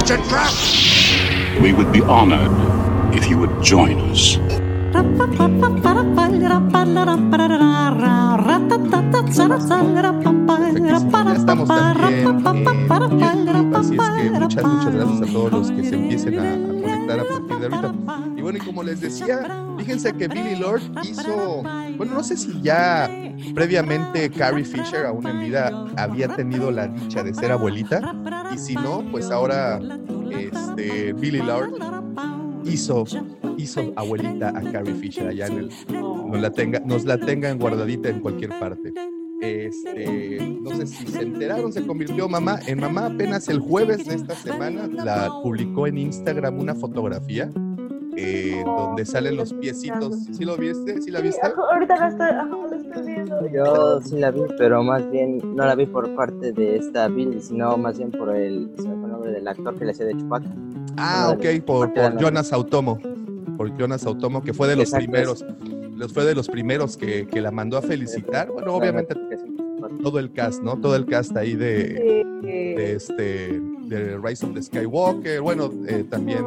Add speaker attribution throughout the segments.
Speaker 1: It's a trap! We would be honored if you would join us.
Speaker 2: Ya estamos también en YouTube, así es que muchas, muchas gracias a todos los que se empiecen a, a conectar a partir de ahorita. Y bueno, y como les decía, fíjense que Billy Lord hizo, bueno, no sé si ya previamente Carrie Fisher, aún en vida, había tenido la dicha de ser abuelita, y si no, pues ahora este, Billy Lord hizo, hizo abuelita a Carrie Fisher allá en el, nos la, tenga, nos la tengan guardadita en cualquier parte. Este, no sé si se enteraron, se convirtió mamá. En mamá apenas el jueves de esta semana la publicó en Instagram una fotografía eh, donde salen los piecitos. ¿Sí lo viste? ¿Sí la viste?
Speaker 3: Ahorita la estoy, ajá, la estoy viendo.
Speaker 4: Yo sí la vi, pero más bien no la vi por parte de esta Billy, sino más bien por el, se me fue el nombre del actor que le hacía de Chewbacca.
Speaker 2: Ah,
Speaker 4: de
Speaker 2: ok, por, Jonas Automo. Por Jonas Automo, que fue de los
Speaker 4: Exacto,
Speaker 2: primeros. Fue de los primeros que, que la mandó a felicitar. Bueno, obviamente todo el cast, ¿no? Todo el cast ahí de, este de Rise of the Skywalker, bueno, eh, también,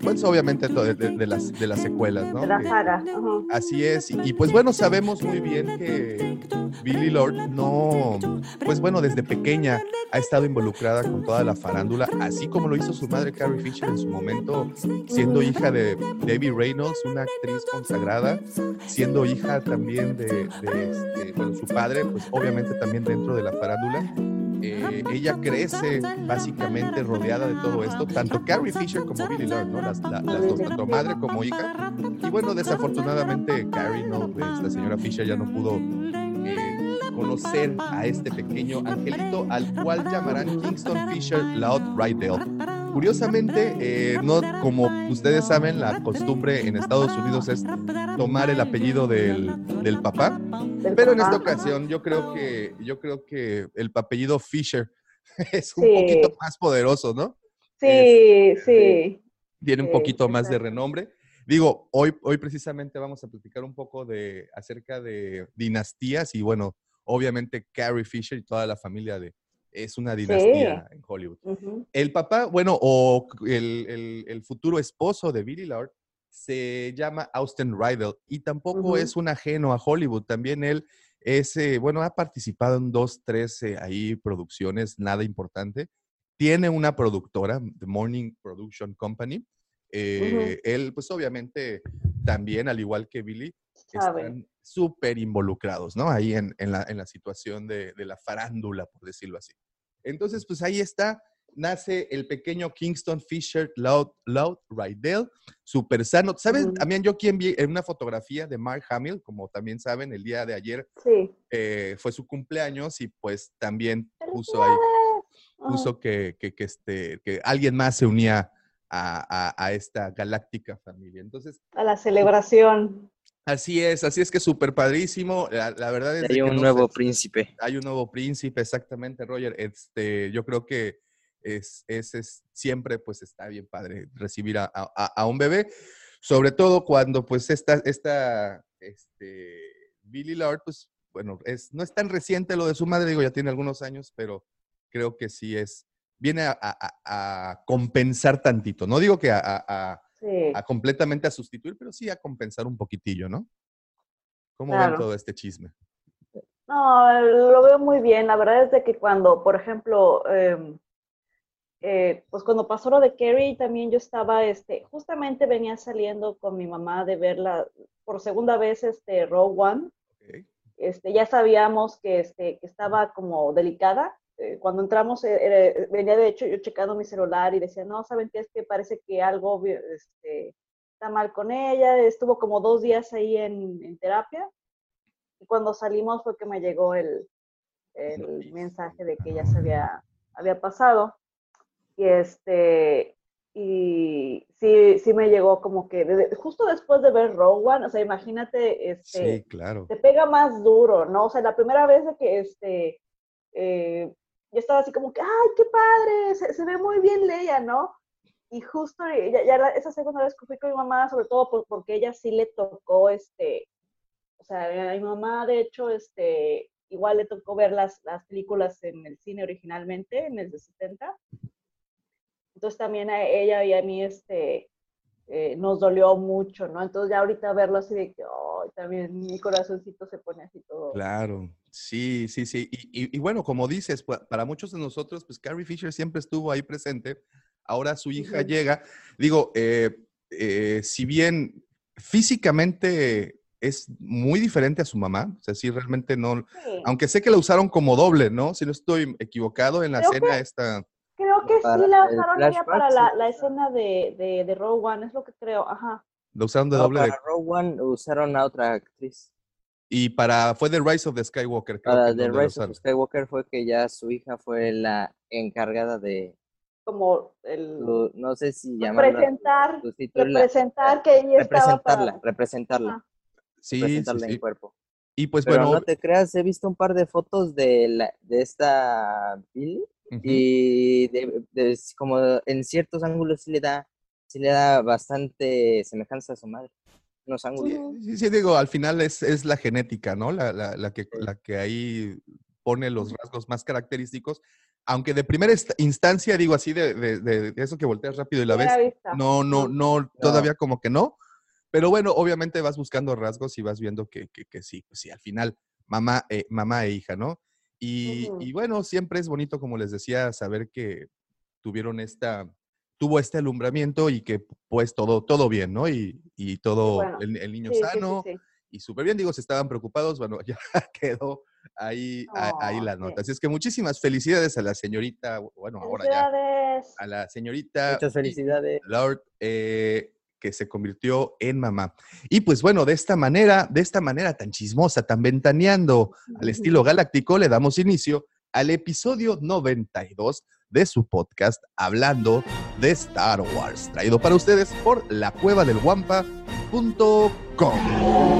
Speaker 2: pues obviamente de, de- de las, de las secuelas, ¿no?
Speaker 3: de la.
Speaker 2: Así es, y, y, pues bueno, sabemos muy bien que Billy Lord no, pues bueno, desde pequeña ha estado involucrada con toda la farándula, así como lo hizo su madre Carrie Fisher en su momento, siendo hija de Debbie Reynolds, una actriz consagrada, siendo hija también de, de, este, bueno, su padre, pues obviamente también dentro de la farándula. Eh, ella crece básicamente rodeada de todo esto, tanto Carrie Fisher como Billy Lord, ¿no? Las, la- las dos, tanto madre como hija. Y bueno, desafortunadamente Carrie, ¿no? La señora Fisher ya no pudo conocer a este pequeño angelito, al cual llamarán Kingston Fisher Loud Rydell. Curiosamente, eh, no como ustedes saben, la costumbre en Estados Unidos es tomar el apellido del, del papá, pero en esta ocasión yo creo que yo creo que el apellido Fisher es un
Speaker 3: Sí.
Speaker 2: poquito más poderoso, ¿no?
Speaker 3: Sí, sí.
Speaker 2: Tiene un
Speaker 3: Sí,
Speaker 2: poquito más de renombre. Digo, hoy, hoy precisamente vamos a platicar un poco de acerca de dinastías y bueno, obviamente Carrie Fisher y toda la familia de es una dinastía en Hollywood. El papá, bueno, o el, el- el futuro esposo de Billy Lord se llama Austin Rydell y tampoco es un ajeno a Hollywood. También él es, eh, bueno, ha participado en dos, tres eh, ahí producciones, nada importante. Tiene una productora, The Morning Production Company. Eh, Él, pues obviamente, también, al igual que Billy, están súper involucrados, ¿no? Ahí en, en la, en la situación de, de la farándula, por decirlo así. Entonces, pues ahí está, nace el pequeño Kingston Fisher Loud, Loud Rydell, súper sano. ¿Sabes? También yo quien vi en una fotografía de Mark Hamill, como también saben, el día de ayer
Speaker 3: Sí.
Speaker 2: eh, fue su cumpleaños y pues también puso ahí, puso que, que, que este, que alguien más se unía a, a- a esta galáctica familia. Entonces,
Speaker 3: A la celebración.
Speaker 2: Así es, así es que súper padrísimo. La, la verdad es
Speaker 4: Hay
Speaker 2: que
Speaker 4: un
Speaker 2: no
Speaker 4: nuevo
Speaker 2: sé-
Speaker 4: príncipe.
Speaker 2: hay un nuevo príncipe, exactamente, Roger. Este, yo creo que es, es, es- siempre pues está bien padre recibir a, a- a- un bebé, sobre todo cuando pues esta, esta este, Billy Lord, pues bueno, es, no es tan reciente lo de su madre, digo, ya tiene algunos años, pero creo que sí es, viene a, a- compensar tantito. No digo que a
Speaker 3: Sí.
Speaker 2: a completamente a sustituir, pero sí a compensar un poquitillo, ¿no? ¿Cómo
Speaker 3: Claro.
Speaker 2: ven todo este chisme?
Speaker 3: No, lo veo muy bien. La verdad es de que cuando, por ejemplo, em, eh, pues cuando pasó lo de Carrie, también yo estaba, este, justamente venía saliendo con mi mamá de verla por segunda vez, este, Rogue One.
Speaker 2: Ok.
Speaker 3: Este, ya sabíamos que, este, que estaba como delicada. Eh, cuando entramos, eh, eh, venía de hecho yo checando mi celular y decía, no, ¿saben qué? Es que parece que algo este, está mal con ella. Estuvo como dos días ahí en, en terapia. Y cuando salimos fue que me llegó el, el mensaje de que ya se había, había pasado. Y este, y sí, sí me llegó como que desde- justo después de ver One, o sea, imagínate, este,
Speaker 2: Sí, claro.
Speaker 3: te pega más duro, ¿no? O sea, la primera vez de que este, eh, yo estaba así como que, ay, qué padre, se, se ve muy bien Leia, ¿no? Y justo ya, ya la- esa segunda vez que fui con mi mamá, sobre todo por- porque ella sí le tocó, este, o sea, a mi mamá, de hecho, este, igual le tocó ver las, las películas en el cine originalmente, en el de 70. Entonces también a ella y a mí, este, eh, nos dolió mucho, ¿no? Entonces ya ahorita verlo así de que, ay, también mi corazoncito se pone así todo.
Speaker 2: Claro, sí, sí, sí. Y, y- y bueno, como dices, pa- para muchos de nosotros, pues Carrie Fisher siempre estuvo ahí presente. Ahora su hija llega. Digo, eh, eh, si bien físicamente es muy diferente a su mamá, o sea, sí, realmente no,
Speaker 3: Sí.
Speaker 2: aunque sé que la usaron como doble, ¿no? Si no estoy equivocado en la
Speaker 3: Creo
Speaker 2: escena esta.
Speaker 3: Creo que sí la usaron ella para la,
Speaker 4: sí.
Speaker 3: la escena de, de, de Rogue One, es lo que creo, ajá.
Speaker 2: La usaron de
Speaker 4: No,
Speaker 2: doble de-
Speaker 4: para Rogue One usaron a otra actriz.
Speaker 2: Y para fue The Rise of the Skywalker. creo
Speaker 4: Para
Speaker 2: que
Speaker 4: The Rise of
Speaker 2: usaron.
Speaker 4: Skywalker fue que ya su hija fue la encargada de,
Speaker 3: Como el
Speaker 4: su- no sé si llamarla,
Speaker 3: representar,
Speaker 4: sustituirla,
Speaker 3: representar que ella estaba
Speaker 4: representarla,
Speaker 3: para...
Speaker 4: representarla.
Speaker 2: Sí, sí,
Speaker 4: representarla
Speaker 2: sí.
Speaker 4: en cuerpo.
Speaker 2: Y pues
Speaker 4: Pero
Speaker 2: bueno,
Speaker 4: no te creas, he visto un par de fotos de, la, de esta Billy
Speaker 2: ujú.
Speaker 4: y de, de- como en ciertos ángulos sí le da, sí le da bastante semejanza a su madre. Unos ángulos.
Speaker 3: Ujú.
Speaker 2: Sí, sí, digo, al final es, es la genética, ¿no? La, la- la que, la que ahí pone los rasgos más característicos. Aunque de primera instancia, digo así, de, de- de- eso que volteas rápido y la ves, no, no, no, todavía como que no. Pero bueno, obviamente vas buscando rasgos y vas viendo que, que, que sí, pues sí, al final, mamá, eh, mamá e hija, ¿no? Y,
Speaker 3: Ujú.
Speaker 2: y bueno, siempre es bonito, como les decía, saber que tuvieron esta, tuvo este alumbramiento y que pues todo, todo bien, ¿no? Y, y todo,
Speaker 3: bueno.
Speaker 2: el, el niño
Speaker 3: Sí, sí, sí,
Speaker 2: sano
Speaker 3: sí.
Speaker 2: y súper bien, digo, si estaban preocupados, bueno, ya quedó ahí, a- ahí la nota. Así es que muchísimas felicidades a la señorita, bueno, ahora ya,
Speaker 3: Felicidades.
Speaker 2: a la señorita
Speaker 4: Muchas felicidades.
Speaker 2: Lord, eh, que se convirtió en mamá. Y pues bueno, de esta manera, de esta manera tan chismosa, tan ventaneando al estilo galáctico, le damos inicio al episodio 92 de su podcast Hablando de Star Wars, traído para ustedes por la cueva del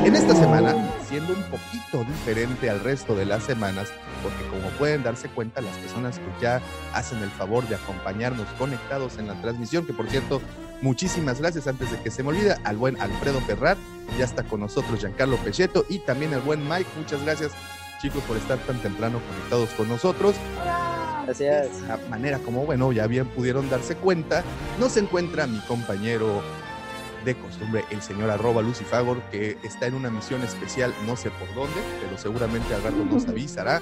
Speaker 2: En esta semana, siendo un poquito diferente al resto de las semanas, porque como pueden darse cuenta, las personas que ya hacen el favor de acompañarnos conectados en la transmisión, que por cierto, muchísimas gracias antes de que se me olvide al buen Alfredo Ferrar, ya está con nosotros Giancarlo Pecheto y también el buen Mike, muchas gracias chicos por estar tan temprano conectados con nosotros.
Speaker 3: Hola.
Speaker 4: Gracias.
Speaker 2: De esa manera, como bueno, ya bien pudieron darse cuenta, nos encuentra mi compañero de costumbre, el señor arroba Lucifagor, que está en una misión especial, no sé por dónde, pero seguramente al rato nos avisará.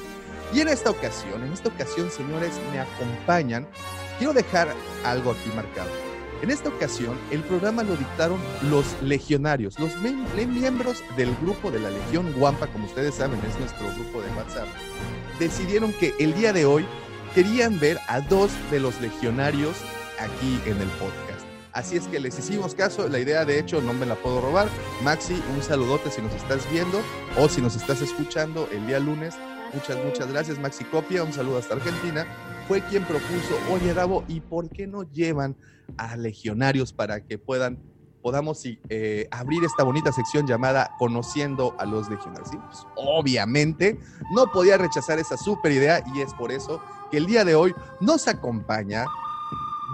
Speaker 2: Y en esta ocasión, en esta ocasión, señores, me acompañan. Quiero dejar algo aquí marcado. En esta ocasión, el programa lo dictaron los legionarios, los miembros del grupo de la Legión Guampa, como ustedes saben, es nuestro grupo de WhatsApp. Decidieron que el día de hoy querían ver a dos de los legionarios aquí en el podcast. Así es que les hicimos caso. La idea, de hecho, no me la puedo robar. Maxi, un saludote si nos estás viendo o si nos estás escuchando el día lunes. Muchas, muchas gracias, Maxi Copia. Un saludo hasta Argentina. Fue quien propuso, oye, Rabo, ¿y por qué no llevan a legionarios para que puedan, podamos eh, abrir esta bonita sección llamada Conociendo a los legionarios? Pues, obviamente, no podía rechazar esa super idea y es por eso que el día de hoy nos acompaña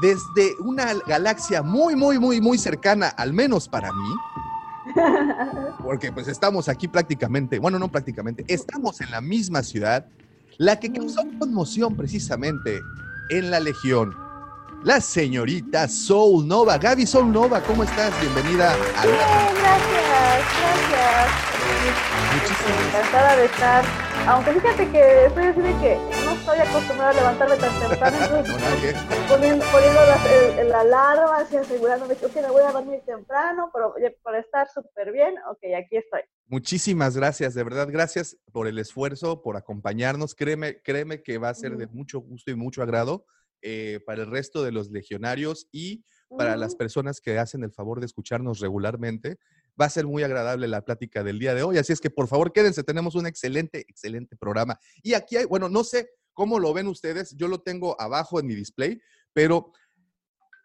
Speaker 2: desde una galaxia muy, muy, muy, muy cercana, al menos para mí, porque pues estamos aquí prácticamente, bueno, no prácticamente, estamos en la misma ciudad, la que causó conmoción precisamente en la Legión. La señorita Soul Nova. Gaby Soul Nova, ¿cómo estás? Bienvenida a
Speaker 3: Bien, gracias, gracias.
Speaker 2: Muchísimas
Speaker 3: Encantada de estar. Aunque fíjate que estoy así de que no estoy acostumbrada a levantarme tan temprano, entonces poniendo, poniendo las, el, el alarma, así asegurándome que ok, me voy a dormir temprano, pero para estar súper bien, ok, aquí estoy.
Speaker 2: Muchísimas gracias, de verdad, gracias por el esfuerzo, por acompañarnos. Créeme, créeme que va a ser de mucho gusto y mucho agrado eh, para el resto de los legionarios y para las
Speaker 3: Mm.
Speaker 2: personas que hacen el favor de escucharnos regularmente. Va a ser muy agradable la plática del día de hoy, así es que por favor quédense, tenemos un excelente, excelente programa. Y aquí hay, bueno, no sé cómo lo ven ustedes, yo lo tengo abajo en mi display, pero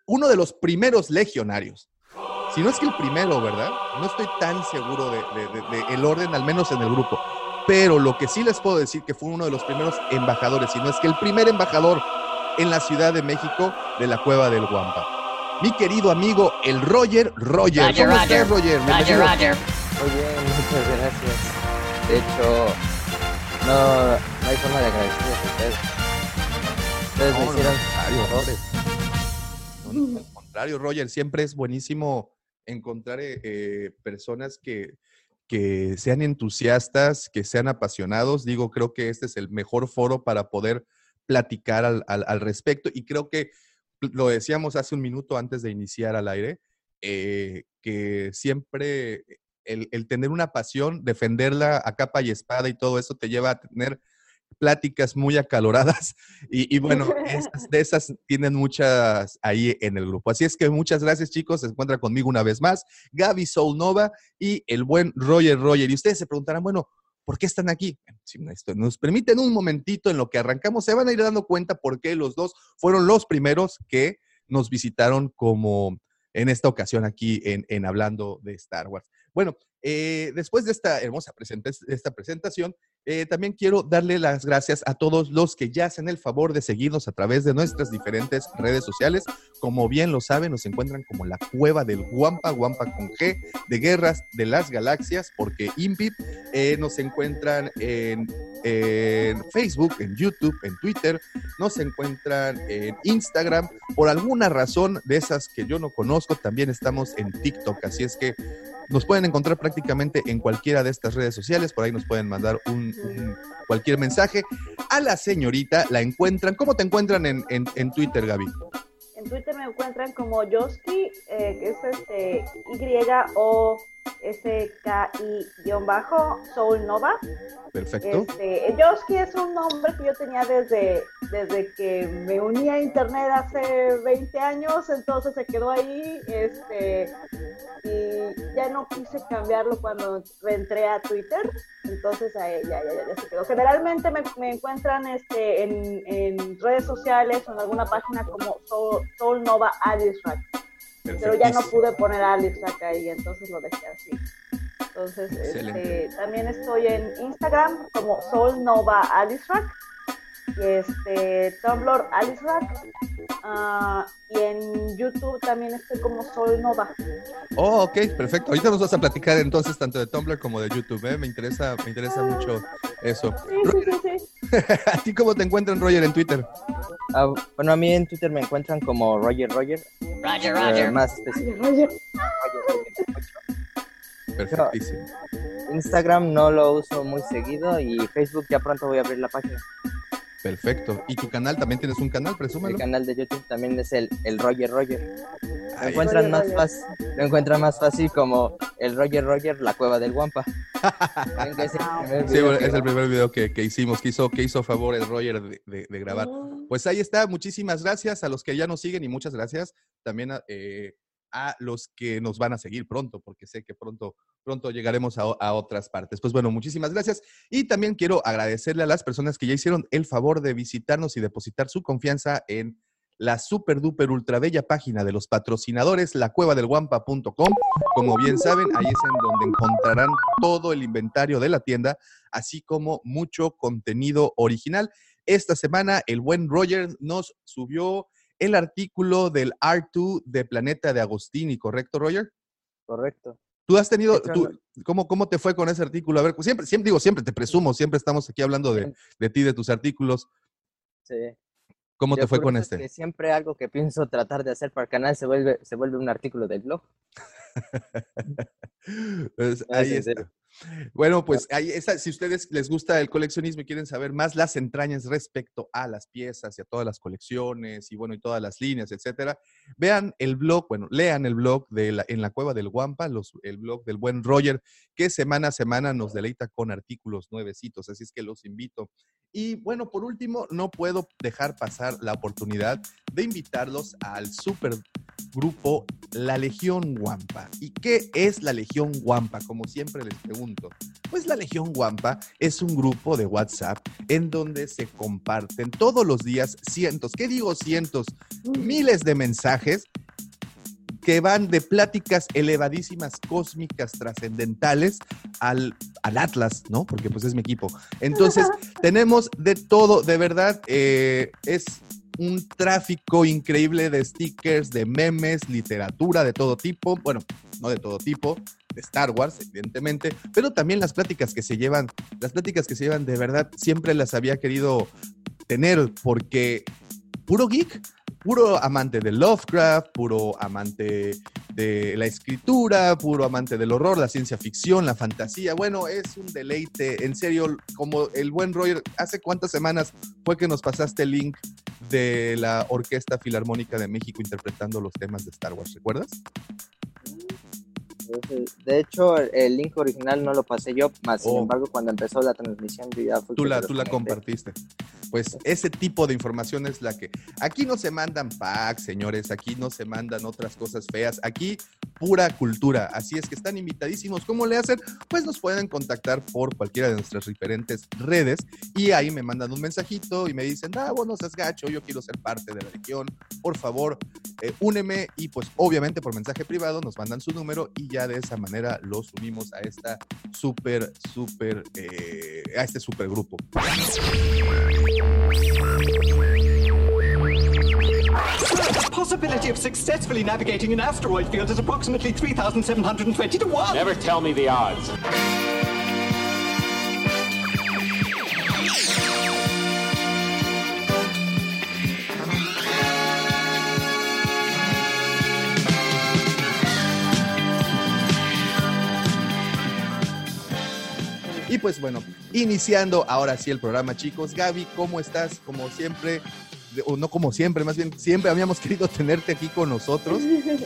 Speaker 2: uno de los primeros legionarios, si no es que el primero, ¿verdad? No estoy tan seguro de, de- de- el orden, al menos en el grupo. Pero lo que sí les puedo decir que fue uno de los primeros embajadores, si no es que el primer embajador en la Ciudad de México de la Cueva del Guampa. Mi querido amigo, el Roger Roger.
Speaker 5: Roger,
Speaker 2: ¿Cómo
Speaker 5: Roger.
Speaker 2: estás, Roger?
Speaker 5: Roger. Roger.
Speaker 4: Muy bien, muchas gracias. De hecho, no, no hay forma de agradecerles a ustedes. Ustedes
Speaker 2: No,
Speaker 4: me
Speaker 2: no,
Speaker 4: hicieron
Speaker 2: al contrario. No, no, al contrario, Roger, siempre es buenísimo encontrar eh, eh, personas que, que sean entusiastas, que sean apasionados. Digo, creo que este es el mejor foro para poder platicar al, al- respecto y creo que lo decíamos hace un minuto antes de iniciar al aire, eh, que siempre el, el tener una pasión, defenderla a capa y espada y todo eso te lleva a tener pláticas muy acaloradas y, y bueno, esas- de esas tienen muchas ahí en el grupo. Así es que muchas gracias chicos, se encuentra conmigo una vez más Gaby Soul Nova y el buen Roger Roger. Y ustedes se preguntarán, bueno, ¿por qué están aquí? Si nos permiten un momentito en lo que arrancamos, se van a ir dando cuenta por qué los dos fueron los primeros que nos visitaron como en esta ocasión aquí en, en Hablando de Star Wars. Bueno, eh, después de esta hermosa esta presentación, eh, también quiero darle las gracias a todos los que ya hacen el favor de seguirnos a través de nuestras diferentes redes sociales. Como bien lo saben, nos encuentran como la cueva del Guampa, Guampa con G, de Guerras de las Galaxias, porque Impip eh, nos encuentran en, en Facebook, en YouTube, en Twitter, nos encuentran en Instagram. Por alguna razón de esas que yo no conozco, también estamos en TikTok. Así es que nos pueden encontrar prácticamente en cualquiera de estas redes sociales. Por ahí nos pueden mandar un, un- cualquier mensaje. A la señorita la encuentran. ¿Cómo te encuentran en, en- en Twitter, Gaby?
Speaker 3: En Twitter me encuentran como Yoski, eh, que es este Y-O-S-K-I-bajo, Soul Nova.
Speaker 2: Perfecto.
Speaker 3: Este, Yoski es un nombre que yo tenía desde, desde que me uní a internet hace 20 años, entonces se quedó ahí, este, y ya no quise cambiarlo cuando reentré a Twitter, entonces ahí ya, ya, ya, ya se quedó. Generalmente me, me encuentran este, en, en redes sociales o en alguna página como Soul, Soul Nova Alice Rack, pero ya no pude poner Alice Rack ahí, entonces lo dejé así. Entonces, este, también estoy en Instagram como Soul Nova Alice Rack, y este, Tumblr Alice Rack, ah, y en YouTube también estoy como Soul Nova.
Speaker 2: Oh, ok, perfecto. Ahorita nos vas a platicar entonces tanto de Tumblr como de YouTube. ¿eh? Me interesa, me interesa mucho eso.
Speaker 3: Sí, sí, sí, sí.
Speaker 2: ¿A ti cómo te encuentran, Roger, en Twitter?
Speaker 4: Ah, bueno, a mí en Twitter me encuentran como Roger Roger.
Speaker 5: Roger,
Speaker 4: eh,
Speaker 5: Roger.
Speaker 4: más específico. Roger Roger.
Speaker 2: Perfectísimo.
Speaker 4: Instagram no lo uso muy seguido y Facebook ya pronto voy a abrir la página.
Speaker 2: Perfecto. ¿Y tu canal? ¿También tienes un canal?
Speaker 4: El
Speaker 2: Presúmelo.
Speaker 4: canal de YouTube también es el, el Roger Roger. Lo encuentran,
Speaker 3: Roger
Speaker 4: más
Speaker 3: Roger.
Speaker 4: fácil, lo encuentran más fácil como el Roger Roger, la cueva del Guampa. Es el primer
Speaker 2: Sí,
Speaker 4: video
Speaker 2: bueno,
Speaker 4: que
Speaker 2: es el primer video que, que hicimos, que hizo, que hizo favor el Roger de, de- de grabar. Pues ahí está, muchísimas gracias a los que ya nos siguen y muchas gracias también a, eh, a los que nos van a seguir pronto, porque sé que pronto, pronto llegaremos a, a otras partes. Pues bueno, muchísimas gracias y también quiero agradecerle a las personas que ya hicieron el favor de visitarnos y depositar su confianza en la super duper ultra bella página de los patrocinadores, lacuevadelguampa.com. Como bien saben, ahí es en donde encontrarán todo el inventario de la tienda, así como mucho contenido original. Esta semana el buen Roger nos subió el artículo del R2 de Planeta de Agostini, ¿correcto, Roger?
Speaker 4: Correcto.
Speaker 2: Tú has tenido, tú- ¿cómo, ¿cómo te fue con ese artículo? A ver, pues siempre, siempre digo, siempre te presumo, siempre estamos aquí hablando de, de ti, de tus artículos.
Speaker 4: Sí.
Speaker 2: ¿Cómo te fue con este?
Speaker 4: que siempre algo que pienso tratar de hacer para el canal se vuelve, se vuelve un artículo del blog.
Speaker 2: Pues,
Speaker 4: No,
Speaker 2: ahí
Speaker 4: es
Speaker 2: está. Bueno, pues ahí está. Si ustedes les gusta el coleccionismo y quieren saber más las entrañas respecto a las piezas y a todas las colecciones y bueno, y todas las líneas, etcétera, vean el blog, bueno, lean el blog de la, en la cueva del Guampa, los, el blog del buen Roger, que semana a semana nos deleita con artículos nuevecitos. Así es que los invito. Y bueno, por último, no puedo dejar pasar la oportunidad de invitarlos al super grupo La Legión Guampa. ¿Y qué es la Legión Guampa? Como siempre les pregunto. Pues la Legión Guampa es un grupo de WhatsApp en donde se comparten todos los días cientos, ¿qué digo cientos? Miles de mensajes que van de pláticas elevadísimas, cósmicas, trascendentales al, al Atlas, ¿no? Porque pues es mi equipo. Entonces, tenemos de todo, de verdad, eh, es un tráfico increíble de stickers, de memes, literatura de todo tipo, bueno, no de todo tipo, de Star Wars, evidentemente, pero también las pláticas que se llevan, las pláticas que se llevan de verdad, siempre las había querido tener porque puro geek, puro amante de Lovecraft, puro amante de la escritura, puro amante del horror, la ciencia ficción, la fantasía. Bueno, es un deleite, en serio, como el buen Roger, ¿hace cuántas semanas fue que nos pasaste el link de la Orquesta Filarmónica de México interpretando los temas de Star Wars? ¿Recuerdas?
Speaker 4: De hecho, el link original no lo pasé yo, más sin
Speaker 2: Oh.
Speaker 4: embargo, cuando empezó la transmisión, yo ya fui
Speaker 2: Tú la, tú la compartiste. Pues ese tipo de información es la que... Aquí no se mandan packs, señores, aquí no se mandan otras cosas feas, aquí pura cultura. Así es que están invitadísimos. ¿Cómo le hacen? Pues nos pueden contactar por cualquiera de nuestras diferentes redes y ahí me mandan un mensajito y me dicen, ah, bueno, seas gacho, yo quiero ser parte de la legión, por favor, eh, úneme y pues obviamente por mensaje privado nos mandan su número y ya de esa manera los unimos a esta súper, súper, eh, a este súper grupo.
Speaker 6: The possibility of successfully navigating an asteroid field is approximately 3,720 to 1.
Speaker 7: Never tell me the odds.
Speaker 2: Y pues bueno, iniciando ahora sí el programa, chicos. Gaby, ¿cómo estás? Como siempre, de- o no como siempre, más bien siempre habíamos querido tenerte aquí con nosotros.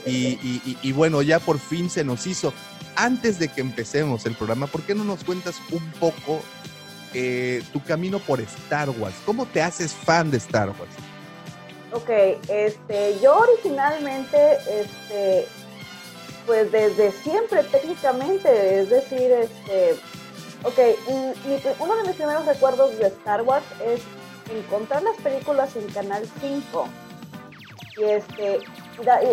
Speaker 2: Y, bueno, ya por fin se nos hizo. Antes de que empecemos el programa, ¿por qué no nos cuentas un poco eh, tu camino por Star Wars? ¿Cómo te haces fan de Star Wars?
Speaker 3: Ok, este, yo originalmente, este, pues desde siempre técnicamente, es decir, este, ok, uno de mis primeros recuerdos de Star Wars es encontrar las películas en Canal 5. Y este,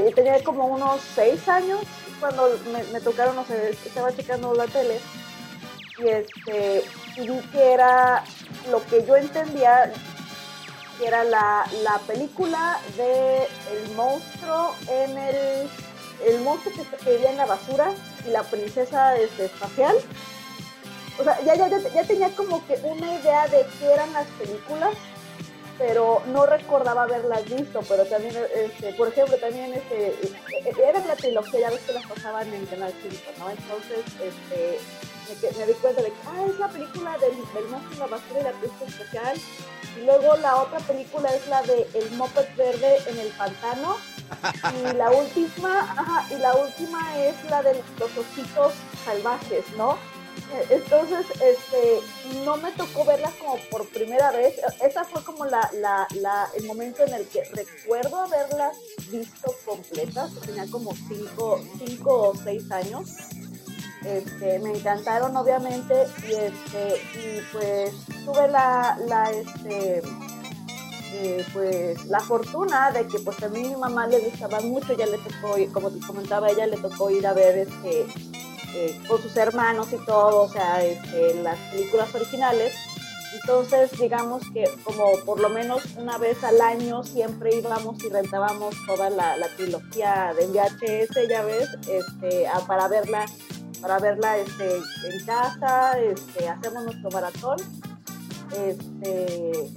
Speaker 3: y tenía como unos seis años cuando me, tocaron, no sé, estaba checando la tele y este, y vi que era lo que yo entendía que era la, la película de el monstruo en el el monstruo que vivía en la basura y la princesa este, espacial o sea ya, ya, ya, ya tenía como que una idea de qué eran las películas pero no recordaba haberlas visto pero también este, por ejemplo también este eh, eh, era la trilogía ya ves que las pasaban en Canal 5 ¿no? entonces este me, di cuenta de que ah, es la película del, del monstruo la basura y la princesa espacial y luego la otra película es la de El Moped Verde en el Pantano. Y la última, ajá, y la última es la de los ositos salvajes, ¿no? Entonces, este, no me tocó verlas como por primera vez. Esa fue como la, la, la, el momento en el que recuerdo haberlas visto completas. Tenía como cinco, cinco o seis años. Este, me encantaron obviamente y este y pues tuve la, la este eh, pues la fortuna de que pues a mí mi mamá le gustaba mucho ya le tocó como te comentaba ella le tocó ir a ver este eh, con sus hermanos y todo o sea este, las películas originales entonces digamos que como por lo menos una vez al año siempre íbamos y rentábamos toda la, trilogía de VHS ya ves este para verla para verla este, en casa, este, hacemos nuestro maratón. Este,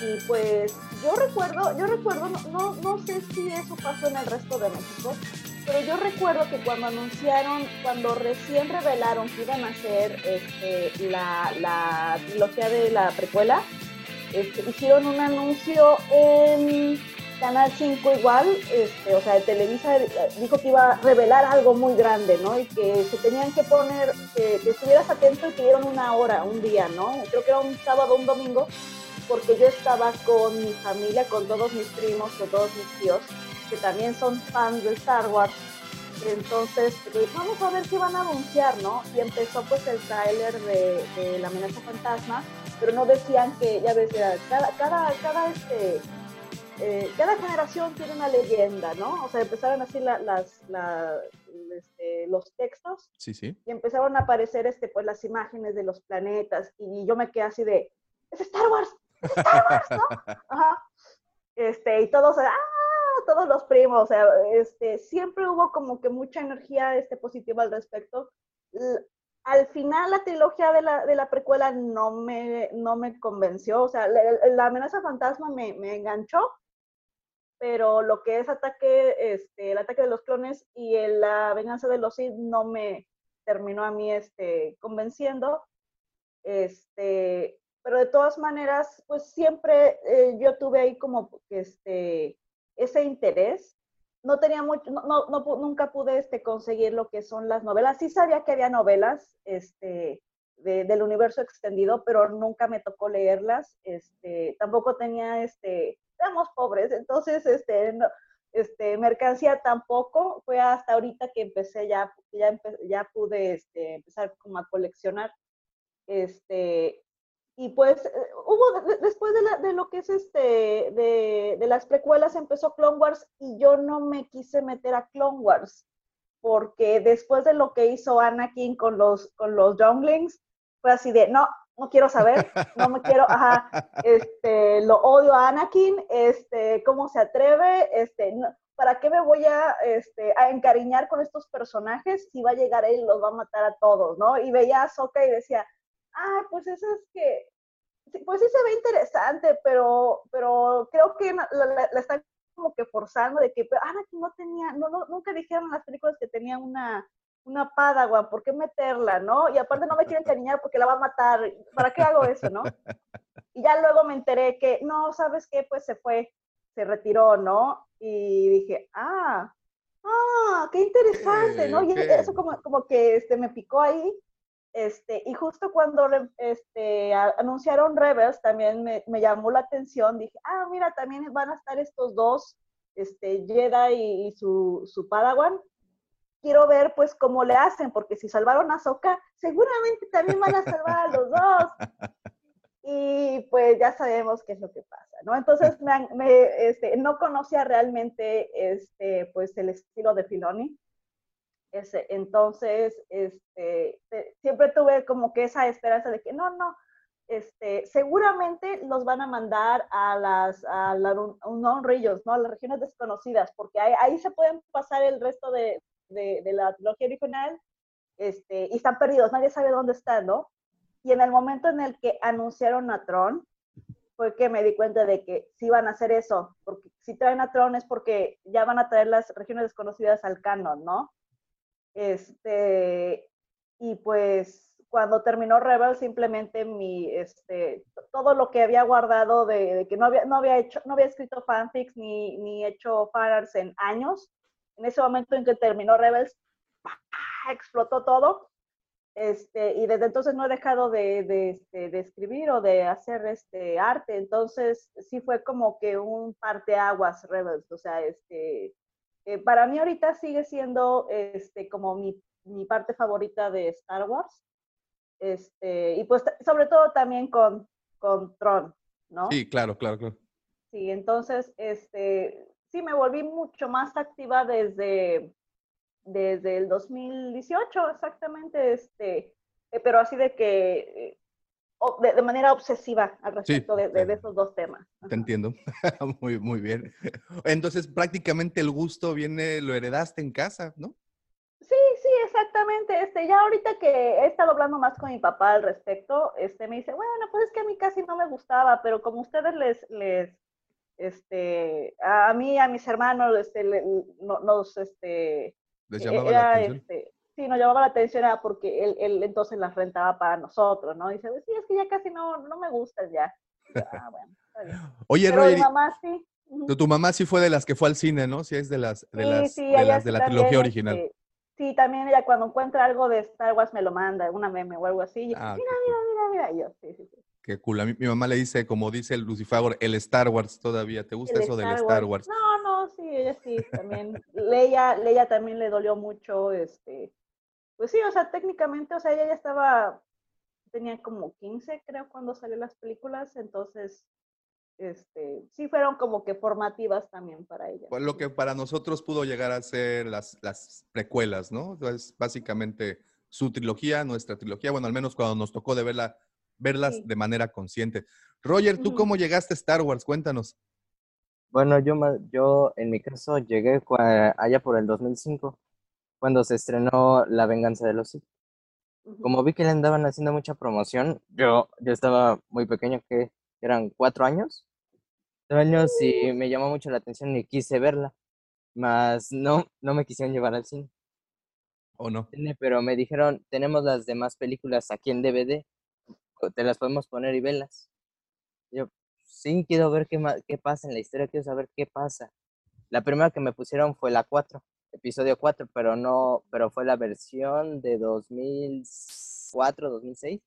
Speaker 3: y pues yo recuerdo, yo recuerdo, no, no sé si eso pasó en el resto de México, pero yo recuerdo que cuando anunciaron, cuando recién revelaron que iban a hacer este, la, la trilogía de la precuela, este, hicieron un anuncio en Canal 5 igual, este, o sea, Televisa eh, dijo que iba a revelar algo muy grande, ¿no? Y que se tenían que poner, que, que estuvieras atento y que dieron una hora, un día, ¿no? Creo que era un sábado, un domingo, porque yo estaba con mi familia, con todos mis primos, con todos mis tíos, que también son fans de Star Wars. Entonces, pues, vamos a ver qué van a anunciar, ¿no? Y empezó pues el tráiler de, de, La amenaza fantasma, pero no decían que, ya ves, cada, cada, cada, este, eh, cada generación tiene una leyenda, ¿no? O sea, empezaron así la, las, la, este, los textos
Speaker 2: Sí, sí.
Speaker 3: y empezaron a aparecer este, pues, las imágenes de los planetas y yo me quedé así de, es Star Wars, es Star Wars, ¿no? Ajá. Este, y todos, ¡ah! Todos los primos, o sea, este, siempre hubo como que mucha energía este, positiva al respecto. Al final la trilogía de la, de la precuela no me, no me convenció, o sea, la, la amenaza fantasma me, me enganchó, pero lo que es ataque, este, el ataque de los clones y el- la venganza de los Sith no me terminó a mí este, convenciendo. Este, pero de todas maneras, pues siempre eh, yo tuve ahí como este, ese interés. No tenía mucho, no, no, nunca pude este, conseguir lo que son las novelas. Sí sabía que había novelas este, de- del universo extendido, pero nunca me tocó leerlas. Este, tampoco tenía, este, éramos pobres, entonces, este, no- este, mercancía tampoco. Fue hasta ahorita que empecé ya, ya, ya pude este, empezar como a coleccionar. Este, y pues eh, hubo, de- de- después de, la- de lo que es este, de, de las precuelas empezó Clone Wars y yo no me quise meter a Clone Wars porque después de lo que hizo Anakin con los, con los Younglings, fue así de, no, no quiero saber, no me quiero, ajá, este, lo odio a Anakin, este, cómo se atreve, este, no- ¿para qué me voy a, este, a encariñar con estos personajes si va a llegar él y los va a matar a todos, ¿no? Y veía a Ahsoka y decía, ah, pues eso es que, pues sí se ve interesante, pero, pero creo que la, la- la están como que forzando de que, pero Anakin no tenía, no, no, nunca dijeron en las películas que tenía una, una Padawan, ¿por qué meterla, no? Y aparte no me quieren encariñar porque la va a matar, ¿para qué hago eso, no? Y ya luego me enteré que, no, ¿sabes qué? Pues se fue, se retiró, ¿no? Y dije, ah, ah, qué interesante, ¿no? Y eso como, como que este, me picó ahí. Este, y justo cuando este, anunciaron Rebels, también me, llamó la atención. Dije, ah, mira, también van a estar estos dos, este, Jedi y, y su, su Padawan. Quiero ver, pues, cómo le hacen, porque si salvaron a Ahsoka, seguramente también van a salvar a los dos y pues ya sabemos qué es lo que pasa, ¿no? Entonces este, no conocía realmente este, pues el estilo de Filoni. Ese, entonces, este, te- siempre tuve como que esa esperanza de que no, no, este, seguramente los van a mandar a las a la unknown regions, ¿no? A las regiones desconocidas, porque ahí, ahí se pueden pasar el resto de, de, de la trilogía original este, y están perdidos, nadie sabe dónde están, ¿no? Y en el momento en el que anunciaron a Tron, fue que me di cuenta de que sí van a hacer eso, porque si traen a Tron es porque ya van a traer las regiones desconocidas al canon, ¿no? Este, y pues cuando terminó Rebel, simplemente mi, este, todo lo que había guardado de, que no había, no había hecho, no había escrito fanfics ni, ni hecho fanarts en años, en ese momento en que terminó Rebels, explotó todo. Este, y desde entonces no he dejado de, de, este, de escribir o de hacer este arte. Entonces, sí fue como que un parteaguas Rebels. O sea, este, eh, para mí ahorita sigue siendo este, como mi, mi parte favorita de Star Wars. Este, y pues sobre todo también con, con Tron, ¿no?
Speaker 2: Sí, claro, claro, claro.
Speaker 3: Sí, entonces, este, sí, me volví mucho más activa desde, desde el 2018, exactamente, este, eh, pero así de que, eh, de, de manera obsesiva al respecto de, de- de esos dos temas.
Speaker 2: Te entiendo. muy, muy bien. Entonces, prácticamente el gusto viene, lo heredaste en casa, ¿no?
Speaker 3: Sí, sí, exactamente. Este, ya ahorita que he estado hablando más con mi papá al respecto, este, me dice, bueno, pues es que a mí casi no me gustaba, pero como ustedes les, les, este, a mí, a mis hermanos, este, le- no- nos, este,
Speaker 2: Les
Speaker 3: e-
Speaker 2: llamaba
Speaker 3: era,
Speaker 2: la atención.
Speaker 3: este, sí, nos llamaba la atención era porque él, él entonces las rentaba para nosotros, ¿no? dice, sí, es que ya casi no, no me gustan ya. Y yo, ah, bueno.
Speaker 2: Oye,
Speaker 3: Pero
Speaker 2: Roger,
Speaker 3: mi mamá sí.
Speaker 2: tu, tu mamá sí fue de las que fue al cine, ¿no? Sí, es de las de,
Speaker 3: Sí,
Speaker 2: las,
Speaker 3: sí,
Speaker 2: de, las la
Speaker 3: también,
Speaker 2: trilogía original.
Speaker 3: este, sí, también ella cuando encuentra algo de Star Wars me lo manda, una meme o algo así. y yo,
Speaker 2: Ah,
Speaker 3: mira, mira, mira, mira. Y yo, sí, sí, sí.
Speaker 2: Qué cool. A mí, mi mamá le dice, como dice el Lucifer, el Star Wars todavía. ¿Te gusta
Speaker 3: El
Speaker 2: eso del Star Wars?
Speaker 3: No, no, sí, ella sí, también. Leia, Leia también le dolió mucho, este, pues sí, o sea, técnicamente, o sea, ella ya estaba, tenía como 15, creo, cuando salió las películas, entonces, este, sí fueron como que formativas también para ella.
Speaker 2: Pues lo que para nosotros pudo llegar a ser las, las precuelas, ¿no? Es básicamente su trilogía, nuestra trilogía, bueno, al menos cuando nos tocó de verla, verlas
Speaker 3: Sí.
Speaker 2: de manera consciente. Roger, ¿tú cómo llegaste a Star Wars? Cuéntanos.
Speaker 4: Bueno, yo, ma- yo en mi caso llegué allá por el 2005, cuando se estrenó La Venganza de los Sith. Como vi que le andaban haciendo mucha promoción, yo, yo estaba muy pequeño, que eran cuatro años, cuatro años y me llamó mucho la atención y quise verla, mas no, no me quisieron llevar al cine,
Speaker 2: ¿O no?
Speaker 4: pero me dijeron, tenemos las demás películas aquí en DVD, te las podemos poner y verlas. Yo, sí, quiero ver qué, qué pasa en la historia, quiero saber qué pasa. La primera que me pusieron fue la 4, episodio 4, pero no, pero fue la versión de 2004, 2006,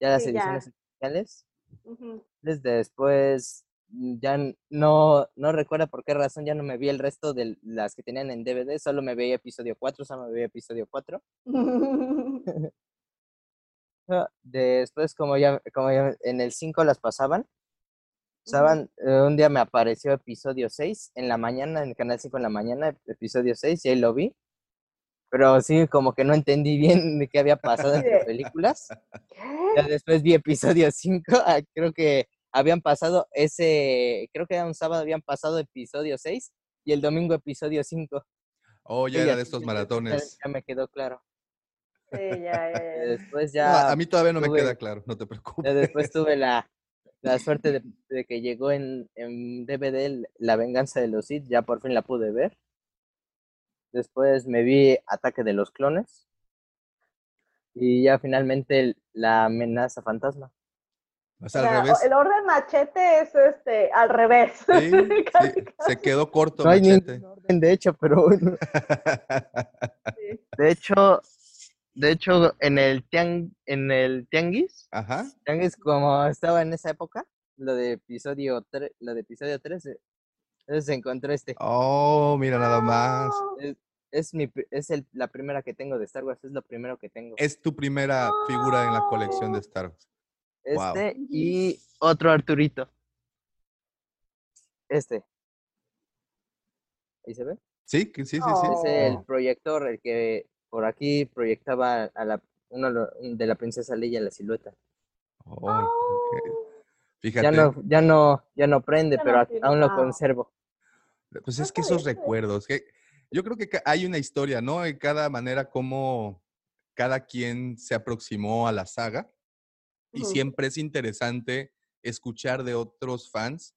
Speaker 4: ya las
Speaker 3: Sí, ya.
Speaker 4: ediciones especiales.
Speaker 3: Ujú.
Speaker 4: Desde después mm, ya no, no recuerdo por qué razón ya no me vi el resto de las que tenían en DVD, solo me veía episodio 4, solo me veía episodio 4. Ah, Después, como ya, como ya en el 5 las pasaban, pasaban, eh, un día me apareció episodio 6 en la mañana, en el canal 5 en la mañana, episodio 6, y ahí lo vi. Pero sí, como que no entendí bien de qué había pasado entre
Speaker 3: de-
Speaker 4: películas. Ya después vi episodio 5, ah, creo que habían pasado ese, creo que era un sábado, habían pasado episodio 6 y el domingo episodio 5.
Speaker 2: Oh, ya era de estos maratones.
Speaker 4: Ya, me quedó claro.
Speaker 3: Sí, ya, ya, ya.
Speaker 4: Después
Speaker 2: No,
Speaker 4: ya,
Speaker 2: a mí todavía no me queda claro, no te
Speaker 4: ya
Speaker 2: preocupes.
Speaker 4: después tuve la, la suerte de, de que llegó en, en DVD La venganza de los Sith, ya por fin la pude ver. Después me vi Ataque de los Clones. Y ya finalmente La amenaza fantasma.
Speaker 2: O
Speaker 3: O
Speaker 2: sea, al
Speaker 3: sea,
Speaker 2: revés.
Speaker 3: el orden machete es este al revés.
Speaker 2: Sí, sí,
Speaker 3: Casi,
Speaker 2: se
Speaker 3: casi,
Speaker 2: quedó corto,
Speaker 4: No hay
Speaker 2: machete.
Speaker 4: ningún orden, de hecho, pero bueno.
Speaker 3: sí.
Speaker 4: De hecho, de hecho, en el tiang, en el tianguis,
Speaker 2: Ajá.
Speaker 4: tianguis como estaba en esa época, lo de episodio 3, lo de episodio 3, eh, entonces se encontró este.
Speaker 2: Oh, mira nada más.
Speaker 3: No.
Speaker 4: Es, es mi, es el, la primera que tengo de Star Wars, es lo primero que tengo.
Speaker 2: Es tu primera figura en la colección de Star Wars.
Speaker 4: Este y otro Arturito. Este. ¿Ahí se ve?
Speaker 2: Sí, sí, sí, sí.
Speaker 3: Oh.
Speaker 4: Es el proyector, el que por aquí proyectaba a la, uno de la princesa Leia la silueta.
Speaker 2: Oh. Fíjate.
Speaker 4: Ya no, ya no, ya no prende,
Speaker 3: Ya
Speaker 4: pero
Speaker 3: no
Speaker 4: aún lo conservo.
Speaker 2: Pues es que esos recuerdos, que yo creo que hay una historia, ¿no? En cada manera como cada quien se aproximó a la saga y siempre es interesante escuchar de otros fans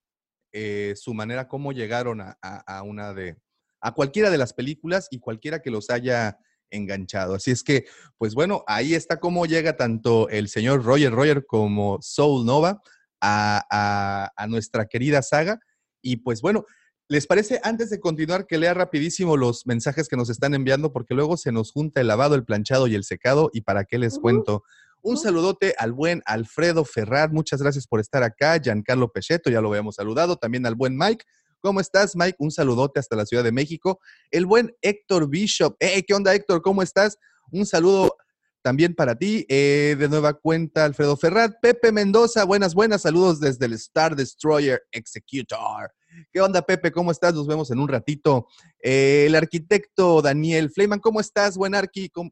Speaker 2: eh, su manera, cómo llegaron a, a- a una de, a cualquiera de las películas y cualquiera que los haya enganchado. Así es que, pues bueno, ahí está cómo llega tanto el señor Roger Roger como Soul Nova a, a- a nuestra querida saga. Y pues bueno, ¿les parece antes de continuar que lea rapidísimo los mensajes que nos están enviando? Porque luego se nos junta el lavado, el planchado y el secado. ¿Y para qué les cuento? Un saludote al buen Alfredo Ferrar, muchas gracias por estar acá. Giancarlo Pecheto, ya lo habíamos saludado. También al buen Mike. ¿Cómo estás, Mike? Un saludote hasta la Ciudad de México. El buen Héctor Bishop. Eh, ¿Qué onda, Héctor? ¿Cómo estás? Un saludo también para ti. Eh, de nueva cuenta, Alfredo Ferrat. Pepe Mendoza, buenas, buenas. Saludos desde el Star Destroyer Executor. ¿Qué onda, Pepe? ¿Cómo estás? Nos vemos en un ratito. Eh, el arquitecto Daniel Fleiman, ¿cómo estás? Buen Arqui. ¿Cómo-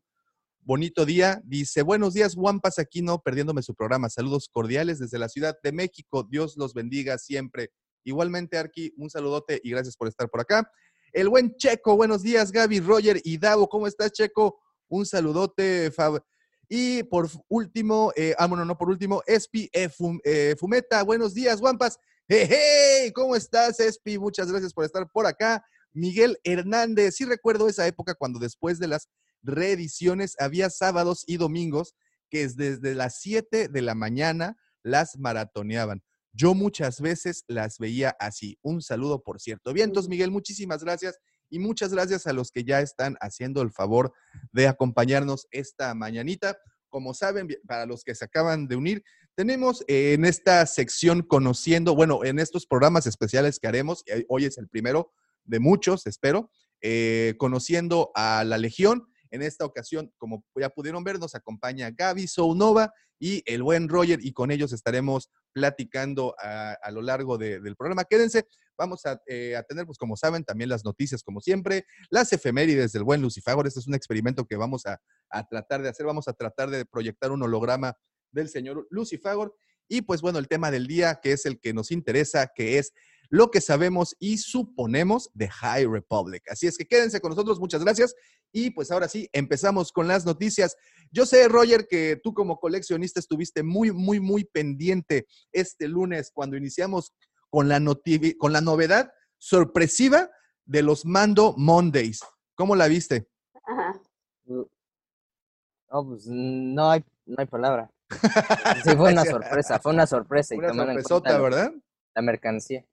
Speaker 2: Bonito día. Dice, buenos días, Wampas Aquino, perdiéndome su programa. Saludos cordiales desde la Ciudad de México. Dios los bendiga siempre. Igualmente, Arqui, un saludote y gracias por estar por acá. El buen Checo, buenos días, Gaby, Roger y Davo. ¿Cómo estás, Checo? Un saludote, Fab. Y por último, eh, ah, bueno, no por último, Espi eh, eh, Fumeta, buenos días, Wampas. Hey, hey, ¿cómo estás, Espi? Muchas gracias por estar por acá. Miguel Hernández, sí recuerdo esa época cuando después de las reediciones había sábados y domingos que es desde las 7 de la mañana las maratoneaban. Yo muchas veces las veía así. Un saludo, por cierto. Bien, entonces, Miguel, muchísimas gracias y muchas gracias a los que ya están haciendo el favor de acompañarnos esta mañanita. Como saben, para los que se acaban de unir, tenemos eh, en esta sección conociendo, bueno, en estos programas especiales que haremos, hoy es el primero de muchos, espero, eh, conociendo a la Legión. En esta ocasión, como ya pudieron ver, nos acompaña Gaby Sounova y el buen Roger, y con ellos estaremos platicando a, a lo largo de- del programa. Quédense, vamos a, eh, a tener, pues como saben, también las noticias, como siempre, las efemérides del buen Lucifagor. Este es un experimento que vamos a, a tratar de hacer. Vamos a tratar de proyectar un holograma del señor Lucifagor. Y pues bueno, el tema del día, que es el que nos interesa, que es lo que sabemos y suponemos de High Republic. Así es que quédense con nosotros, muchas gracias. Y pues ahora sí, empezamos con las noticias. Yo sé, Roger, que tú como coleccionista estuviste muy, muy, muy pendiente este lunes cuando iniciamos con la, noti- con la novedad sorpresiva de los Mando Mondays. ¿Cómo la viste?
Speaker 3: Ajá.
Speaker 4: No, pues no hay, no hay palabra. Sí, fue una sorpresa, fue una sorpresa. y
Speaker 2: Una sorpresota, ¿verdad?
Speaker 4: La mercancía.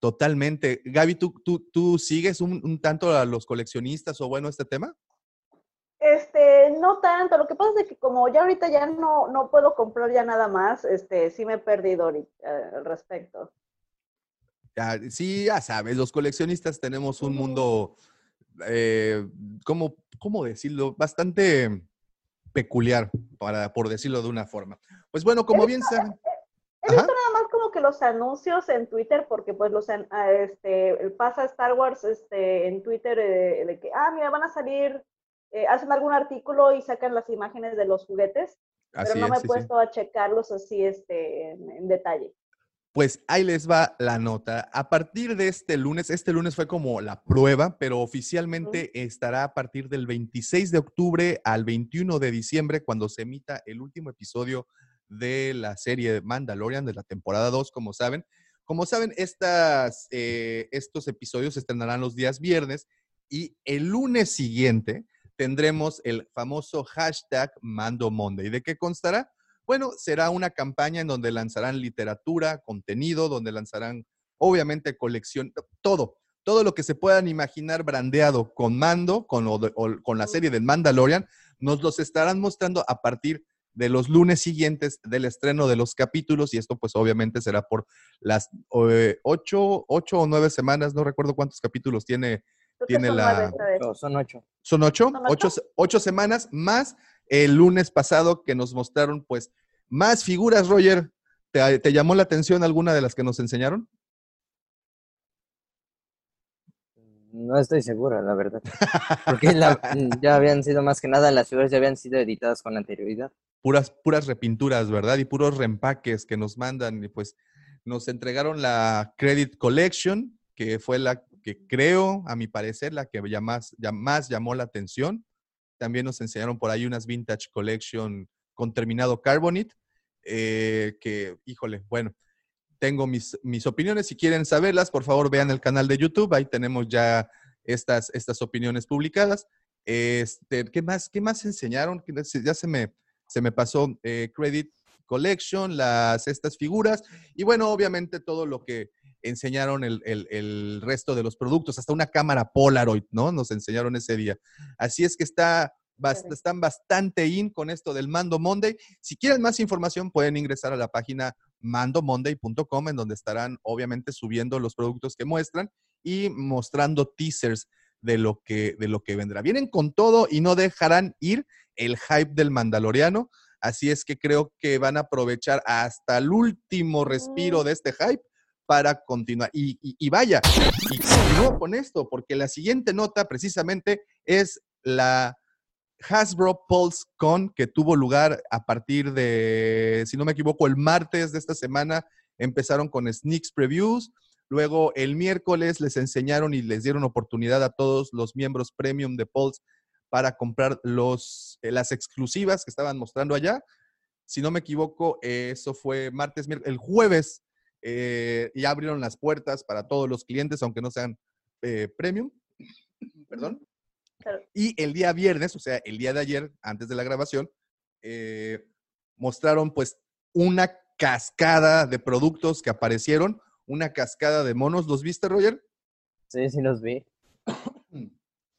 Speaker 2: Totalmente. Gaby, ¿tú, tú, tú sigues un, un tanto a los coleccionistas o bueno este tema?
Speaker 3: Este, no tanto. Lo que pasa es que como ya ahorita ya no, no puedo comprar ya nada más, este, sí me he perdido ahorita, eh, al respecto.
Speaker 2: Ya, sí, ya sabes, los coleccionistas tenemos un mundo, eh, ¿cómo, cómo decirlo? Bastante peculiar, para, por decirlo de una forma. Pues bueno, como bien saben.
Speaker 3: Que los anuncios en Twitter, porque pues los ah, este pasa Star Wars este en Twitter eh, de que ah mira van a salir, eh, hacen algún artículo y sacan las imágenes de los juguetes,
Speaker 2: Así
Speaker 3: pero no
Speaker 2: es,
Speaker 3: me he
Speaker 2: sí, sí.
Speaker 3: puesto a checarlos así este en, en detalle.
Speaker 2: Pues ahí les va la nota. A partir de este lunes, este lunes fue como la prueba, pero oficialmente estará a partir del 26 de octubre al 21 de diciembre, cuando se emita el último episodio de la serie Mandalorian de la temporada 2, como saben. Como saben, estas, eh, estos episodios se estrenarán los días viernes y el lunes siguiente tendremos el famoso hashtag Mando Monday. ¿De qué constará? Bueno, será una campaña en donde lanzarán literatura, contenido, donde lanzarán, obviamente, colección, todo, todo lo que se puedan imaginar brandeado con Mando, con, o de- o con la serie del Mandalorian, nos los estarán mostrando a partir de los lunes siguientes del estreno de los capítulos y esto pues obviamente será por las eh, ocho, ocho o nueve semanas, no recuerdo cuántos capítulos tiene, tiene
Speaker 3: son
Speaker 2: la...
Speaker 4: No, son ocho.
Speaker 2: ¿Son ocho?
Speaker 3: ¿Son
Speaker 2: ocho?
Speaker 3: ocho?
Speaker 2: ocho semanas más el lunes pasado que nos mostraron pues más figuras, Roger. ¿Te, te llamó la atención alguna de las que nos enseñaron?
Speaker 4: No estoy segura, la verdad. Porque la- ya habían sido más que nada, las figuras ya habían sido editadas con anterioridad.
Speaker 2: Puras, puras repinturas, ¿verdad? Y puros reempaques que nos mandan. Y pues nos entregaron la Credit Collection, que fue la que creo, a mi parecer, la que ya más, ya más llamó la atención. También nos enseñaron por ahí unas Vintage Collection con terminado Carbonite, eh, que, híjole, bueno, tengo mis, mis opiniones. Si quieren saberlas, por favor, vean el canal de YouTube. Ahí tenemos ya estas, estas opiniones publicadas. Este, ¿qué más, qué más enseñaron? Ya se me, se me pasó eh, Credit Collection, las, estas figuras. Y bueno, obviamente todo lo que enseñaron el, el- el resto de los productos, hasta una cámara Polaroid, ¿no? Nos enseñaron ese día. Así es que está, bast- están bastante in con esto del Mando Monday. Si quieren más información, pueden ingresar a la página mandomonday.com, en donde estarán obviamente subiendo los productos que muestran y mostrando teasers de lo que, de lo que vendrá. Vienen con todo y no dejarán ir el hype del Mandaloriano. Así es que creo que van a aprovechar hasta el último respiro de este hype para continuar. Y, y- y vaya, y continúo con esto, porque la siguiente nota precisamente es la Hasbro Pulse Con, que tuvo lugar a partir de, si no me equivoco, el martes de esta semana. Empezaron con sneaks previews. Luego el miércoles les enseñaron y les dieron oportunidad a todos los miembros premium de Pulse para comprar los, eh, las exclusivas que estaban mostrando allá. Si no me equivoco, eh, eso fue martes, el jueves eh, ya abrieron las puertas para todos los clientes, aunque no sean eh, premium. Perdón.
Speaker 3: Claro.
Speaker 2: Y el día viernes, o sea, el día de ayer, antes de la grabación, eh, mostraron pues una cascada de productos que aparecieron, una cascada de monos. ¿Los viste, Roger?
Speaker 4: Sí, sí los vi.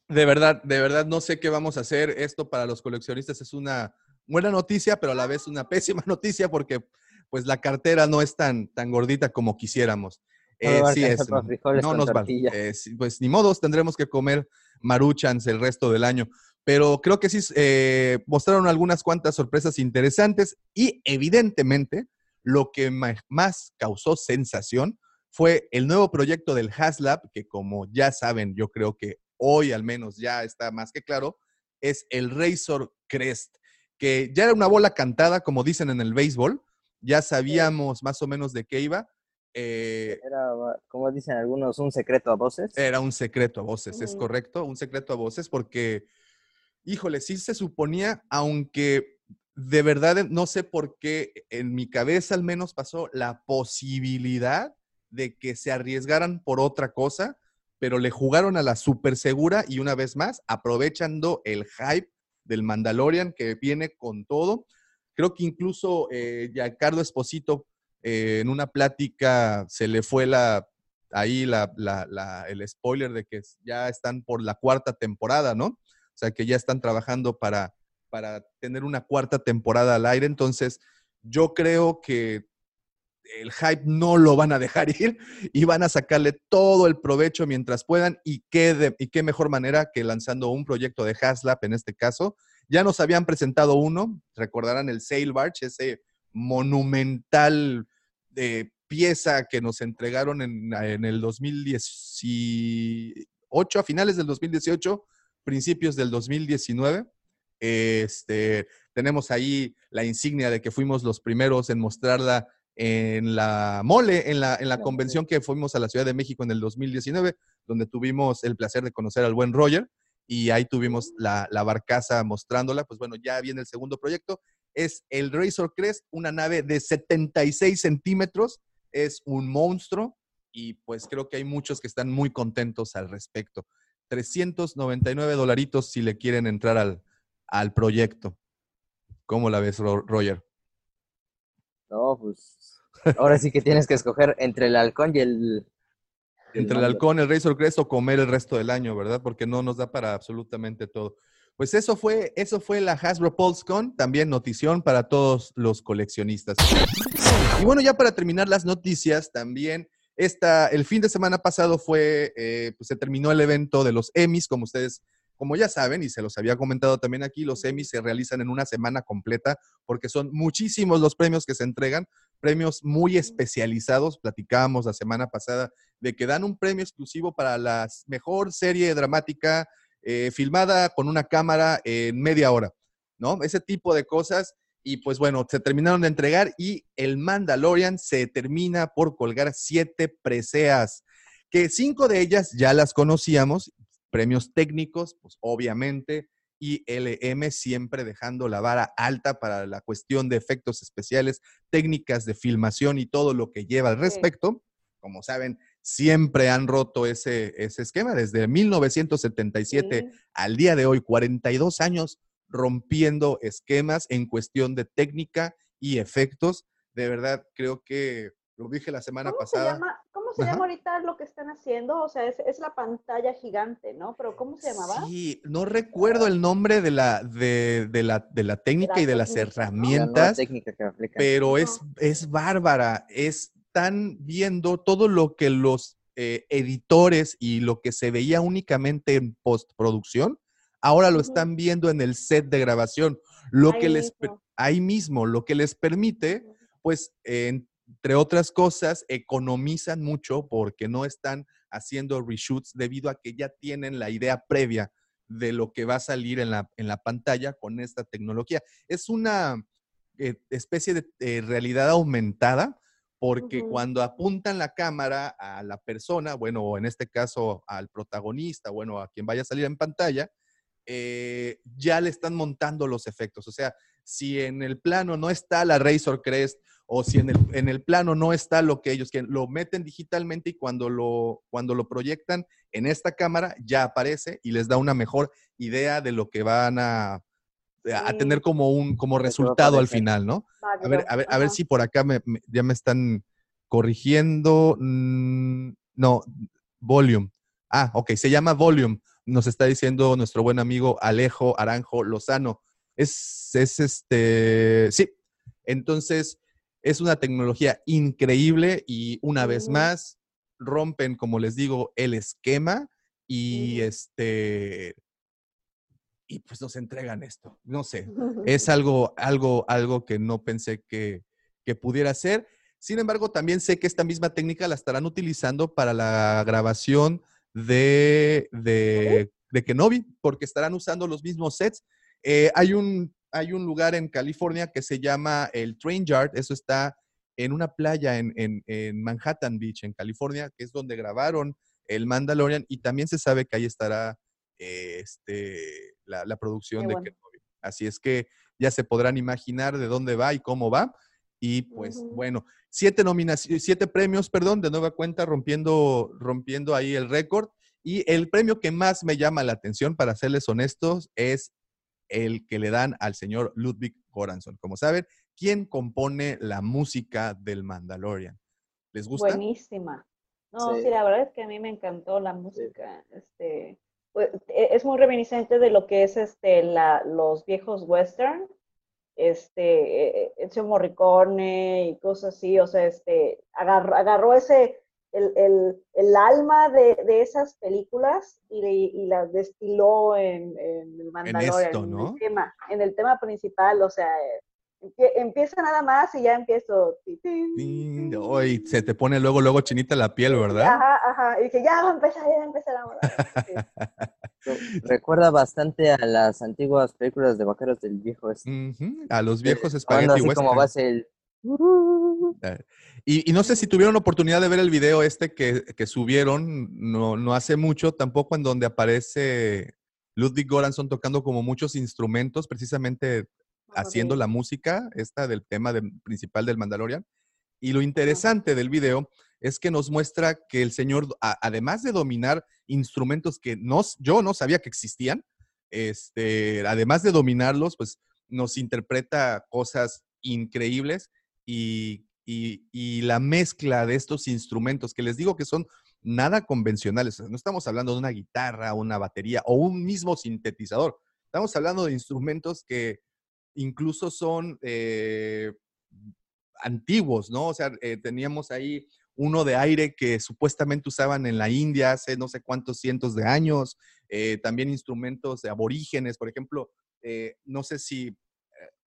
Speaker 2: De verdad, de verdad no sé qué vamos a hacer. Esto para los coleccionistas es una buena noticia, pero a la vez una pésima noticia porque pues la cartera no es tan, tan gordita como quisiéramos.
Speaker 4: No
Speaker 2: Eh, sí, es- no nos va. Eh, pues ni modos, tendremos que comer maruchans el resto del año. Pero creo que sí eh, mostraron algunas cuantas sorpresas interesantes y evidentemente lo que más causó sensación fue el nuevo proyecto del HasLab, que como ya saben, yo creo que hoy al menos ya está más que claro, es el Razor Crest, que ya era una bola cantada, como dicen en el béisbol, ya sabíamos más o menos de qué iba. eh,
Speaker 4: Era, como dicen algunos, un secreto a voces.
Speaker 2: era un secreto a voces, es correcto, un secreto a voces porque, híjole, sí se suponía, aunque de verdad no sé por qué en mi cabeza al menos pasó la posibilidad de que se arriesgaran por otra cosa, pero le jugaron a la super segura y una vez más, aprovechando el hype del Mandalorian que viene con todo. Creo que incluso eh, Giancarlo Esposito eh, en una plática se le fue la, ahí la- el spoiler de que ya están por la cuarta temporada, ¿no? O sea, que ya están trabajando para, para tener una cuarta temporada al aire. Entonces, yo creo que el hype no lo van a dejar ir y van a sacarle todo el provecho mientras puedan y qué, y qué mejor manera que lanzando un proyecto de Haslab en este caso. Ya nos habían presentado uno, recordarán el Sail Barge, ese monumental eh, pieza que nos entregaron en, en el 2018, a finales del 2018, principios del 2019. Este, tenemos ahí la insignia de que fuimos los primeros en mostrarla en la mole, en la, en la convención que fuimos a la Ciudad de México en el 2019, donde tuvimos el placer de conocer al buen Roger y ahí tuvimos la, la barcaza mostrándola. Pues bueno, ya viene el segundo proyecto. Es el Razor Crest, una nave de 76 centímetros, es un monstruo y pues creo que hay muchos que están muy contentos al respecto. 399 dolaritos si le quieren entrar al, al proyecto. ¿Cómo la ves, Ro- Roger?
Speaker 4: No, pues. Ahora sí que tienes que escoger entre el halcón y el.
Speaker 2: Entre el halcón, el Razor Crest o comer el resto del año, ¿verdad? Porque no nos da para absolutamente todo. Pues eso fue, eso fue la Hasbro PulseCon, también notición para todos los coleccionistas. Y bueno, ya para terminar las noticias, también esta, el fin de semana pasado fue, eh, pues se terminó el evento de los Emmys, como ustedes, como ya saben, y se los había comentado también aquí, los Emmys se realizan en una semana completa porque son muchísimos los premios que se entregan, premios muy especializados, platicábamos la semana pasada de que dan un premio exclusivo para la mejor serie dramática eh, filmada con una cámara en media hora, ¿no? Ese tipo de cosas. Y pues bueno, se terminaron de entregar y el Mandalorian se termina por colgar siete preseas, que cinco de ellas ya las conocíamos, premios técnicos, pues obviamente, y LM siempre dejando la vara alta para la cuestión de efectos especiales, técnicas de filmación y todo lo que lleva al respecto. Como saben, siempre han roto ese, ese esquema desde 1977
Speaker 3: Sí.
Speaker 2: al día de hoy, 42 años rompiendo esquemas en cuestión de técnica y efectos. De verdad, creo que lo dije la semana
Speaker 3: ¿Cómo se,
Speaker 2: pasada.
Speaker 3: llama, ¿Cómo se
Speaker 2: Ajá.
Speaker 3: llama ahorita lo que están haciendo? O sea, es, es la pantalla gigante, ¿no? Pero ¿cómo se llamaba?
Speaker 2: Sí, no recuerdo el nombre de la, de, de la, de la técnica
Speaker 3: la
Speaker 2: y de las
Speaker 3: ¿no?
Speaker 2: Herramientas,
Speaker 4: técnica que aplican.
Speaker 2: pero es,
Speaker 3: Ajá.
Speaker 2: es bárbara. Están viendo todo lo que los eh, editores y lo que se veía únicamente en postproducción, ahora lo están viendo en el set de grabación, lo
Speaker 3: Ahí
Speaker 2: que les
Speaker 3: mismo.
Speaker 2: ahí mismo, lo que les permite pues eh, entre otras cosas, economizan mucho porque no están haciendo reshoots debido a que ya tienen la idea previa de lo que va a salir en la, en la pantalla con esta tecnología. Es una eh, especie de eh, realidad aumentada porque cuando apuntan la cámara a la persona, bueno, en este caso al protagonista, bueno, a quien vaya a salir en pantalla, eh, ya le están montando los efectos. O sea, si en el plano no está la Razor Crest o si en el, en el plano no está lo que ellos quieren, lo meten digitalmente y cuando lo, cuando lo proyectan en esta cámara ya aparece y les da una mejor idea de lo que van a, a
Speaker 3: Sí.
Speaker 2: tener como un como resultado al final, ¿no? A ver, a ver, a ver si por acá me- me- ya me están corrigiendo. Mm, no, volume. Ah, ok, se llama volume. Nos está diciendo nuestro buen amigo Alejo Aranjo Lozano. Es, es este, sí. Entonces, Es una tecnología increíble y una vez más rompen, como les digo, el esquema y este y pues nos entregan esto. No sé, es algo, algo, algo que no pensé que, que pudiera ser. Sin embargo, también sé que esta misma técnica la estarán utilizando para la grabación de, de, de Kenobi, porque estarán usando los mismos sets. Eh, hay, un, hay un lugar en California que se llama el Train Yard, eso está en una playa en, en, en Manhattan Beach, en California, que es donde grabaron el Mandalorian, y también se sabe que ahí estará eh, este, la, la producción
Speaker 3: Qué
Speaker 2: de
Speaker 3: bueno.
Speaker 2: Kenobi. Así es que ya se podrán imaginar de dónde va y cómo va. Y pues bueno, siete nominaciones, siete premios, perdón, de nueva cuenta, rompiendo, rompiendo ahí el récord. Y el premio que más me llama la atención, para serles honestos, es el que le dan al señor Ludwig Göransson. Como saben, ¿quién compone la música del Mandalorian? ¿Les gusta?
Speaker 3: Buenísima. No,
Speaker 4: Sí.
Speaker 3: sí. la verdad es que a mí me encantó la música. Este, pues, e- es muy reminiscente de lo que es este, la, los viejos western, este, eh, Ennio Morricone y cosas así. O sea, este, agarró, agarró ese, el, el, el alma de, de esas películas y, y las destiló en, en el Mandalorian,
Speaker 2: esto,
Speaker 3: en el tema, en el tema principal. O sea, empie- empieza nada más y ya empiezo. ti, tin,
Speaker 2: Tin,
Speaker 3: tin,
Speaker 2: Hoy se te pone luego, luego chinita la piel, ¿verdad?
Speaker 3: Ajá, ajá. Y dije, ya va a empezar, ya va a empezar a Sí.
Speaker 4: Recuerda bastante a las antiguas películas de vaqueros del viejo este.
Speaker 2: A los viejos espagueti
Speaker 4: así como
Speaker 2: western.
Speaker 4: va a ser el...
Speaker 2: Y, y no sé si tuvieron oportunidad de ver el video este que, que subieron no, no hace mucho, tampoco en donde aparece Ludwig Göransson tocando como muchos instrumentos, precisamente haciendo la música, esta del tema de- principal del Mandalorian. Y lo interesante del video es que nos muestra que el señor, a- además de dominar instrumentos que no, yo no sabía que existían, este, además de dominarlos, pues nos interpreta cosas increíbles y, y- la mezcla de estos instrumentos, que les digo que son nada convencionales, no estamos hablando de una guitarra, una batería o un mismo sintetizador, estamos hablando de instrumentos que incluso son eh, antiguos, ¿no? O sea, eh, teníamos ahí uno de aire que supuestamente usaban en la India hace no sé cuántos cientos de años, eh, también instrumentos de aborígenes, por ejemplo, eh, no sé si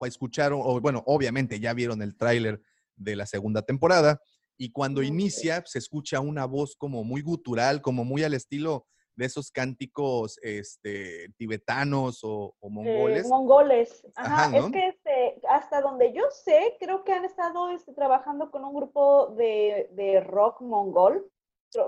Speaker 2: escucharon, o bueno, obviamente ya vieron el tráiler de la segunda temporada, y cuando
Speaker 3: Ujú.
Speaker 2: inicia se escucha una voz como muy gutural, como muy al estilo de esos cánticos este, tibetanos o, o
Speaker 3: Eh,
Speaker 2: mongoles.
Speaker 3: mongoles. Ajá, es que este, hasta donde yo sé, creo que han estado este, trabajando con un grupo de, de rock mongol.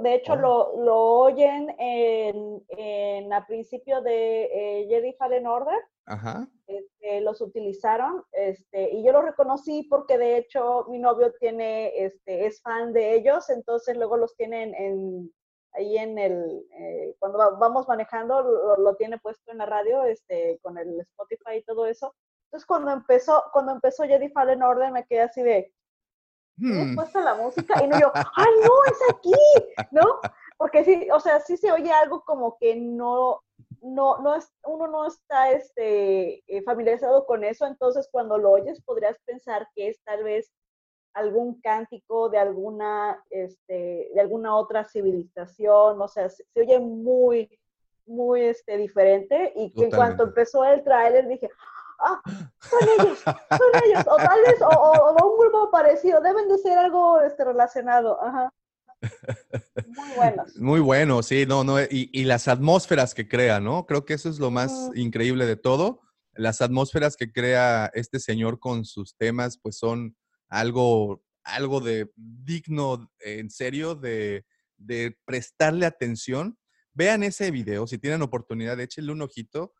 Speaker 3: De hecho,
Speaker 2: Oh.
Speaker 3: lo, lo oyen en, en a principio de eh, Jedi Fallen Order.
Speaker 2: Ajá.
Speaker 3: este, los utilizaron este, y yo los reconocí porque de hecho mi novio tiene, este, es fan de ellos, entonces luego los tienen en, ahí en el, eh, cuando va- vamos manejando, lo, lo tiene puesto en la radio, este, con el Spotify y todo eso. Entonces cuando empezó, cuando empezó Jedi Fallen Order me quedé así de, ¿tienes
Speaker 2: Hmm,
Speaker 3: puesta la música? Y no yo, ¡ay no, es aquí! ¿No? Porque sí, o sea, sí se oye algo como que no, no, no es, uno no está este, eh, familiarizado con eso, entonces cuando lo oyes podrías pensar que es tal vez algún cántico de alguna, este, de alguna otra civilización, o sea, se, se oye muy, muy este, diferente y que en cuanto empezó el tráiler dije, ah, son ellos, son ellos, o tal vez, o, o- o un grupo parecido, deben de ser algo este, relacionado, ajá. Muy buenos.
Speaker 2: Muy bueno, sí, no, no, y, y las atmósferas que crea, ¿no? Creo que eso es lo más increíble de todo. Las atmósferas que crea este señor con sus temas, pues son algo, algo de digno, en serio, de, de prestarle atención. Vean ese video, si tienen oportunidad, échenle un ojito.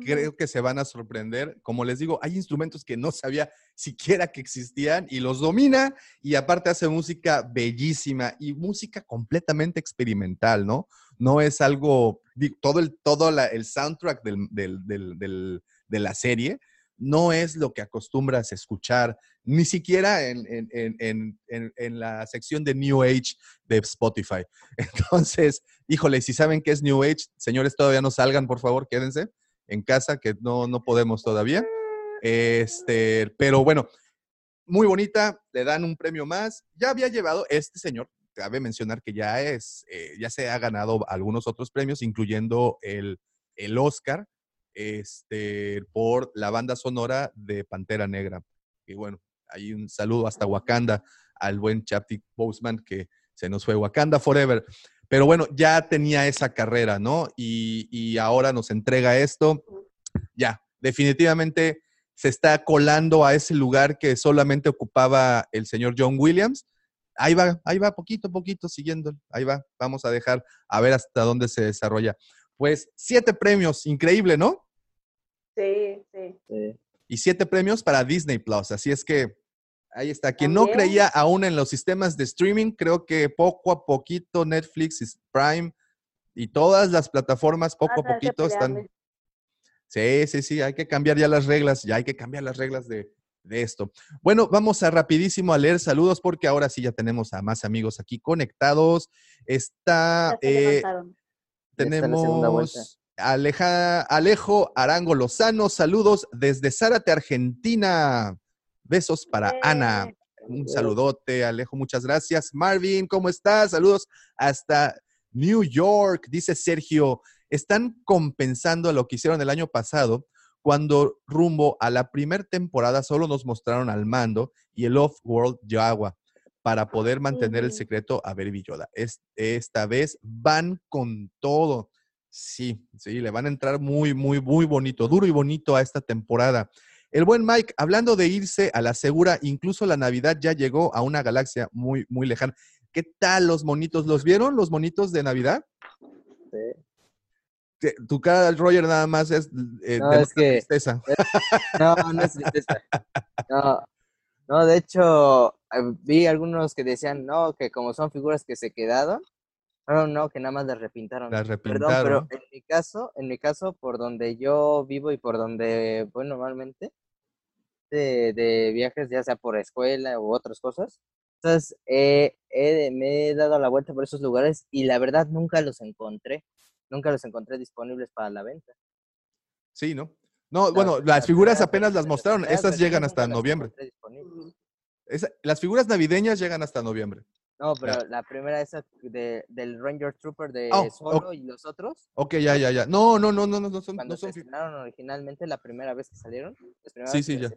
Speaker 2: Creo que se van a sorprender. Como les digo, hay instrumentos que no sabía siquiera que existían y los domina y aparte hace música bellísima y música completamente experimental, ¿no? No es algo, todo el, todo el soundtrack del- del- del- de la serie no es lo que acostumbras escuchar, ni siquiera en- en- en- en la sección de New Age de Spotify. Entonces, híjole, si saben qué es New Age, señores, todavía no salgan, por favor, quédense en casa, que no, no podemos todavía. Este, pero bueno, muy bonita, le dan un premio más. Ya había llevado este señor, cabe mencionar que ya es, eh, ya se ha ganado algunos otros premios, incluyendo el, el Oscar este, por la banda sonora de Pantera Negra. Y bueno, hay un saludo hasta Wakanda al buen Chaptic Boseman que se nos fue Wakanda Forever. Pero bueno, ya tenía esa carrera, ¿no? Y, y ahora nos entrega esto. Ya, definitivamente se está colando a ese lugar que solamente ocupaba el señor John Williams. Ahí va, ahí va, poquito a poquito, siguiendo. Ahí va, vamos a dejar a ver hasta dónde se desarrolla. Pues siete premios, increíble, ¿no?
Speaker 3: Sí, sí.
Speaker 4: Sí.
Speaker 2: Y siete premios para Disney Plus. Así es que ahí está. Quien no creía aún en los sistemas de streaming, creo que poco a poquito Netflix, y Prime y todas las plataformas, poco a poquito están. Sí, sí, sí, hay que cambiar ya las reglas, ya hay que cambiar las reglas de, de esto. Bueno, vamos a rapidísimo a leer saludos porque ahora sí ya tenemos a más amigos aquí conectados. Está, eh,
Speaker 4: está
Speaker 2: tenemos Aleja, Alejo Arango Lozano, saludos desde Zárate, Argentina. Besos para Ana. Un saludote, Alejo, muchas gracias. Marvin, ¿cómo estás? Saludos hasta New York, dice Sergio. Están compensando lo que hicieron el año pasado cuando rumbo a la primera temporada solo nos mostraron al mando y el off-world Yawa para poder mantener el secreto a Baby Yoda. Es- esta vez van con todo. Sí, sí, le van a entrar muy, muy, muy bonito, duro y bonito a esta temporada. El buen Mike, hablando de irse a la segura, incluso la Navidad ya llegó a una galaxia muy, muy lejana. ¿Qué tal los monitos? ¿Los vieron los monitos de Navidad?
Speaker 4: Sí.
Speaker 2: Tu cara, Roger, nada más es eh,
Speaker 4: No, es que-
Speaker 2: tristeza.
Speaker 4: No, no es tristeza. No, no, de hecho, eh, vi algunos que decían, no, que como son figuras que se quedaron, no, no, que nada más las repintaron.
Speaker 2: Las
Speaker 4: Perdón,
Speaker 2: repintaron.
Speaker 4: pero en mi caso, en mi caso, por donde yo vivo y por donde voy normalmente, de, de viajes, ya sea por escuela u otras cosas, entonces eh, he- me he dado la vuelta por esos lugares y la verdad nunca los encontré, nunca los encontré disponibles para la venta.
Speaker 2: Sí, ¿no? No, bueno,
Speaker 4: la
Speaker 2: las figuras apenas las mostraron. Estas llegan hasta
Speaker 4: las
Speaker 2: noviembre. Esa- las figuras navideñas llegan hasta noviembre.
Speaker 4: No, pero la primera esa de, del Ranger Trooper de
Speaker 2: Oh,
Speaker 4: Solo y los otros,
Speaker 2: Ok, ya, ya, ya. No, no, no, no, no, no son,
Speaker 4: cuando
Speaker 2: no son
Speaker 4: se estrenaron originalmente la primera vez que salieron,
Speaker 2: Sí, sí, ya.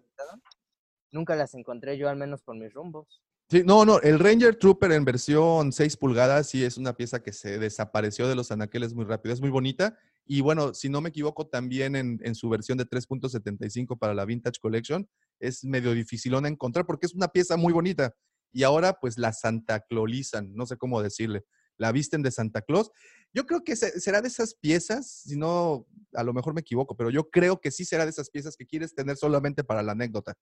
Speaker 4: nunca las encontré yo al menos por mis rumbos.
Speaker 2: Sí, no, no, el Ranger Trooper en versión 6 pulgadas sí es una pieza que se desapareció de los anaqueles muy rápido, es muy bonita. Y bueno, si no me equivoco, también en, en su versión de 3.75 para la Vintage Collection es medio dificilón encontrar porque es una pieza muy bonita. Y ahora pues la Santa Clolizan, no sé cómo decirle, la visten de Santa Claus. Yo creo que se- será de esas piezas, si no, a lo mejor me equivoco, pero yo creo que sí será de esas piezas que quieres tener solamente para la anécdota,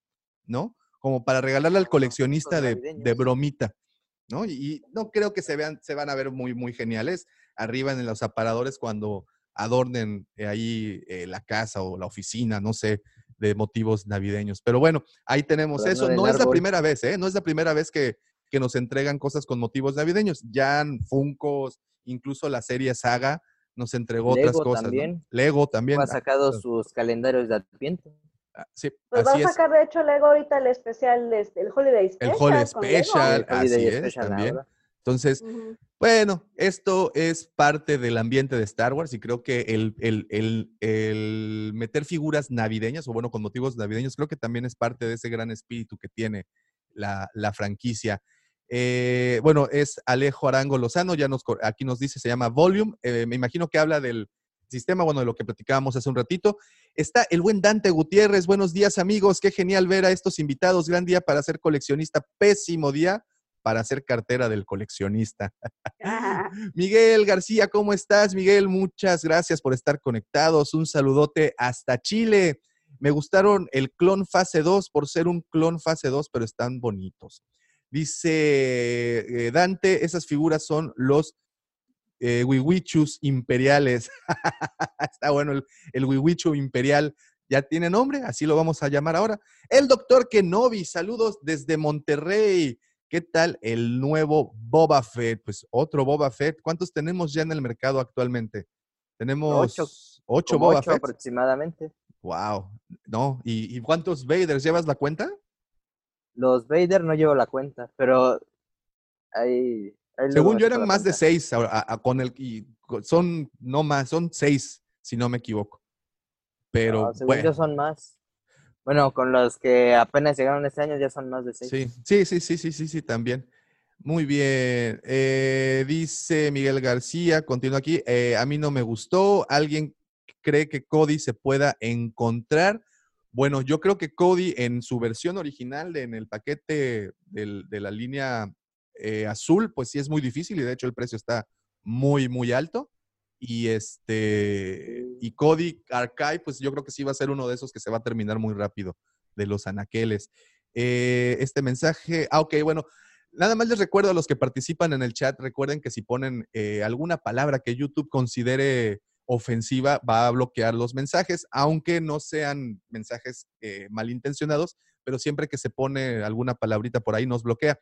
Speaker 2: ¿no? Como para regalarle al coleccionista de, de bromita, ¿no? Y, y no creo que se vean, se van a ver muy, muy geniales arriba en los aparadores cuando adornen eh, ahí eh, la casa o la oficina, no sé, de motivos navideños. Pero bueno, ahí tenemos eso. No es la primera vez, ¿eh? No es la primera vez que, que nos entregan cosas con motivos navideños. Jan, Funkos, incluso la serie Saga nos entregó otras cosas. ¿no?
Speaker 4: también.
Speaker 2: Lego también.
Speaker 4: ha
Speaker 2: ah,
Speaker 4: sacado
Speaker 2: claro.
Speaker 4: sus calendarios de Adviento.
Speaker 2: ah, Sí,
Speaker 3: Pues va
Speaker 2: así
Speaker 3: a
Speaker 2: es.
Speaker 3: sacar, de hecho, Lego ahorita el especial, este, el Holiday
Speaker 2: El
Speaker 3: Special.
Speaker 2: Holiday
Speaker 3: con Lego.
Speaker 2: Special,
Speaker 4: El Holiday
Speaker 2: así es,
Speaker 4: Special
Speaker 2: también. Entonces. Bueno, esto es parte del ambiente de Star Wars y creo que el, el- el- el meter figuras navideñas o bueno, con motivos navideños, creo que también es parte de ese gran espíritu que tiene la, la franquicia. Eh, bueno, es Alejo Arango Lozano, ya nos, aquí nos dice, se llama Volume, eh, me imagino que habla del sistema, bueno, de lo que platicábamos hace un ratito. Está el buen Dante Gutiérrez, buenos días amigos, qué genial ver a estos invitados, gran día para ser coleccionista, pésimo día para ser cartera del coleccionista.
Speaker 3: Ajá.
Speaker 2: Miguel García, ¿cómo estás? Miguel, muchas gracias por estar conectados. Un saludote hasta Chile. Me gustaron el clon fase 2 por ser un clon fase 2, pero están bonitos. Dice eh, Dante, esas figuras son los eh, Wiwichus imperiales. Está bueno el, el Wiwichu imperial. Ya tiene nombre, así lo vamos a llamar ahora. El doctor Kenobi, saludos desde Monterrey. ¿Qué tal el nuevo Boba Fett? Pues otro Boba Fett. ¿Cuántos tenemos ya en el mercado actualmente? Tenemos
Speaker 4: Ocho.
Speaker 2: ocho Boba
Speaker 4: ocho
Speaker 2: Fett.
Speaker 4: aproximadamente.
Speaker 2: Wow. No, ¿Y, y cuántos Vaders llevas la cuenta?
Speaker 4: Los Vader no llevo la cuenta, pero luego
Speaker 2: Según yo eran más de seis a- a- a- con el y son no más, son seis, si no me equivoco. Pero
Speaker 4: No, según
Speaker 2: bueno,
Speaker 4: yo son más. Bueno, con los que apenas llegaron este año ya son más de seis.
Speaker 2: sí, sí, sí, sí, sí, sí, sí, también. Muy bien. Eh, dice Miguel García, continúa aquí. eh, a mí no me gustó. ¿Alguien cree que Cody se pueda encontrar? Bueno, yo creo que Cody en su versión original, en el paquete de la línea eh, azul, pues sí es muy difícil y de hecho el precio está muy, muy alto. Y este, y Cody Archive, pues yo creo que sí va a ser uno de esos que se va a terminar muy rápido, de los anaqueles. Eh, este mensaje, ah, ok, bueno, nada más les recuerdo a los que participan en el chat, recuerden que si ponen eh, alguna palabra que YouTube considere ofensiva, va a bloquear los mensajes, aunque no sean mensajes eh, malintencionados, pero siempre que se pone alguna palabrita por ahí nos bloquea.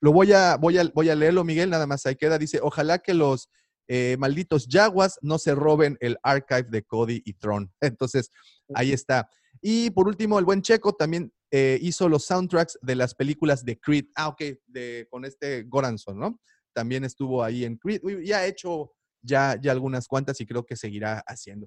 Speaker 2: Lo voy a, voy a, voy a leerlo, Miguel, nada más ahí queda. Dice, ojalá que los eh, malditos Jaguas no se roben el archive de Cody y Tron. Entonces, ahí está. Y por último, el buen Checo también eh, hizo los soundtracks de las películas de Creed. Ah, ok, de, con este Goranson, ¿no? También estuvo ahí en Creed. Ya ha hecho ya, ya algunas cuantas y creo que seguirá haciendo.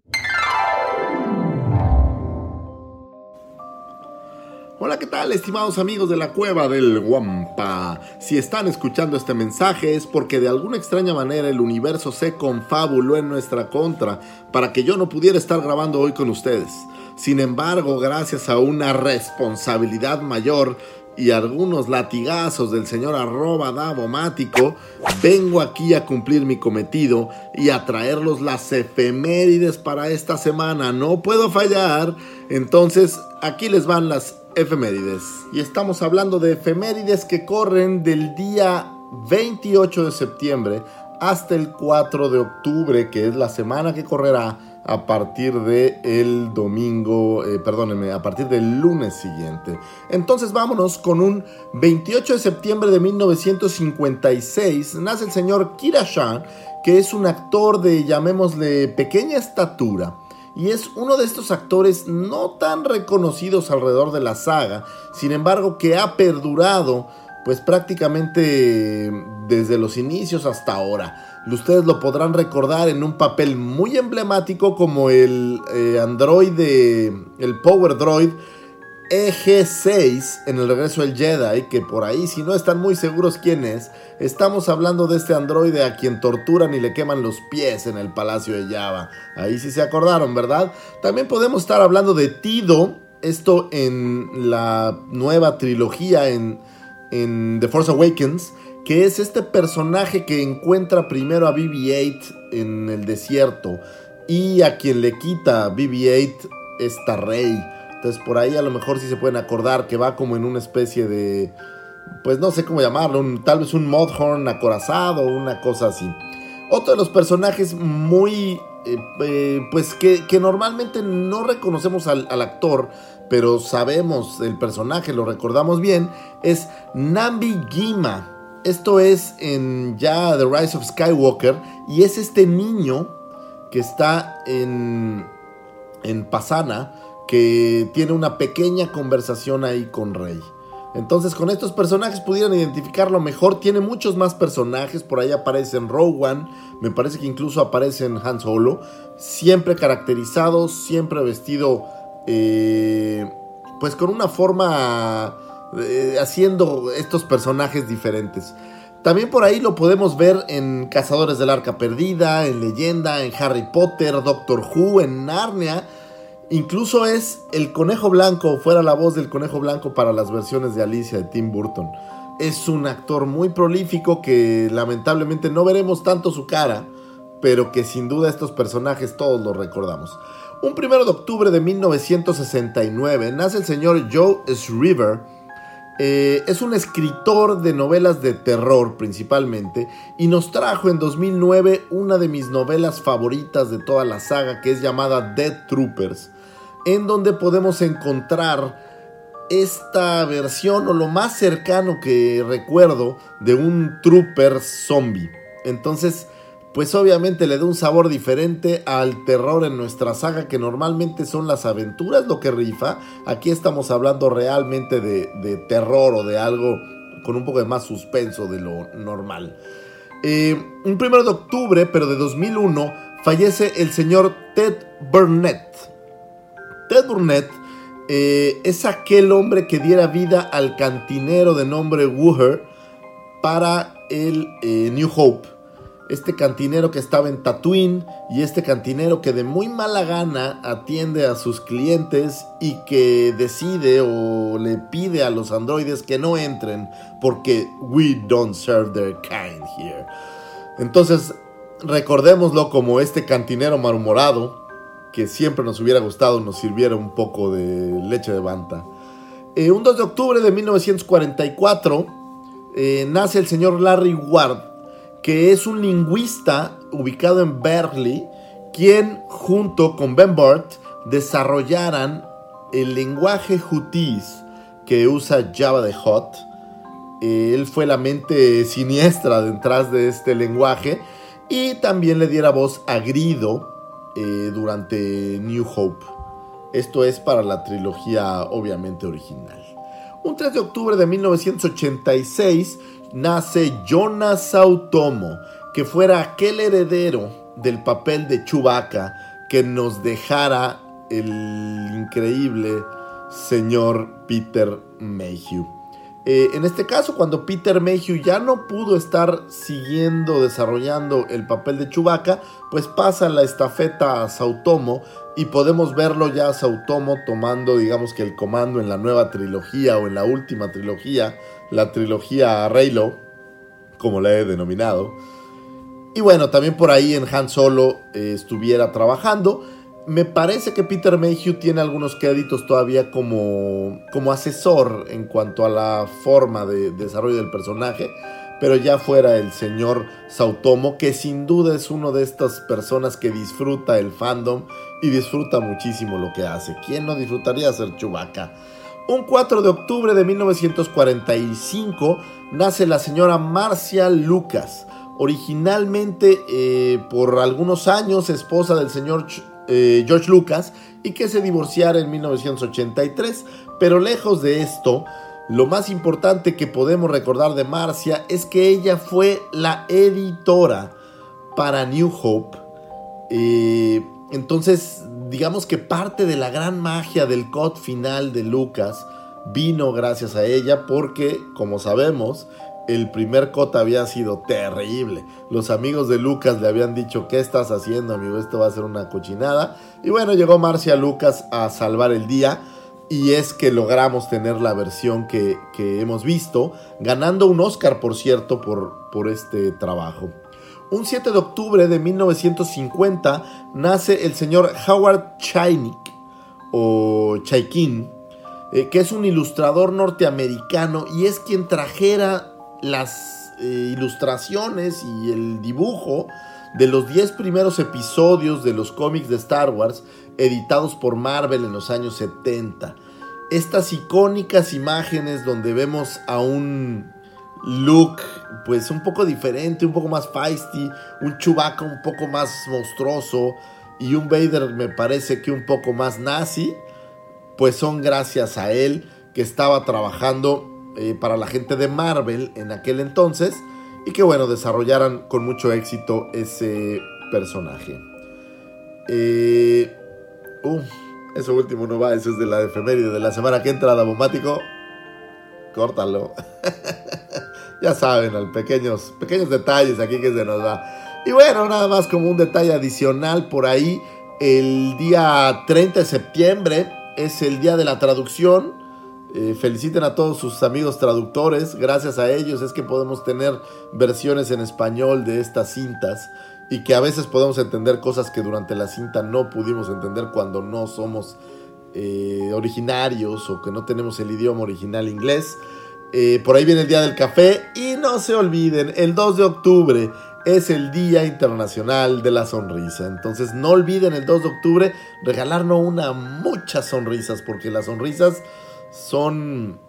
Speaker 7: Hola, ¿qué tal, estimados amigos de la cueva del Guampa? Si están escuchando este mensaje es porque de alguna extraña manera el universo se confabuló en nuestra contra para que yo no pudiera estar grabando hoy con ustedes. Sin embargo, gracias a una responsabilidad mayor y algunos latigazos del señor arroba davomático, vengo aquí a cumplir mi cometido y a traerlos las efemérides para esta semana. No puedo fallar. Entonces, aquí les van las efemérides. Y estamos hablando de efemérides que corren del día 28 de septiembre hasta el 4 de octubre, que es la semana que correrá a partir de el domingo, eh, perdónenme, a partir del lunes siguiente. Entonces vámonos con un 28 de septiembre de 1956, nace el señor Kira Shah, que es un actor de, llamémosle, pequeña estatura. Y es uno de estos actores no tan reconocidos alrededor de la saga, sin embargo que ha perdurado pues prácticamente desde los inicios hasta ahora. Ustedes lo podrán recordar en un papel muy emblemático como el eh, androide, el Power Droid EG6 en el regreso del Jedi, que por ahí si no están muy seguros quién es, estamos hablando de este androide a quien torturan y le queman los pies en el Palacio de Java. Ahí sí se acordaron, ¿verdad? También podemos estar hablando de Tido, esto en la nueva trilogía en, en The Force Awakens, que es este personaje que encuentra primero a BB-8 en el desierto y a quien le quita a BB-8 esta rey. Entonces por ahí a lo mejor sí se pueden acordar que va como en una especie de, pues no sé cómo llamarlo, tal vez un Modhorn acorazado una cosa así. Otro de los personajes muy, eh, eh, pues que, que normalmente no reconocemos al, al actor, pero sabemos el personaje, lo recordamos bien, es Nambi Gima. Esto es en ya The Rise of Skywalker y es este niño que está en, en Pasana que tiene una pequeña conversación ahí con Rey. Entonces con estos personajes pudieran identificarlo mejor. Tiene muchos más personajes. Por ahí aparece en Rogue One. Me parece que incluso aparece en Han Solo. Siempre caracterizado, siempre vestido eh, pues con una forma eh, haciendo estos personajes diferentes. También por ahí lo podemos ver en Cazadores del Arca Perdida, en Leyenda, en Harry Potter, Doctor Who, en Narnia. Incluso es el conejo blanco, fuera la voz del conejo blanco para las versiones de Alicia de Tim Burton. Es un actor muy prolífico que lamentablemente no veremos tanto su cara, pero que sin duda estos personajes todos los recordamos. Un primero de octubre de 1969 nace el señor Joe Shriver. Eh, es un escritor de novelas de terror principalmente y nos trajo en 2009 una de mis novelas favoritas de toda la saga que es llamada Dead Troopers, en donde podemos encontrar esta versión o lo más cercano que recuerdo de un trooper zombie. Entonces pues obviamente le da un sabor diferente al terror en nuestra saga, que normalmente son las aventuras lo que rifa. Aquí estamos hablando realmente de, de terror o de algo con un poco de más suspenso de lo normal. Eh, un primero de octubre, pero de 2001, fallece el señor Ted Burnett. Ted Burnett eh, es aquel hombre que diera vida al cantinero de nombre Wooher para el eh, New Hope este cantinero que estaba en Tatooine y este cantinero que de muy mala gana atiende a sus clientes y que decide o le pide a los androides que no entren porque we don't serve their kind here. Entonces, recordémoslo como este cantinero malhumorado que siempre nos hubiera gustado nos sirviera un poco de leche de banta. Eh, un 2 de octubre de 1944 eh, nace el señor Larry Ward que es un lingüista ubicado en Berkeley, quien junto con Ben Burt desarrollaran el lenguaje Hutis que usa Java de Hot. Él fue la mente siniestra detrás de este lenguaje y también le diera voz a Grido eh, durante New Hope. Esto es para la trilogía obviamente original. Un 3 de octubre de 1986 nace Jonas Sautomo, que fuera aquel heredero del papel de Chewbacca que nos dejara el increíble señor Peter Mayhew. Eh, en este caso, cuando Peter Mayhew ya no pudo estar siguiendo, desarrollando el papel de Chewbacca, pues pasa la estafeta a Sautomo y podemos verlo ya a Sautomo tomando, digamos que el comando en la nueva trilogía o en la última trilogía la trilogía Reylo, como la he denominado. Y bueno, también por ahí en Han Solo eh, estuviera trabajando. Me parece que Peter Mayhew tiene algunos créditos todavía como, como asesor en cuanto a la forma de, desarrollo del personaje, pero ya fuera el señor Sautomo, que sin duda es uno de estas personas que disfruta el fandom y disfruta muchísimo lo que hace. ¿Quién no disfrutaría ser Chewbacca? Un 4 de octubre de 1945 nace la señora Marcia Lucas, originalmente eh, por algunos años esposa del señor eh, George Lucas y que se divorciara en 1983, pero lejos de esto, lo más importante que podemos recordar de Marcia es que ella fue la editora para New Hope. Eh, entonces, digamos que parte de la gran magia del cut final de Lucas vino gracias a ella porque, como sabemos, el primer cut había sido terrible. Los amigos de Lucas le habían dicho, ¿qué estás haciendo, amigo? Esto va a ser una cochinada. Y bueno, llegó Marcia Lucas a salvar el día. Y es que logramos tener la versión que, hemos visto, ganando un Oscar, por cierto, por este trabajo. Un 7 de octubre de 1950 nace el señor Howard Chaynik o Chaikin, eh, que es un ilustrador norteamericano y es quien trajera las eh, ilustraciones y el dibujo de los 10 primeros episodios de los cómics de Star Wars editados por Marvel en los años 70. Estas icónicas imágenes donde vemos a un look pues un poco diferente, un poco más feisty, un Chewbacca un poco más monstruoso y un Vader me parece que un poco más nazi, pues son gracias a él que estaba trabajando eh, para la gente de Marvel en aquel entonces y que bueno, desarrollaran con mucho éxito ese personaje. Eh, uh, eso último no va, eso es de la efeméride de la semana que entra, Davomático. Córtalo. ya saben, al pequeños, pequeños detalles aquí que se nos va. Y bueno, nada más como un detalle adicional por ahí, el día 30 de septiembre es el día de la traducción. Eh, feliciten a todos sus amigos traductores, gracias a ellos es que podemos tener versiones en español de estas cintas y que a veces podemos entender cosas que durante la cinta no pudimos entender cuando no somos eh, originarios o que no tenemos el idioma original inglés. Eh, por ahí viene el Día del Café y no se olviden, el 2 de octubre es el Día Internacional de la Sonrisa. Entonces no olviden el 2 de octubre regalarnos una muchas sonrisas porque las sonrisas son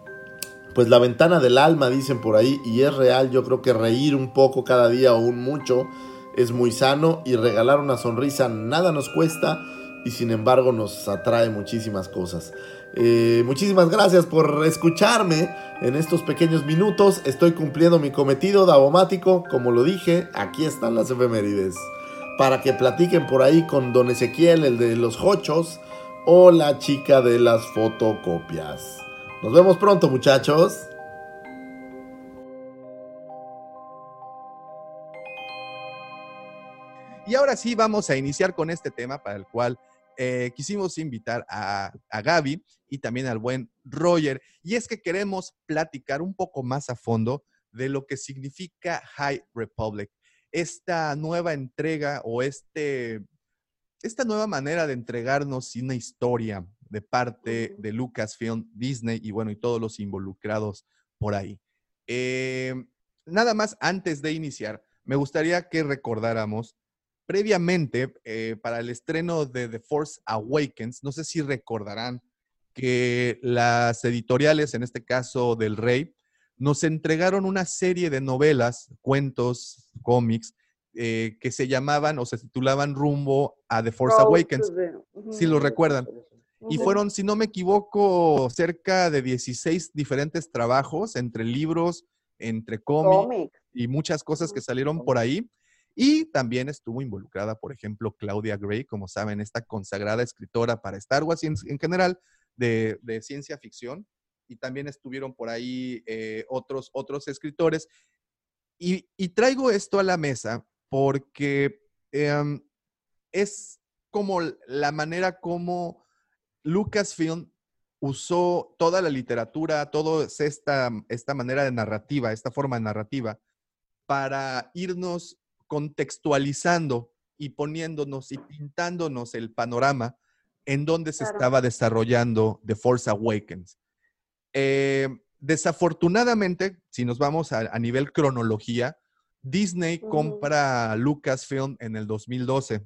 Speaker 7: pues la ventana del alma dicen por ahí y es real. Yo creo que reír un poco cada día o un mucho es muy sano y regalar una sonrisa nada nos cuesta y sin embargo nos atrae muchísimas cosas. Eh, muchísimas gracias por escucharme en estos pequeños minutos. Estoy cumpliendo mi cometido davomático. Como lo dije, aquí están las efemérides. Para que platiquen por ahí con don Ezequiel, el de los hochos, o la chica de las fotocopias. Nos vemos pronto, muchachos.
Speaker 2: Y ahora sí vamos a iniciar con este tema para el cual eh, quisimos invitar a, a Gaby y también al buen Roger. Y es que queremos platicar un poco más a fondo de lo que significa High Republic. Esta nueva entrega o este, esta nueva manera de entregarnos una historia de parte de Lucasfilm, Disney y bueno, y todos los involucrados por ahí. Eh, nada más antes de iniciar, me gustaría que recordáramos previamente, eh, para el estreno de The Force Awakens, no sé si recordarán que las editoriales, en este caso del Rey, nos entregaron una serie de novelas, cuentos, cómics, eh, que se llamaban o se titulaban Rumbo a The Force Awakens, si lo recuerdan. Y fueron, si no me equivoco, cerca de 16 diferentes trabajos entre libros, entre cómics y muchas cosas que salieron por ahí. Y también estuvo involucrada, por ejemplo, Claudia Gray, como saben, esta consagrada escritora para Star Wars y en, general de, ciencia ficción. Y también estuvieron por ahí eh, otros, otros escritores. Y, traigo esto a la mesa porque em, es como la manera como Lucasfilm usó toda la literatura, toda esta, esta manera de narrativa, esta forma de narrativa, para irnos contextualizando y poniéndonos y pintándonos el panorama en donde se estaba desarrollando The Force Awakens. Eh, desafortunadamente, si nos vamos a, nivel cronología, Disney compra Lucasfilm en el 2012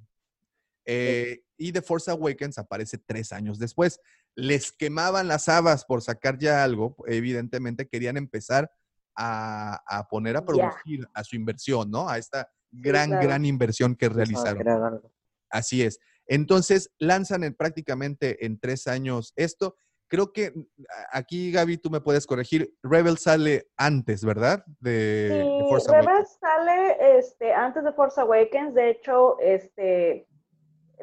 Speaker 2: eh, y The Force Awakens aparece tres años después. Les quemaban las habas por sacar ya algo, evidentemente querían empezar a, poner a producir a su inversión, ¿no? A esta gran, gran inversión que realizaron. Así es. Entonces, lanzan en, prácticamente en tres años esto. Creo que mm, aquí, Gaby, tú me puedes corregir. Rebel sale antes, ¿verdad?
Speaker 3: De, sí, Rebel sale este, antes de Force Awakens. De hecho, este,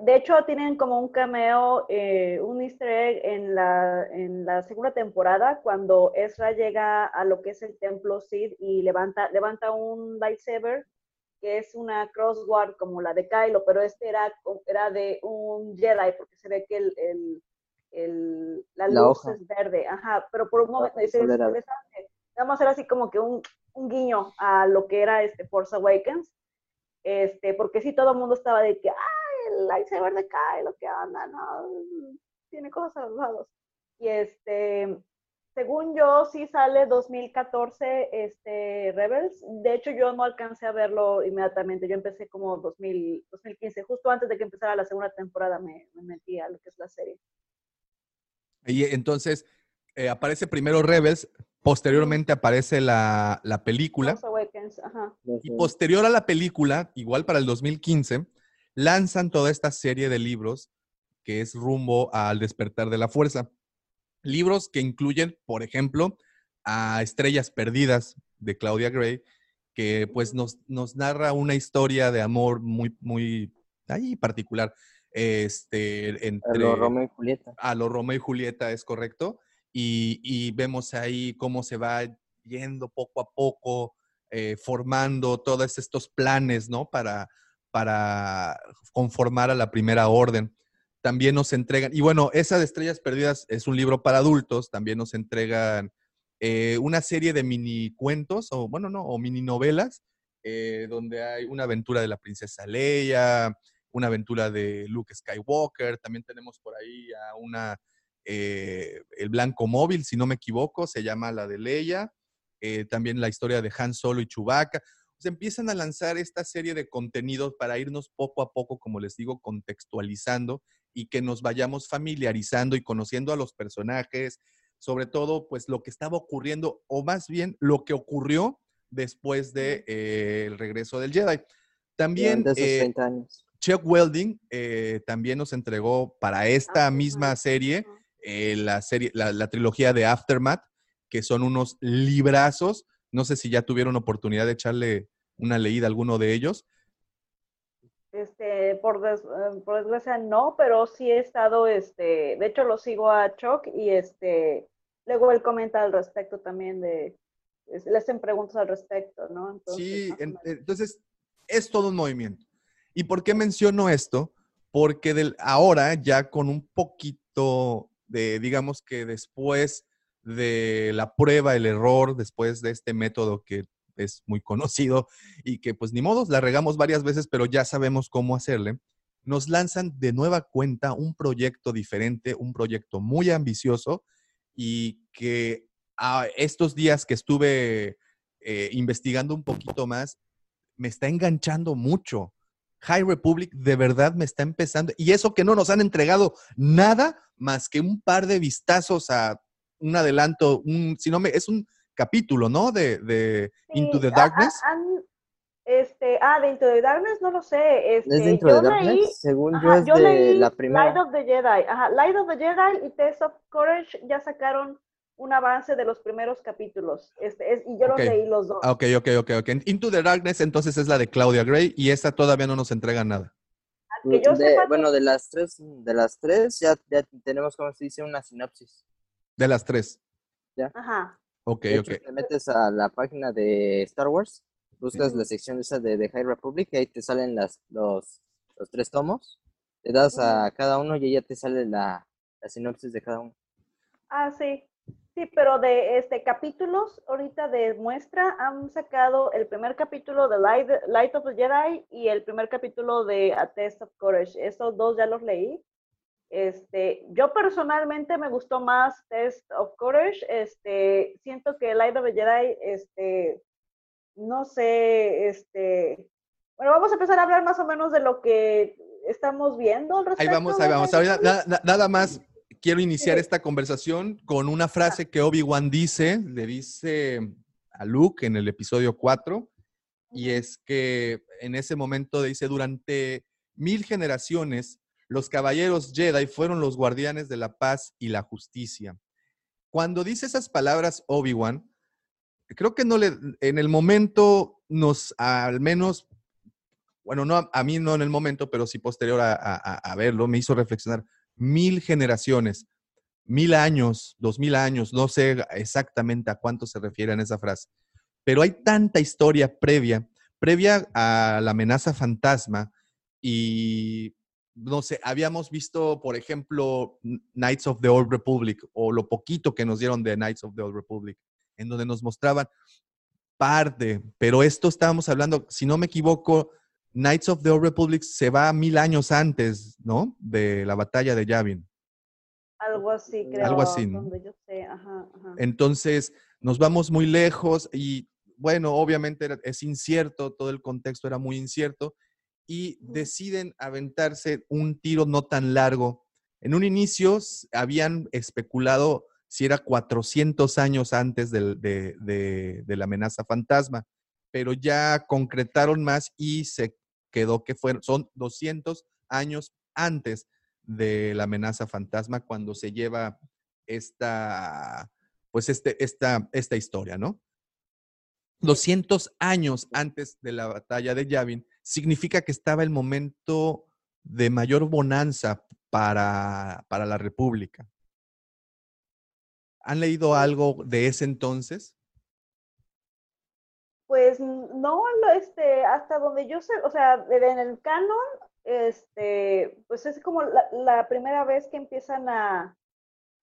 Speaker 3: de hecho, tienen como un cameo, eh, un easter egg en la, en la segunda temporada, cuando Ezra llega a lo que es el templo Sid y levanta, levanta un lightsaber que es una crossguard como la de Kylo, pero este era, era de un Jedi, porque se ve que el, el, el la, luz es verde, ajá, pero por un momento es interesante. Nada más era así como que un, un, guiño a lo que era este Force Awakens, este, porque sí todo el mundo estaba de que, ay, el lightsaber de Kylo, que anda, no, tiene cosas a los lados. Y este, según yo, sí sale 2014 este, Rebels. De hecho, yo no alcancé a verlo inmediatamente. Yo empecé como 2000, 2015, justo antes de que empezara la segunda temporada me, metí a lo que es la serie.
Speaker 2: Y entonces, eh, aparece primero Rebels, posteriormente aparece la, la película. Y posterior a la película, igual para el 2015, lanzan toda esta serie de libros que es rumbo al despertar de la fuerza libros que incluyen, por ejemplo, a Estrellas Perdidas de Claudia Gray, que pues nos, nos narra una historia de amor muy, muy ahí particular. Este, entre, a
Speaker 4: lo Romeo y Julieta.
Speaker 2: A lo Romeo y Julieta, es correcto. Y, vemos ahí cómo se va yendo poco a poco, eh, formando todos estos planes, ¿no? Para, para conformar a la primera orden también nos entregan, y bueno, esa de Estrellas Perdidas es un libro para adultos, también nos entregan eh, una serie de mini cuentos, o bueno, no, o mini novelas, eh, donde hay una aventura de la princesa Leia, una aventura de Luke Skywalker, también tenemos por ahí a una, eh, el Blanco Móvil, si no me equivoco, se llama la de Leia, también la historia de Han Solo y Chewbacca. Se empiezan a lanzar esta serie de contenidos para irnos poco a poco, como les digo, contextualizando y que nos vayamos familiarizando y conociendo a los personajes, sobre todo pues lo que estaba ocurriendo o más bien lo que ocurrió después del de, eh, el regreso del Jedi. También eh,
Speaker 4: 30 años.
Speaker 2: Chuck Welding eh, también nos entregó para esta
Speaker 3: Ajá.
Speaker 2: misma serie eh, la serie, la, la trilogía de Aftermath, que son unos librazos. No sé si ya tuvieron oportunidad de echarle una leída a alguno de ellos.
Speaker 3: Este, por, des- eh, por desgracia no, pero sí he estado, este, de hecho lo sigo a Chuck y este, luego él comenta al respecto también de, es- le hacen preguntas al respecto, ¿no? Entonces,
Speaker 2: Sí, en-
Speaker 3: menos.
Speaker 2: entonces es todo un movimiento. ¿Y por qué menciono esto? Porque del, ahora ya con un poquito de, digamos que después de la prueba, el error, después de este método que es muy conocido y que pues ni modo, la regamos varias veces, pero ya sabemos cómo hacerle, nos lanzan de nueva cuenta un proyecto diferente, un proyecto muy ambicioso y que a estos días que estuve eh, investigando un poquito más, me está enganchando mucho. High Republic de verdad me está empezando. Y eso que no nos han entregado nada más que un par de vistazos a un adelanto, un, si no me, es un capítulo, ¿no? De, de Into the
Speaker 3: a- a-
Speaker 2: Darkness.
Speaker 3: este, ah, de Into the Darkness no lo sé. Este,
Speaker 4: ¿Es
Speaker 3: yo
Speaker 4: de Darkness?
Speaker 3: leí,
Speaker 4: Según yo es
Speaker 3: yo
Speaker 4: de
Speaker 3: leí
Speaker 4: la primera.
Speaker 3: Light of the Jedi. Ajá, Light of the Jedi y Test of Courage ya sacaron un avance de los primeros capítulos. Este, es, y yo
Speaker 2: Ok.
Speaker 3: los leí los dos.
Speaker 2: Ah, Ok, ok, ok, ok. Into the Darkness entonces es la de Claudia Gray y esta todavía no nos entrega nada.
Speaker 3: que yo
Speaker 4: De-
Speaker 3: sepa,
Speaker 4: bueno, de las tres, de las tres ya, ya tenemos, como se dice, una sinopsis.
Speaker 2: De las tres.
Speaker 3: Ajá.
Speaker 2: Ok,
Speaker 4: De
Speaker 2: ok.
Speaker 4: hecho, te metes a la página de Star Wars, buscas la sección esa de, de High Republic y ahí te salen las, los, los tres tomos. Le das a cada uno y ahí ya te sale la, la sinopsis de cada uno.
Speaker 3: Ah, sí. Sí, pero de este capítulos ahorita de muestra han sacado el primer capítulo de Light, Light of the Jedi y el primer capítulo de A Test of Courage. Esos dos ya los leí. Este, yo personalmente me gustó más Test of Courage. Este, siento que Light of the Jedi, este, no sé, este, bueno, vamos a empezar a hablar más o menos de lo que estamos viendo al
Speaker 2: Ahí vamos, ahí vamos. Nada más quiero iniciar esta conversación con una frase que Obi-Wan dice, le dice a Luke en el episodio 4, y es que en ese momento dice, durante mil generaciones, los caballeros Jedi fueron los guardianes de la paz y la justicia. Cuando dice esas palabras Obi-Wan, creo que no le, en el momento nos, al menos, bueno, no a, mí no en el momento, pero sí posterior a- a verlo, me hizo reflexionar mil generaciones, mil años, dos mil años, no sé exactamente a cuánto se refiere en esa frase, pero hay tanta historia previa, previa a la amenaza fantasma y no sé, habíamos visto, por ejemplo, Knights of the Old Republic o lo poquito que nos dieron de Knights of the Old Republic, en donde nos mostraban parte, pero esto estábamos hablando, si no me equivoco, Knights of the Old Republic se va mil años antes, ¿no? De la batalla de Yavin.
Speaker 3: Algo así, creo.
Speaker 2: Algo así, ¿no?
Speaker 3: Donde yo sé, ajá, ajá.
Speaker 2: Entonces, nos vamos muy lejos y, bueno, obviamente es incierto, todo el contexto era muy incierto y deciden aventarse un tiro no tan largo. En un inicio habían especulado si era 400 años antes del- de, de- de la amenaza fantasma, pero ya concretaron más y se quedó que fueron, son 200 años antes de la amenaza fantasma cuando se lleva esta, pues este, esta, esta historia, ¿no? 200 años antes de la batalla de Yavin significa que estaba el momento de mayor bonanza para, para la República. ¿Han leído algo de ese entonces?
Speaker 3: Pues no, lo- este, hasta donde yo sé, o sea, en el canon, este, pues es como la, la primera vez que empiezan a,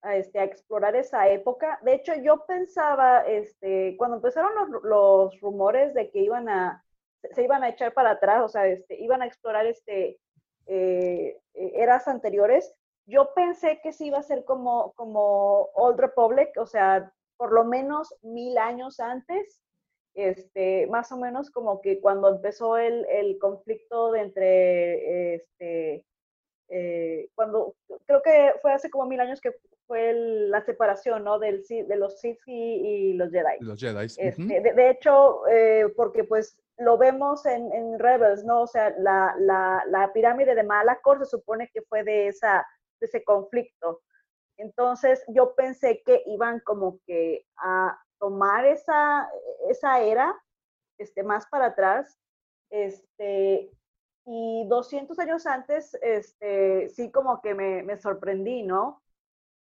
Speaker 3: a, este, a explorar esa época. De hecho, yo pensaba, este, cuando empezaron los, los rumores de que iban a, se iban a echar para atrás, o sea, este, iban a explorar este, eh, eras anteriores, yo pensé que sí iba a ser como, como Old Republic, o sea, por lo menos mil años antes, este, más o menos como que cuando empezó el, el conflicto de entre, este, eh, cuando, creo que fue hace como mil años que fue el- la separación, ¿no? Del, de los Sith y, y los Jedi.
Speaker 2: Los Jedi.
Speaker 3: Este, de, de hecho, eh, porque pues lo vemos en, en Rebels, ¿no? O sea, la, la, la pirámide de Malacor se supone que fue de, esa, de ese conflicto. Entonces yo pensé que iban como que a tomar esa, esa era este, más para atrás. Este, y 200 años antes, este, sí como que me, me sorprendí, ¿no?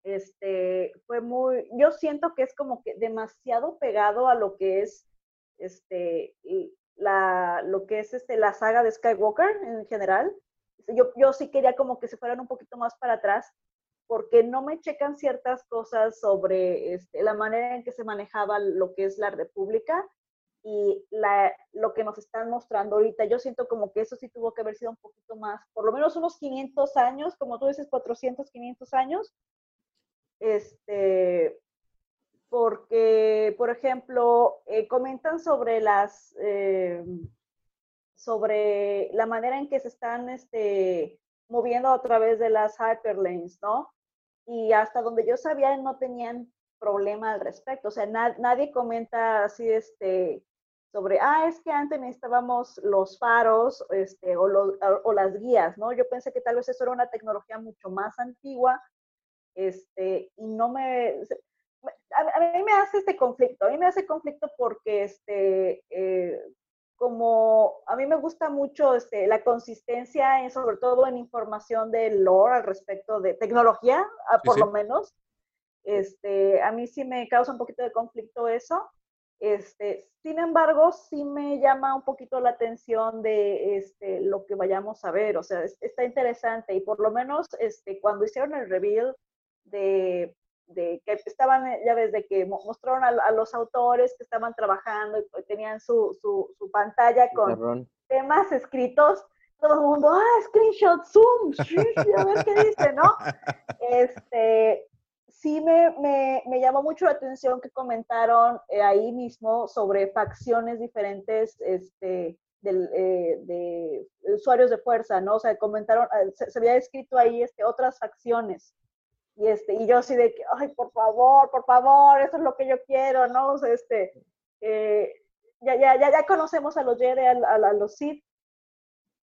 Speaker 3: Este, fue muy, yo siento que es como que demasiado pegado a lo que es, este, la, lo que es este, la saga de Skywalker en general. Yo, yo sí quería como que se fueran un poquito más para atrás, porque no me checan ciertas cosas sobre este, la manera en que se manejaba lo que es la República y la, lo que nos están mostrando ahorita. Yo siento como que eso sí tuvo que haber sido un poquito más, por lo menos unos 500 años, como tú dices, 400, 500 años. Este, porque, por ejemplo, eh, comentan sobre las, eh, sobre la manera en que se están este, moviendo a través de las hyperlanes, ¿no? Y hasta donde yo sabía no tenían problema al respecto, o sea, nadie comenta así, este, sobre, ah, es que antes necesitábamos los faros este, o, o, las guías, ¿no? Yo pensé que tal vez eso era una tecnología mucho más antigua, este, y no me... A, mí me hace este conflicto, a mí me hace conflicto porque, este, eh, como a mí me gusta mucho este, la consistencia, y sobre todo en información de lore al respecto de tecnología, ah, por lo menos, este, a mí sí me causa un poquito de conflicto eso. Este, sin embargo, sí me llama un poquito la atención de este, lo que vayamos a ver, o sea, está interesante y por lo menos este, cuando hicieron el reveal de, de que estaban, ya ves, de que mostraron a, los autores que estaban trabajando y tenían su, su, su pantalla con temas escritos, todo el mundo, ah, screenshot, zoom, a ver qué dice, ¿no? Este, sí me, me, me, llamó mucho la atención que comentaron eh, ahí mismo sobre facciones diferentes este, del, eh, de usuarios de fuerza, ¿no? O sea, comentaron, eh, se, había escrito ahí este, otras facciones. Y, este, y yo así de que, ay, por favor, por favor, eso es lo que yo quiero, ¿no? O sea, este, ya, ya, ya, ya conocemos a los Jedi, a, a, los Sith,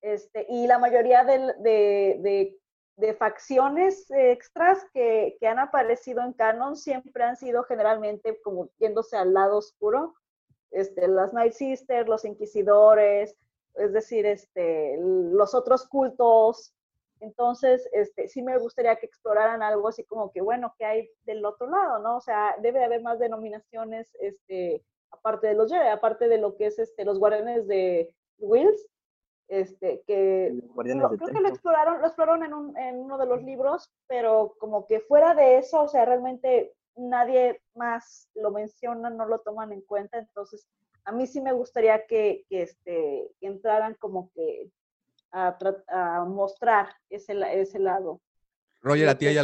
Speaker 3: este, y la mayoría de, de, de de facciones extras que, que, han aparecido en canon siempre han sido generalmente como yéndose al lado oscuro. Este, las Night Sisters, los Inquisidores, es decir, este, los otros cultos. Entonces, este, sí me gustaría que exploraran algo así como que, bueno, ¿qué hay del otro lado, no? O sea, debe haber más denominaciones, este, aparte de los Jedi, aparte de lo que es este, los guardianes de Wills, este, que creo que lo exploraron, lo exploraron en, un, en, uno de los libros, pero como que fuera de eso, o sea, realmente nadie más lo menciona, no lo toman en cuenta, entonces a mí sí me gustaría que, que este, entraran como que a, a, mostrar ese, ese lado.
Speaker 2: Roger, ¿a ti hay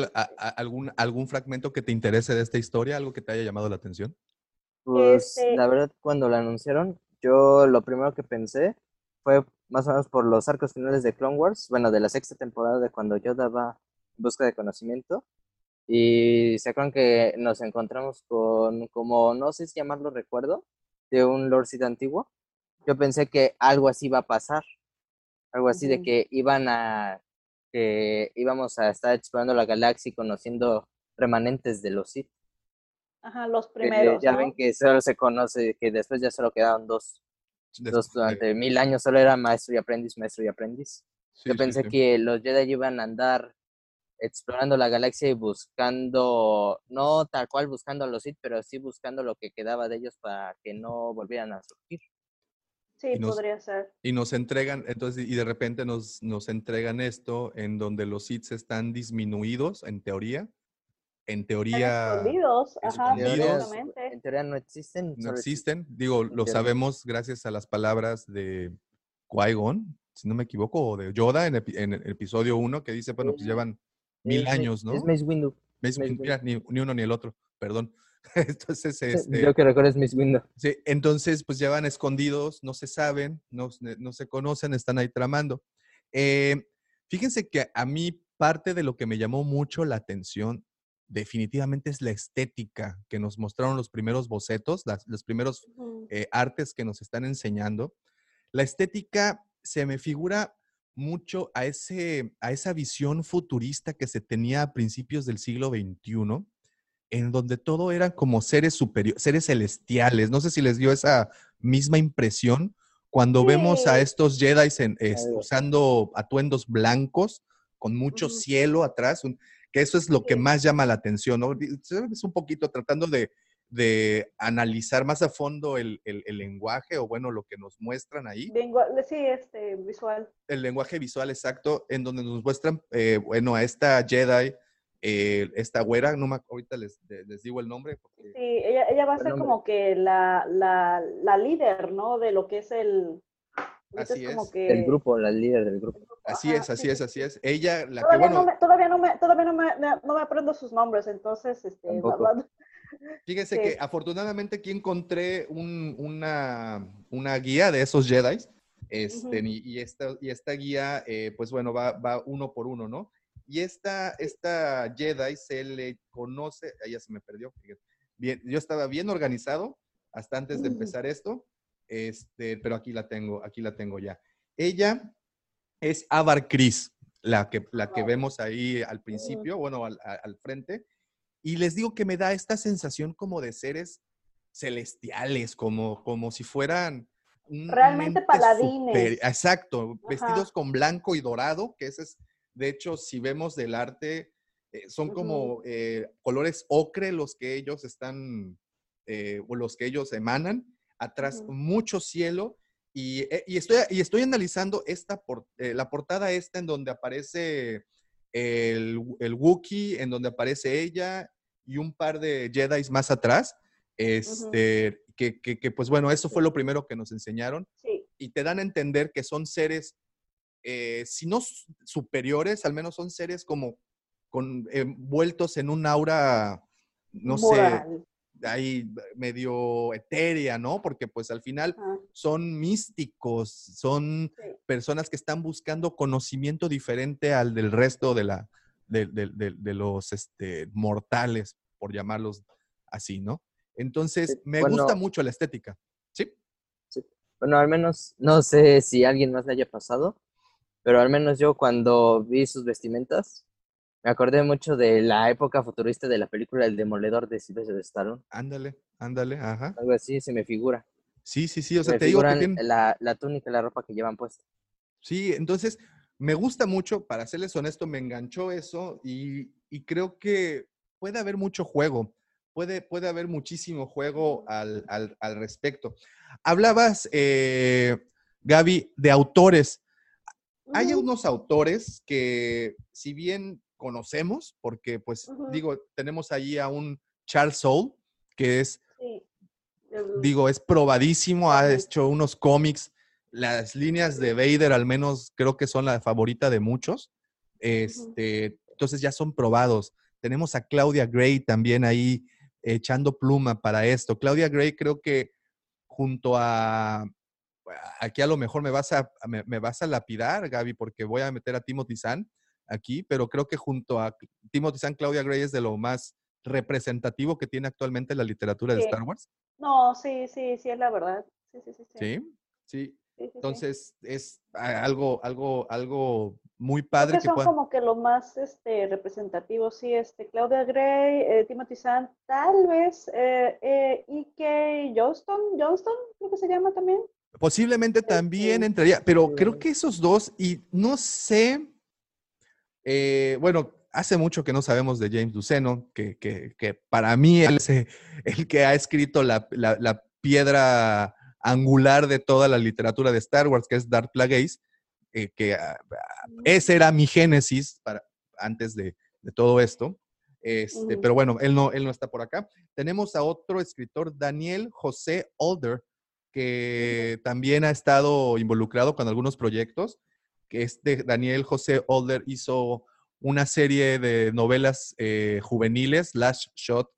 Speaker 2: algún, algún fragmento que te interese de esta historia, algo que te haya llamado la atención?
Speaker 4: Pues este la verdad, cuando la anunciaron, yo lo primero que pensé fue más o menos por los arcos finales de Clone Wars, bueno, de la sexta temporada de cuando yo daba busca de conocimiento. Y se acuerdan que nos encontramos con, como, no sé si llamarlo recuerdo, de un Lord Sith antiguo. Yo pensé que algo así iba a pasar, algo así de que iban a, que íbamos a estar explorando la galaxia y conociendo remanentes de los Sith.
Speaker 3: Ajá, los primeros.
Speaker 4: ya ven que solo se conoce, que después ya solo quedaron dos. Entonces, durante mil años solo era maestro y aprendiz, maestro y aprendiz. Yo pensé que los Jedi iban a andar explorando la galaxia y buscando, no tal cual buscando a los Sith, pero sí buscando lo que quedaba de ellos para que no volvieran a surgir.
Speaker 3: Sí, podría ser.
Speaker 2: Y nos entregan, entonces, y de repente nos, nos entregan esto en donde los Sith están disminuidos, en teoría, en teoría.
Speaker 3: Escondidos, ajá,
Speaker 4: En teoría no existen.
Speaker 2: No existen. Digo, lo sabemos gracias a las palabras de Qui-Gon, si no me equivoco, o de Yoda en, el episodio 1, que dice, bueno, pues llevan mil años, ¿no?
Speaker 4: Es Mace Windu.
Speaker 2: Mace Windu. Mira, ni, uno ni el otro, perdón. Entonces, este,
Speaker 4: Yo que recuerdo es Windu.
Speaker 2: Sí, entonces, pues llevan escondidos, no se saben, no, no se conocen, están ahí tramando. Eh, fíjense que a mí parte de lo que me llamó mucho la atención definitivamente es la estética que nos mostraron los primeros bocetos, los primeros eh, artes que nos están enseñando. la estética se me figura mucho a, ese, a esa visión futurista que se tenía a principios del siglo XXI, en donde todo eran como seres superiores, seres celestiales. No sé si les dio esa misma impresión cuando vemos a
Speaker 3: Sí.
Speaker 2: estos Jedi en- es-
Speaker 4: Algo.
Speaker 2: usando atuendos blancos con mucho
Speaker 3: Ujú.
Speaker 2: cielo atrás, un- que eso es lo que
Speaker 3: Sí.
Speaker 2: más llama la atención, ¿no? Es un poquito tratando de, de analizar más a fondo el, el- el lenguaje o bueno, lo que nos muestran ahí
Speaker 3: Vengo, sí, este, visual.
Speaker 2: el lenguaje visual exacto, en donde nos muestran, eh, bueno, a esta Jedi, eh, esta güera, no me, ahorita les, les digo el nombre. porque-
Speaker 3: Sí, ella, ella va a ser como que la, la, la líder, ¿no? De lo que es el...
Speaker 2: Así
Speaker 3: como
Speaker 2: es.
Speaker 3: que-
Speaker 4: El grupo, la líder del grupo.
Speaker 2: Así
Speaker 3: Ajá,
Speaker 2: es, así
Speaker 3: sí,
Speaker 2: es,
Speaker 3: sí,
Speaker 2: así
Speaker 3: sí.
Speaker 2: es. Ella, la que,
Speaker 3: Todavía,
Speaker 2: bueno,
Speaker 3: no me, todavía, no me, todavía no me, no me aprendo sus nombres, entonces, este,
Speaker 2: fíjense
Speaker 3: sí.
Speaker 2: que afortunadamente aquí encontré un- una, una guía de esos Jedi, este,
Speaker 3: Ujú.
Speaker 2: y, y esta, y esta guía, eh, pues bueno, va, va uno por uno, ¿no? Y esta, esta Jedi se le conoce, ahí ya se me perdió. Bien, yo estaba bien organizado hasta antes de
Speaker 3: Mm.
Speaker 2: empezar esto, este, pero aquí la tengo, aquí la tengo ya. Ella es Avar Chris, la que, la que vemos ahí al principio, bueno, al, al frente. Y les digo que me da esta sensación como de seres celestiales, como, como si fueran...
Speaker 3: Realmente
Speaker 2: ente
Speaker 3: paladines.
Speaker 2: super- exacto,
Speaker 3: Ajá.
Speaker 2: vestidos con blanco y dorado, que ese es, de hecho, si vemos del arte, eh, son como eh, colores ocre los que ellos están, eh, o los que ellos emanan. Atrás mucho cielo. Y, y estoy, y estoy analizando esta por- la portada esta en donde aparece el, el Wookiee, en donde aparece ella y un par de Jedi más atrás. Este, que, que- que, pues bueno, eso fue lo primero que nos enseñaron
Speaker 3: sí,
Speaker 2: y te dan a entender que son seres, eh, si no superiores, al menos son seres como con, envueltos en un aura, no
Speaker 3: moral.
Speaker 2: sé, ahí medio etérea, ¿no? Porque pues al final son místicos, son
Speaker 3: sí.
Speaker 2: personas que están buscando conocimiento diferente al del resto de, la, de, de- de- de los este, mortales, por llamarlos así, ¿no? Entonces,
Speaker 4: Sí,
Speaker 2: me
Speaker 4: bueno.
Speaker 2: gusta mucho la estética, ¿sí?
Speaker 4: Bueno, al menos, no sé si a alguien más le haya pasado, pero al menos yo cuando vi sus vestimentas, me acordé mucho de la época futurista de la película El Demoledor de Sylvester Stallone.
Speaker 2: Ándale, ándale, ajá.
Speaker 4: Algo así se me figura.
Speaker 2: Sí, sí, sí, o sea,
Speaker 4: me
Speaker 2: te digo que
Speaker 4: la, la túnica y la ropa que llevan puesta.
Speaker 2: Sí, entonces me gusta mucho, para serles honesto, me enganchó eso y, y creo que puede haber mucho juego, puede, puede haber muchísimo juego al, al- al respecto. Hablabas, eh, Gaby, de autores. Hay unos autores que, si bien conocemos, porque pues digo, tenemos allí a un Charles Soule, que es
Speaker 3: sí.
Speaker 2: Digo, es probadísimo, ha hecho unos cómics, las líneas de Vader al menos creo que son la favorita de muchos, este, entonces ya son probados. Tenemos a Claudia Gray también ahí echando pluma para esto. Claudia Gray creo que junto a, aquí a lo mejor me vas a, me, me vas a lapidar, Gaby, porque voy a meter a Timothy Zahn aquí, pero creo que junto a Timothy Zahn, Claudia Gray es de lo más representativo que tiene actualmente la literatura de. Star Wars.
Speaker 3: No, sí, sí, sí, es la verdad. Sí, sí, sí. sí.
Speaker 2: Entonces es algo, algo, algo muy
Speaker 3: Creo
Speaker 2: padre
Speaker 3: que
Speaker 2: que
Speaker 3: son como que los más este, representativos, sí, este, Claudia Gray, eh, Timothy Zahn, tal vez eh, eh, E.K. Johnston, Johnston, creo que se llama también.
Speaker 2: Posiblemente también entraría, pero creo que esos dos, y no sé, eh, bueno, hace mucho que no sabemos de James Luceno, que, que- que para mí él es el que ha escrito la, la- la piedra angular de toda la literatura de Star Wars, que es Darth Plagueis, eh, que ah, ese era mi génesis para, antes de, de todo esto. Este. Pero bueno, él no, él no está por acá. Tenemos a otro escritor, Daniel José Older, que también ha estado involucrado con algunos proyectos, que es de Daniel José Older hizo una serie de novelas eh, juveniles, Last Shot,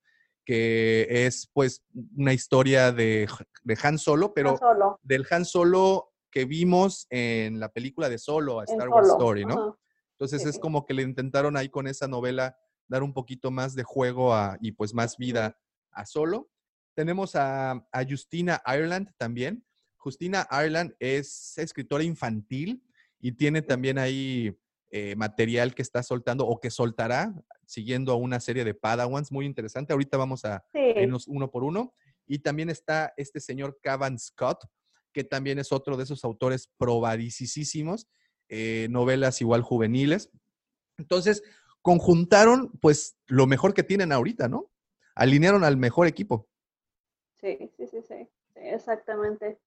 Speaker 2: que es pues una historia de, de Han Solo, pero
Speaker 3: Han Solo,
Speaker 2: del Han Solo que vimos en la película de Solo, a Star Wars Story, ¿no?
Speaker 3: ajá,
Speaker 2: Entonces
Speaker 3: sí,
Speaker 2: es como que le intentaron ahí con esa novela dar un poquito más de juego a- y pues más vida a Solo. Tenemos a, a Justina Ireland también. Justina Ireland es escritora infantil y tiene también ahí eh, material que está soltando o que soltará siguiendo a una serie de Padawans muy interesante. Ahorita vamos a
Speaker 3: Sí.
Speaker 2: irnos uno por uno. Y también está este señor Cavan Scott, que también es otro de esos autores probadicísimos, eh, novelas igual juveniles. Entonces, conjuntaron pues lo mejor que tienen ahorita, ¿no? Alinearon al mejor equipo.
Speaker 3: Sí, sí, sí, sí, exactamente.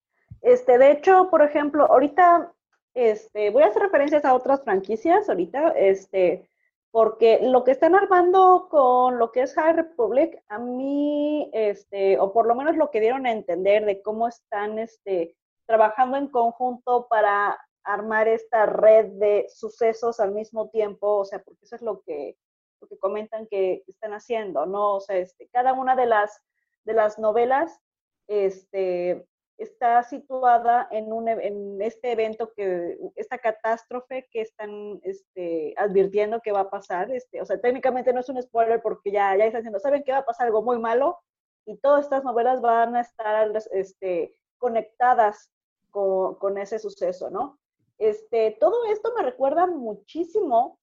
Speaker 3: Este, de hecho, por ejemplo, ahorita, este, voy a hacer referencias a otras franquicias ahorita, este, porque lo que están armando con lo que es High Republic, a mí, este, o por lo menos lo que dieron a entender de cómo están, este, trabajando en conjunto para armar esta red de sucesos al mismo tiempo, o sea, porque eso es lo que, lo que comentan que están haciendo, ¿no? O sea, este, cada una de las, de las novelas este, está situada en, un, e- en este evento, que, esta catástrofe que están este, advirtiendo que va a pasar. Este, o sea, técnicamente no es un spoiler porque ya, ya están diciendo, ¿saben que va a pasar algo muy malo? Y todas estas novelas van a estar este, conectadas con, con ese suceso, ¿no? Este, todo esto me recuerda muchísimo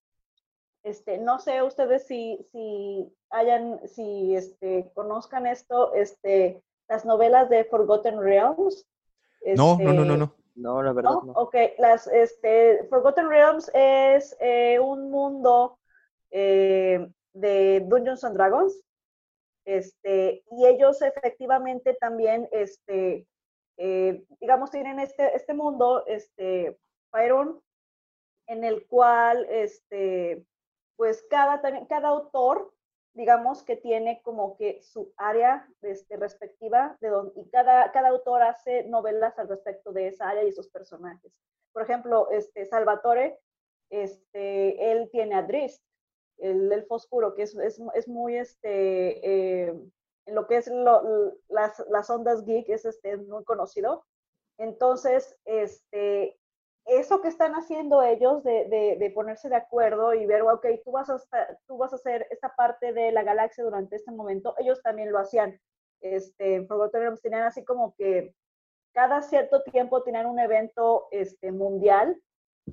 Speaker 3: este, no sé ustedes si, si hayan, si este, conozcan esto, este, las novelas de Forgotten Realms.
Speaker 2: No, no, no, no, no.
Speaker 4: No, la verdad
Speaker 3: ¿no?
Speaker 4: no.
Speaker 3: Ok, las, este, Forgotten Realms es eh, un mundo eh, de Dungeons and Dragons. Este, y ellos efectivamente también, este, eh, digamos, tienen este, este mundo, este, en el cual, este, pues cada, cada autor, digamos que tiene como que su área este, respectiva de don- y cada, cada autor hace novelas al respecto de esa área y esos personajes. Por ejemplo, este, Salvatore, este, él tiene a Drist, el elfo oscuro, que es, es, es muy, este, eh, en lo que es lo- las, las ondas geek, es este, muy conocido. Entonces, este, eso que están haciendo ellos de, de, de ponerse de acuerdo y ver, ok, tú vas, a estar- tú vas a hacer esta parte de la galaxia durante este momento, ellos también lo hacían. Este, en Forgotten Realms tenían así como que cada cierto tiempo tenían un evento este, mundial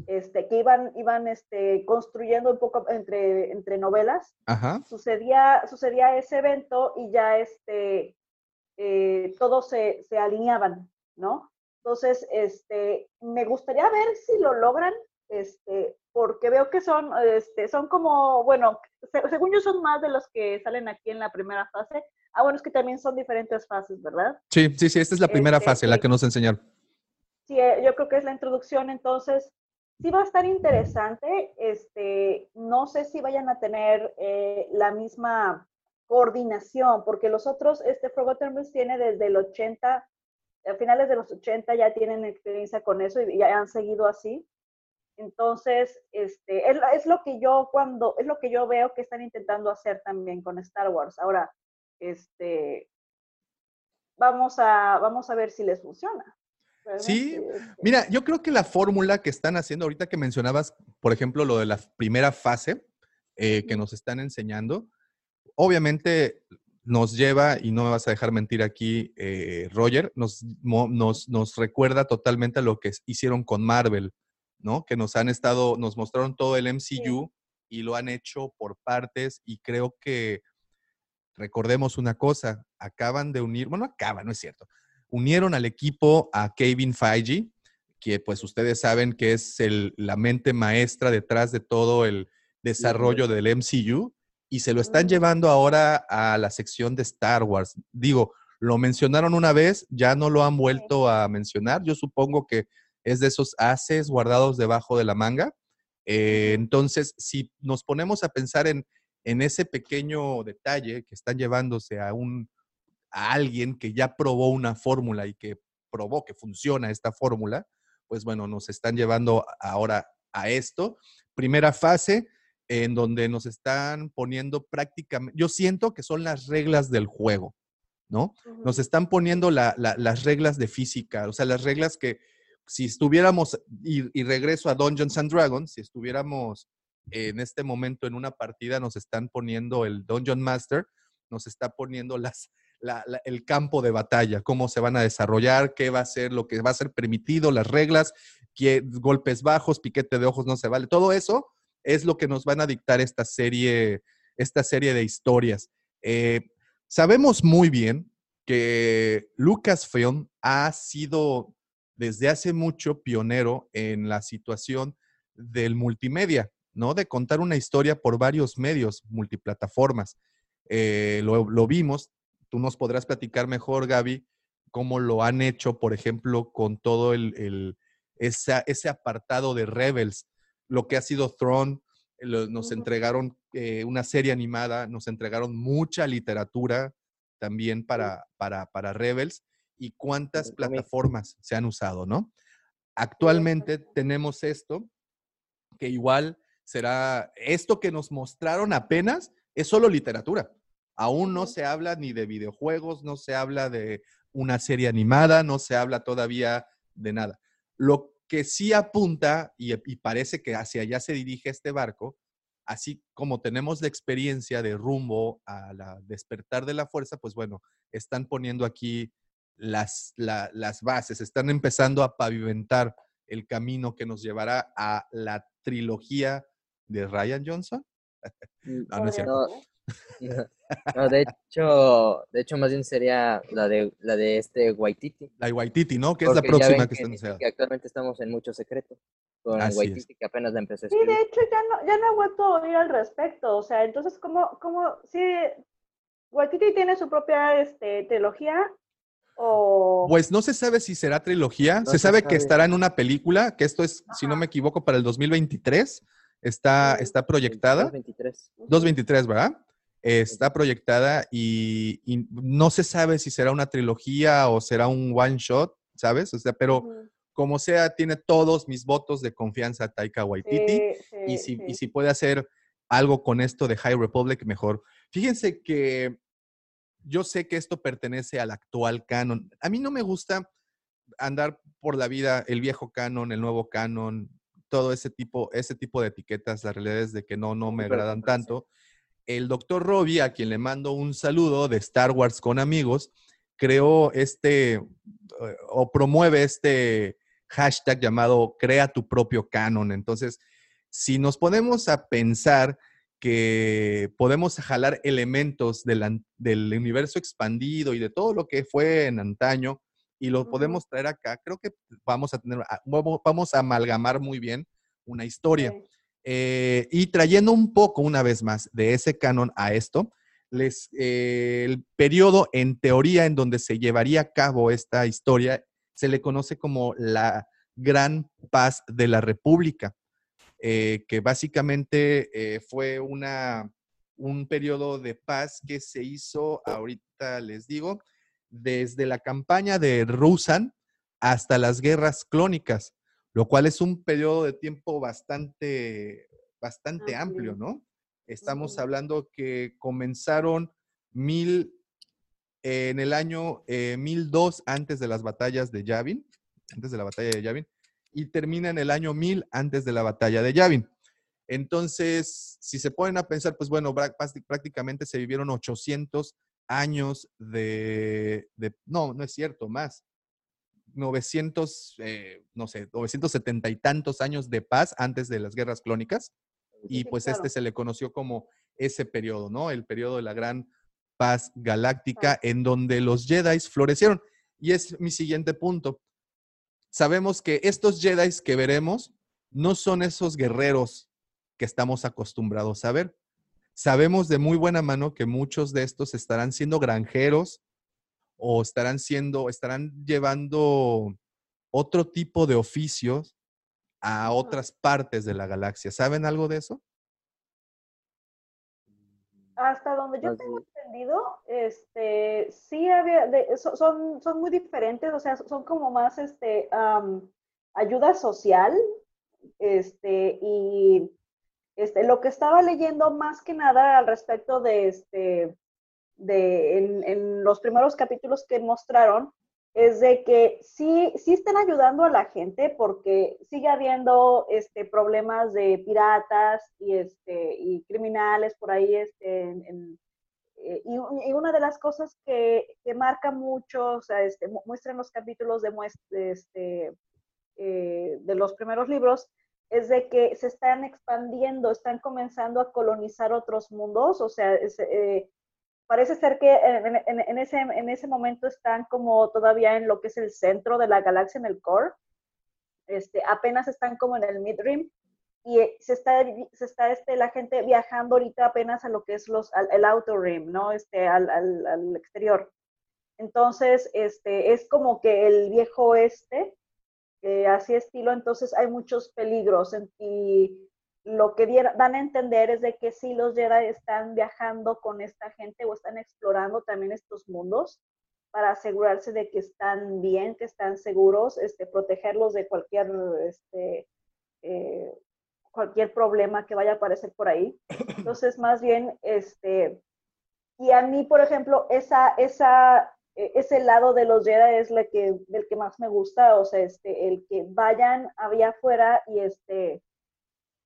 Speaker 3: este, que iban, iban este, construyendo un poco entre, entre novelas
Speaker 2: Ajá.
Speaker 3: sucedía, sucedía ese evento y ya este, eh, todos se, se alineaban, ¿no? Entonces, este, me gustaría ver si lo logran, este, porque veo que son, este, son como, bueno, se- según yo son más de los que salen aquí en la primera fase. Ah, bueno, es que también son diferentes fases, ¿verdad?
Speaker 2: Sí, sí, sí, esta es la primera
Speaker 3: Este,
Speaker 2: fase, la que nos enseñaron.
Speaker 3: Sí, eh, yo creo que es la introducción, entonces sí va a estar interesante. Este, no sé si vayan a tener eh, la misma coordinación, porque los otros, este Forgotten Realms tiene desde el 80, a finales de los 80 ya tienen experiencia con eso y ya han seguido así. Entonces, este, es, es lo que yo cuando, es lo que yo veo que están intentando hacer también con Star Wars. Ahora, este, vamos a, vamos a ver si les funciona.
Speaker 2: Sí,
Speaker 3: este,
Speaker 2: Mira, yo creo que la fórmula que están haciendo ahorita que mencionabas, por ejemplo, lo de la primera fase eh, que nos están enseñando, obviamente nos lleva, y no me vas a dejar mentir aquí, eh, Roger, nos, nos, nos recuerda totalmente a lo que hicieron con Marvel, ¿no? Que nos han estado, nos mostraron todo el MCU y lo han hecho por partes y creo que, recordemos una cosa, acaban de unir, bueno, acaban, no es cierto, unieron al equipo a Kevin Feige, que pues ustedes saben que es el- la mente maestra detrás de todo el desarrollo del MCU y se lo están
Speaker 3: Ujú.
Speaker 2: llevando ahora a la sección de Star Wars. Digo, lo mencionaron una vez, ya no lo han vuelto a mencionar. Yo supongo que es de esos haces guardados debajo de la manga. Eh, entonces, si nos ponemos a pensar en, en ese pequeño detalle que están llevándose a un a alguien que ya probó una fórmula y que probó que funciona esta fórmula, pues bueno, nos están llevando ahora a esto. Primera fase en donde nos están poniendo prácticamente, yo siento que son las reglas del juego, ¿no? Nos están poniendo la- la- las reglas de física, o sea, las reglas que si estuviéramos, y, y regreso a Dungeons and Dragons, si estuviéramos en este momento en una partida, nos están poniendo el Dungeon Master, nos está poniendo las, la- la- el campo de batalla, cómo se van a desarrollar, qué va a ser lo que va a ser permitido, las reglas, qué- golpes bajos, piquete de ojos no se vale. Todo eso es lo que nos van a dictar esta serie, esta serie de historias. Eh, sabemos muy bien que Lucasfilm ha sido desde hace mucho pionero en la situación del multimedia, ¿no? De contar una historia por varios medios, multiplataformas. Eh, lo, vimos, tú nos podrás platicar mejor, Gaby, cómo lo han hecho, por ejemplo, con todo el, ese apartado de Rebels, lo que ha sido Throne, lo- nos entregaron eh, una serie animada, nos entregaron mucha literatura también para, para, para Rebels y cuántas plataformas se han usado, ¿no? Actualmente tenemos esto, que igual será, esto que nos mostraron apenas es solo literatura. Aún no se habla ni de videojuegos, no se habla de una serie animada, no se habla todavía de nada. Lo que sí apunta y, y parece que hacia allá se dirige este barco, así como tenemos la experiencia de rumbo a la despertar de la fuerza, pues bueno, están poniendo aquí las, la- las bases, están empezando a pavimentar el camino que nos llevará a la trilogía de Ryan Johnson. No, no es cierto.
Speaker 4: No, no, de hecho, de hecho más bien sería la de la de este Waititi.
Speaker 2: La de Waititi, ¿no? Que es la próxima
Speaker 4: ven
Speaker 2: que está
Speaker 4: que actualmente estamos en mucho secreto con
Speaker 2: Así es.
Speaker 4: Waititi que apenas la empezó a
Speaker 3: Sí,
Speaker 4: escribir.
Speaker 3: de hecho ya no, ya no he vuelto a oír al respecto. O sea, entonces, ¿cómo, cómo, sí, Waititi tiene su propia este, trilogía? O...
Speaker 2: Pues no se sabe si será trilogía,
Speaker 4: No
Speaker 2: se
Speaker 4: se
Speaker 2: sabe que estará en una película, que esto es, si no me equivoco, para el 2023, está, está proyectada.
Speaker 4: 23.
Speaker 2: 223, ¿verdad? Está proyectada y, y no se sabe si será una trilogía o será un one shot, ¿sabes? O sea, pero como sea, tiene todos mis votos de confianza Taika Waititi.
Speaker 3: Sí, sí,
Speaker 2: y, si, y si puede hacer algo con esto de High Republic, mejor. Fíjense que yo sé que esto pertenece al actual canon. A mí no me gusta andar por la vida el viejo canon, el nuevo canon, todo ese tipo, ese tipo de etiquetas. La realidad es de que no, no me agradan tanto. El doctor Robbie, a quien le mando un saludo de Star Wars con amigos, creó este eh, o promueve este hashtag llamado Crea tu propio canon. Entonces, si nos ponemos a pensar que podemos jalar elementos del, universo expandido y de todo lo que fue en antaño y lo podemos traer acá, creo que vamos a tener, a- vamos vamos a amalgamar muy bien una historia.
Speaker 3: Sí.
Speaker 2: Eh, y trayendo un poco una vez más de ese canon a esto, eh, el periodo en teoría en donde se llevaría a cabo esta historia se le conoce como la Gran Paz de la República, eh, que básicamente fue una, un periodo de paz que se hizo, ahorita les digo, desde la campaña de Rusan hasta las guerras clónicas, lo cual es un periodo de tiempo bastante, bastante amplio,
Speaker 3: Amplio.
Speaker 2: ¿no? Estamos hablando que comenzaron mil, eh, en el año eh, 1002 antes de las batallas de Yavin, antes de la batalla de Yavin, y termina en el año 1000 antes de la batalla de Yavin. Entonces, si se ponen a pensar, pues bueno, prácticamente se vivieron 800 años de, de- no, no es cierto, más. 900, eh, no sé, 970 y tantos años de paz antes de las guerras clónicas. Y pues
Speaker 3: claro.
Speaker 2: este se le conoció como ese periodo, ¿no? El periodo de la gran paz galáctica en donde los Jedi florecieron. Y es mi siguiente punto. Sabemos que estos Jedi que veremos no son esos guerreros que estamos acostumbrados a ver. Sabemos de muy buena mano que muchos de estos estarán siendo granjeros o estarán siendo, estarán llevando otro tipo de oficios a otras partes de la galaxia. ¿Saben algo de eso?
Speaker 3: Hasta donde yo tengo entendido, este, sí había, de- son, son muy diferentes, o sea, son como más, este, ayuda social, este, y, este, lo que estaba leyendo más que nada al respecto de, este, de, en, en los primeros capítulos que mostraron, es de que sí, sí están ayudando a la gente porque sigue habiendo este, problemas de piratas y, este, y criminales por ahí este, en, en- eh, y, y, una de las cosas que, que marca mucho, o sea, este, muestran los capítulos de, este, eh, de los primeros libros, es de que se están expandiendo, están comenzando a colonizar otros mundos, o sea, es, eh, parece ser que en, en, en, ese, en ese momento están como todavía en lo que es el centro de la galaxia, en el core, este, apenas están como en el midrim, y eh, se está, se está este, la gente viajando ahorita apenas a lo que es los, el outer rim, ¿no? Este, al, al, exterior. Entonces, este, es como que el viejo oeste, eh, así estilo, entonces hay muchos peligros y lo que dan a entender es de que sí los Jedi están viajando con esta gente o están explorando también estos mundos para asegurarse de que están bien, que están seguros, este, protegerlos de cualquier este, eh, cualquier problema que vaya a aparecer por ahí. Entonces, más bien, este, y a mí, por ejemplo, esa, esa, e, ese lado de los Jedi es el que, el que más me gusta, o sea, este, el que vayan allá afuera y, este,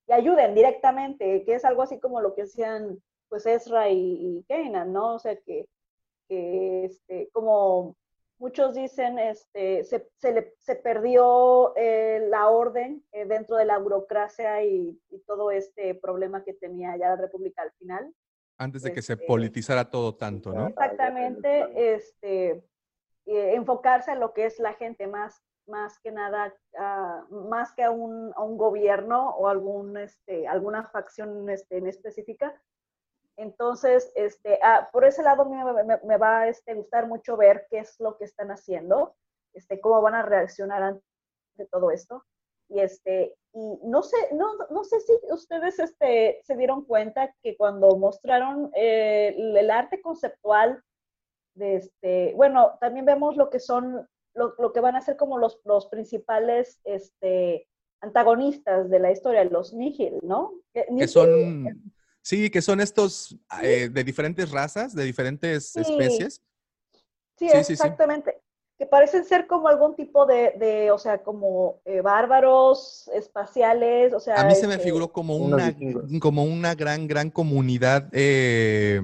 Speaker 3: y ayuden directamente, que es algo así como lo que hacían, pues, Ezra y, y Kanan, ¿no? O sea, que, que este, como muchos dicen, este, se, se, le, se perdió eh, la orden eh, dentro de la burocracia y, y, todo este problema que tenía ya la República al final.
Speaker 2: Antes de que este, se politizara todo tanto, ¿no?
Speaker 3: Exactamente, este, eh, enfocarse en lo que es la gente más, más que nada, uh, más que a un, a un, gobierno o algún, este, alguna facción este, en específica, entonces, este, ah, por ese lado me, me, me va a este, gustar mucho ver qué es lo que están haciendo, este, cómo van a reaccionar ante todo esto. Y, este, y no, sé, no, no sé si ustedes este, se dieron cuenta que cuando mostraron eh, el, arte conceptual de este, bueno, también vemos lo que son, lo, lo que van a ser como los, los principales este, antagonistas de la historia, los Nihil, ¿no?
Speaker 2: Que, que son Sí, que son estos eh, de diferentes razas, de diferentes
Speaker 3: sí.
Speaker 2: especies.
Speaker 3: Sí, sí exactamente. Sí, que parecen ser como algún tipo de, de o sea, como eh, bárbaros espaciales, o sea.
Speaker 2: A mí se me este, figuró como una, como una gran, gran comunidad, eh,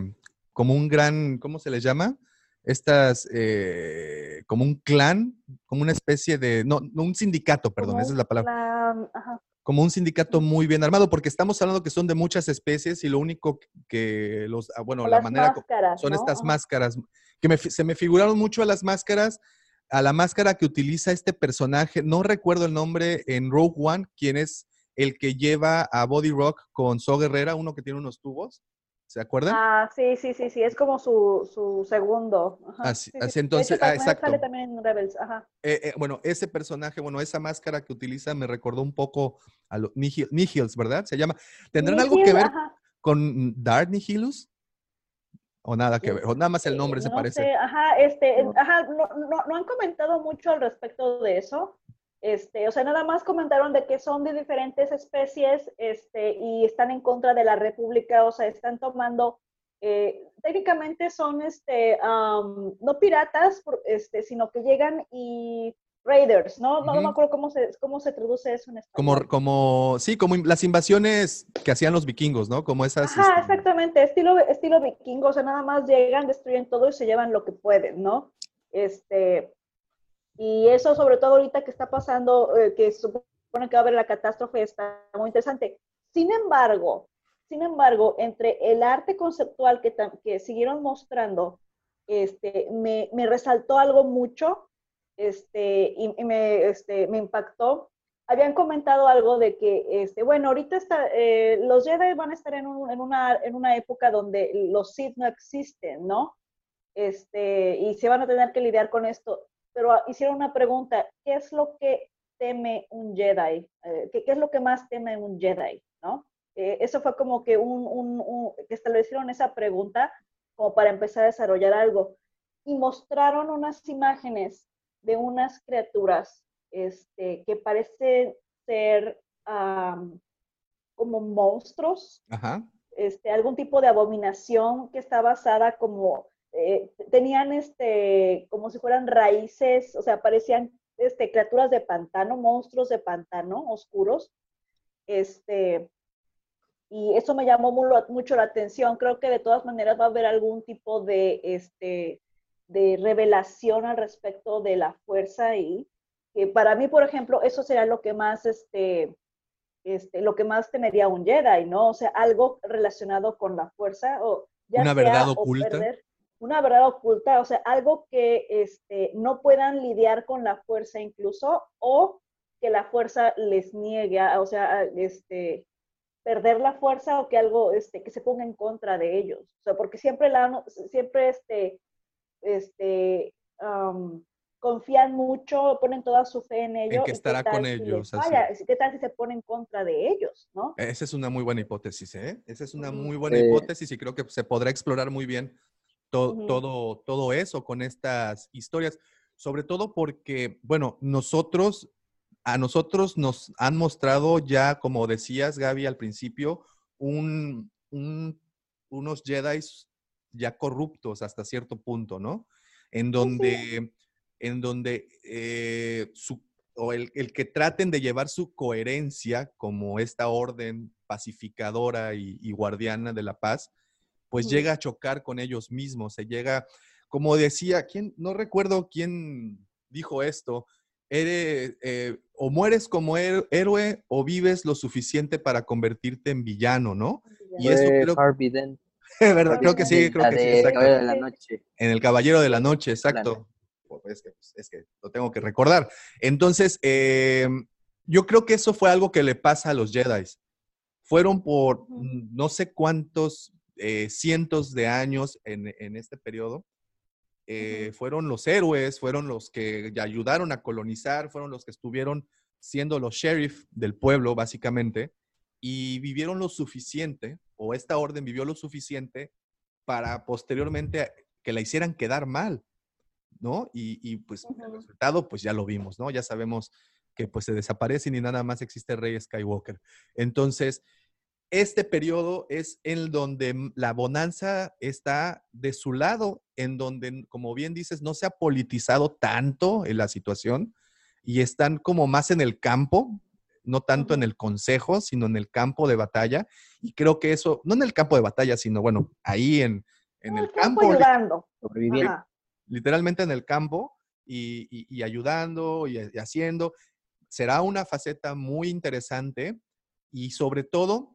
Speaker 2: como un gran, ¿cómo se les llama? Estas, eh, como un clan, como una especie de, no, no un sindicato, perdón, esa es la palabra.
Speaker 3: Clan, ajá
Speaker 2: como un sindicato muy bien armado, porque estamos hablando que son de muchas especies y lo único que los, ah, bueno, la manera
Speaker 3: máscaras,
Speaker 2: son
Speaker 3: ¿no?
Speaker 2: estas máscaras, que me, se me figuraron mucho a las máscaras, a la máscara que utiliza este personaje, no recuerdo el nombre en Rogue One, quien es el que lleva a Body Rock con So Guerrera, uno que tiene unos tubos. ¿Se acuerdan?
Speaker 3: Ah, sí, sí, sí, sí, es como su, su segundo. Ajá.
Speaker 2: Así,
Speaker 3: sí,
Speaker 2: así
Speaker 3: sí.
Speaker 2: entonces,
Speaker 3: hecho,
Speaker 2: ah, exacto.
Speaker 3: Sale también en Rebels, ajá.
Speaker 2: Eh, eh, bueno, ese personaje, bueno, esa máscara que utiliza me recordó un poco a los Nihil, Nihils, ¿verdad? Se llama. ¿Tendrán
Speaker 3: Nihil,
Speaker 2: algo que ver
Speaker 3: ajá.
Speaker 2: con Dark Nihilus? O nada que ver, o nada más el nombre
Speaker 3: Eh,
Speaker 2: se
Speaker 3: no
Speaker 2: parece.
Speaker 3: Sé, ajá, este, ajá, no, no, no han comentado mucho al respecto de eso. Este, o sea, nada más comentaron de que son de diferentes especies este, y están en contra de la República, o sea, están tomando eh, técnicamente son este, um, no piratas, este, sino que llegan y raiders, ¿no? Uh -huh. No, no me acuerdo cómo se, cómo se traduce eso en español.
Speaker 2: Como, como, sí, como las invasiones que hacían los vikingos, ¿no? Como esas.
Speaker 3: Ajá, este... exactamente, estilo, estilo vikingo, o sea, nada más llegan, destruyen todo y se llevan lo que pueden, ¿no? Este, y eso sobre todo ahorita que está pasando, eh, que supone que va a haber la catástrofe, está muy interesante. Sin embargo, sin embargo, entre el arte conceptual que, que siguieron mostrando, este, me, me, resaltó algo mucho este, y, y me, este, me, impactó. Habían comentado algo de que, este, bueno, ahorita está, eh, los Jedi van a estar en, un, en, una, en una época donde los Sith no existen, ¿no? Este, y se van a tener que lidiar con esto. Pero hicieron una pregunta, ¿qué es lo que teme un Jedi? Eh, ¿qué, ¿Qué es lo que más teme un Jedi? ¿No? Eh, eso fue como que un, un, un, establecieron esa pregunta como para empezar a desarrollar algo. Y mostraron unas imágenes de unas criaturas este, que parecen ser um, como monstruos,
Speaker 2: Ajá.
Speaker 3: Este, algún tipo de abominación que está basada como, eh, tenían este, como si fueran raíces, o sea, parecían este, criaturas de pantano, monstruos de pantano oscuros. Este, y eso me llamó mucho la atención. Creo que de todas maneras va a haber algún tipo de, este, de revelación al respecto de la fuerza y que para mí, por ejemplo, eso sería lo que más, este, este, lo que más temería un Jedi, ¿no? O sea, algo relacionado con la fuerza o
Speaker 2: ya una verdad oculta.
Speaker 3: Una verdad oculta, o sea, algo que este, no puedan lidiar con la fuerza incluso o que la fuerza les niegue, o sea, este, perder la fuerza o que algo este, que se ponga en contra de ellos. O sea, porque siempre, la, siempre este, este, confían mucho, ponen toda su fe en ellos.
Speaker 2: En que estará con ellos.
Speaker 3: ¿Qué tal si se pone en contra de ellos? ¿no?
Speaker 2: Esa es una muy buena hipótesis, ¿eh? Esa es una muy buena hipótesis y creo que se podrá explorar muy bien todo, todo eso con estas historias. Sobre todo porque, bueno, nosotros a nosotros nos han mostrado ya, como decías, Gaby, al principio, un, unos Jedi ya corruptos hasta cierto punto, ¿no? En donde, en donde eh, su, o el, que traten de llevar su coherencia como esta orden pacificadora y, guardiana de la paz, pues llega a chocar con ellos mismos, se llega, como decía, ¿quién? No recuerdo quién dijo esto, eres, eh, o mueres como héroe o vives lo suficiente para convertirte en villano, ¿no?
Speaker 4: Y eso creo,
Speaker 2: ¿verdad? creo que sí, creo que sí.
Speaker 4: Caballero de la noche.
Speaker 2: En el Caballero de la Noche, exacto. Pues, pues, es, que, lo tengo que recordar. Entonces, eh, yo creo que eso fue algo que le pasa a los Jedi. Fueron por no sé cuántos eh, cientos de años en, en este periodo eh, fueron los héroes, fueron los que ayudaron a colonizar, fueron los que estuvieron siendo los sheriff del pueblo, básicamente, y vivieron lo suficiente, o esta orden vivió lo suficiente para posteriormente que la hicieran quedar mal, ¿no? Y, pues el resultado, pues ya lo vimos, ¿no? Ya sabemos que pues se desaparecen y nada más existe Rey Skywalker. Entonces, este periodo es en donde la bonanza está de su lado, en donde, como bien dices, no se ha politizado tanto en la situación y están como más en el campo, no tanto en el consejo, sino en el campo de batalla. Y creo que eso, no en el campo de batalla, sino bueno, ahí en, en el campo.
Speaker 3: Ayudando.
Speaker 2: Literalmente en el campo y, ayudando y haciendo. Será una faceta muy interesante y sobre todo